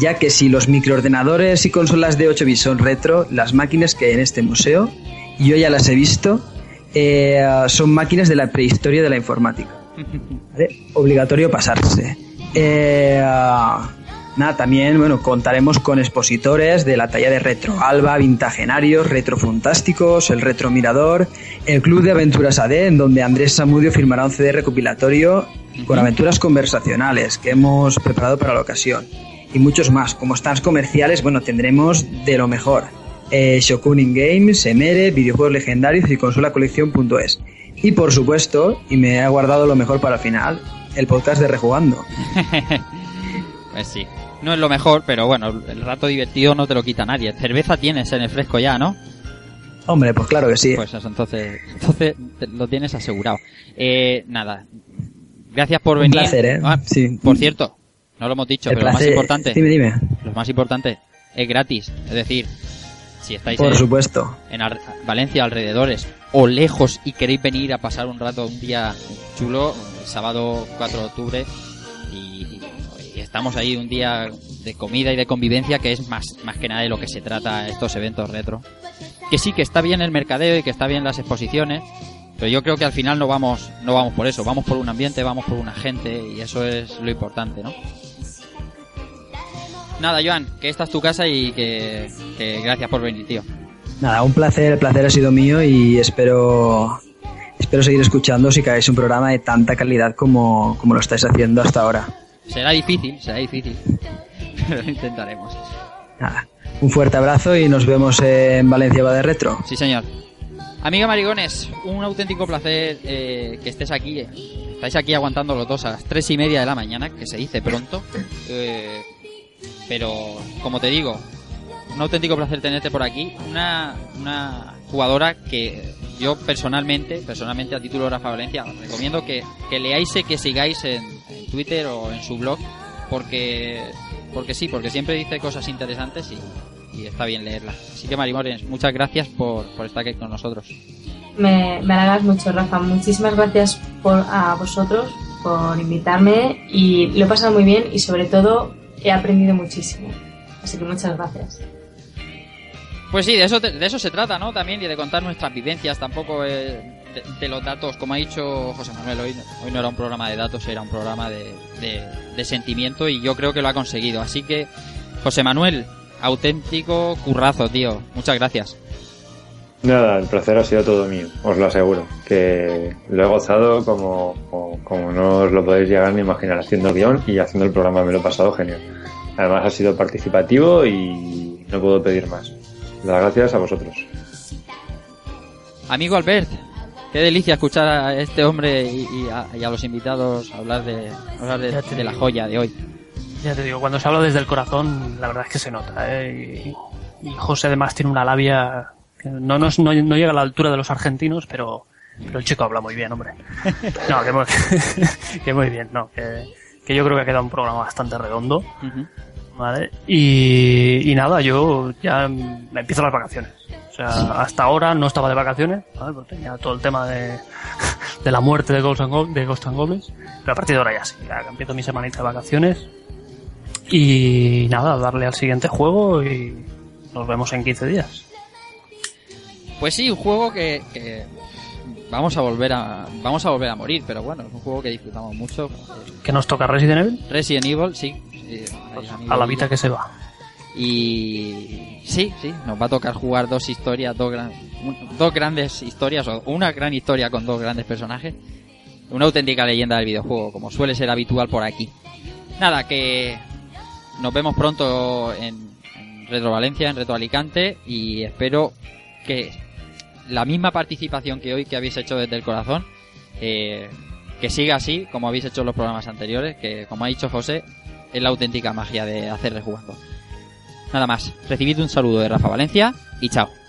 Ya que si los microordenadores y consolas de 8 bits son retro, las máquinas que hay en este museo, yo ya las he visto, eh, son máquinas de la prehistoria de la informática. ¿vale? Obligatorio pasarse. Eh, Nada, también bueno, contaremos con expositores de la talla de Retro Alba, Vintagenarios, Retrofantásticos, el Retro Mirador, el Club de Aventuras AD, en donde Andrés Samudio firmará un CD recopilatorio con aventuras conversacionales que hemos preparado para la ocasión. Y muchos más. Como stands comerciales, bueno, tendremos de lo mejor. Eh, Shokunin Games, Emere, videojuegos legendarios y consola colección.es. Y por supuesto, y me he guardado lo mejor para el final, el podcast de Rejugando. pues sí. No es lo mejor, pero bueno, el rato divertido no te lo quita nadie. Cerveza tienes en el fresco ya, ¿no? Hombre, pues claro que sí. Pues eso, entonces, entonces lo tienes asegurado. Eh, nada, gracias por venir. Placer, ¿eh? Ah, sí. Por cierto, no lo hemos dicho, El pero lo más importante, Dime, dime. lo más importante, es gratis. Es decir, si estáis Por en, supuesto. en Ar- Valencia alrededores o lejos y queréis venir a pasar un rato, un día chulo, el sábado 4 de octubre, estamos ahí un día de comida y de convivencia que es más, más que nada de lo que se trata estos eventos retro. Que sí, que está bien el mercadeo y que está bien las exposiciones, pero yo creo que al final no vamos, no vamos por eso, vamos por un ambiente, vamos por una gente y eso es lo importante, ¿no? Nada, Joan, que esta es tu casa y que, gracias por venir, tío. Nada, un placer, el placer ha sido mío y espero espero seguir escuchando si caéis un programa de tanta calidad como, como lo estáis haciendo hasta ahora. Será difícil, será difícil. Pero lo intentaremos. Nada, un fuerte abrazo y nos vemos en Valencia va de retro. Sí, señor. Amiga Marigones, un auténtico placer eh, que estés aquí. Estáis aquí aguantando los dos a las tres y media de la mañana, que se dice pronto. Eh, pero, como te digo, un auténtico placer tenerte por aquí. Una, una jugadora que yo personalmente, personalmente a título de Rafa Valencia, recomiendo que, que leáis y que sigáis en, en Twitter o en su blog, porque, porque sí, porque siempre dice cosas interesantes y, y está bien leerla. Así que Marimones, muchas gracias por, por estar aquí con nosotros. Me, me halagas mucho, Rafa. Muchísimas gracias por, a vosotros por invitarme y lo he pasado muy bien y sobre todo he aprendido muchísimo. Así que muchas gracias. Pues sí, de eso, de eso se trata, ¿no? También y de contar nuestras vivencias, tampoco eh, de, de los datos, como ha dicho José Manuel, hoy, hoy no era un programa de datos, era un programa de, de, de sentimiento y yo creo que lo ha conseguido. Así que, José Manuel, auténtico currazo, tío. Muchas gracias. Nada, el placer ha sido todo mío, os lo aseguro. Que lo he gozado como, como, como no os lo podéis llegar ni imaginar haciendo guion y haciendo el programa, me lo he pasado genial. Además ha sido participativo y no puedo pedir más. Las gracias a vosotros. Amigo Albert, qué delicia escuchar a este hombre y, y a, y a los invitados hablar de, hablar de, la joya de hoy. Ya te digo, cuando se habla desde el corazón, la verdad es que se nota, ¿eh? Y, y José además tiene una labia que no, no, no llega a la altura de los argentinos, pero, pero el chico habla muy bien, hombre. No, que muy, que muy bien, no, que, que yo creo que ha quedado un programa bastante redondo. ¿vale? Y, y nada, yo ya me empiezo las vacaciones. Sea, hasta ahora no estaba de vacaciones, ¿vale? Porque tenía todo el tema de, de la muerte de Ghost and, Go- de Ghost and Goblins, pero a partir de ahora ya sí, ya empiezo mi semanita de vacaciones. Y nada, darle al siguiente juego y nos vemos en 15 días. Pues sí, un juego que, que vamos a volver a vamos a volver a morir, pero bueno, es un juego que disfrutamos mucho. ¿Qué nos toca Resident Evil? Resident Evil, sí. amigo A la vida que se va. Y sí, sí, nos va a tocar jugar dos historias, dos, gran- dos grandes historias, o una gran historia con dos grandes personajes. Una auténtica leyenda del videojuego, como suele ser habitual por aquí. Nada, que nos vemos pronto en, en Retro Valencia, en Retro Alicante, y espero que la misma participación que hoy que habéis hecho desde el corazón, eh, que siga así, como habéis hecho en los programas anteriores, que como ha dicho José, es la auténtica magia de hacer rejugando. Nada más, recibid un saludo de Rafa Valencia y chao.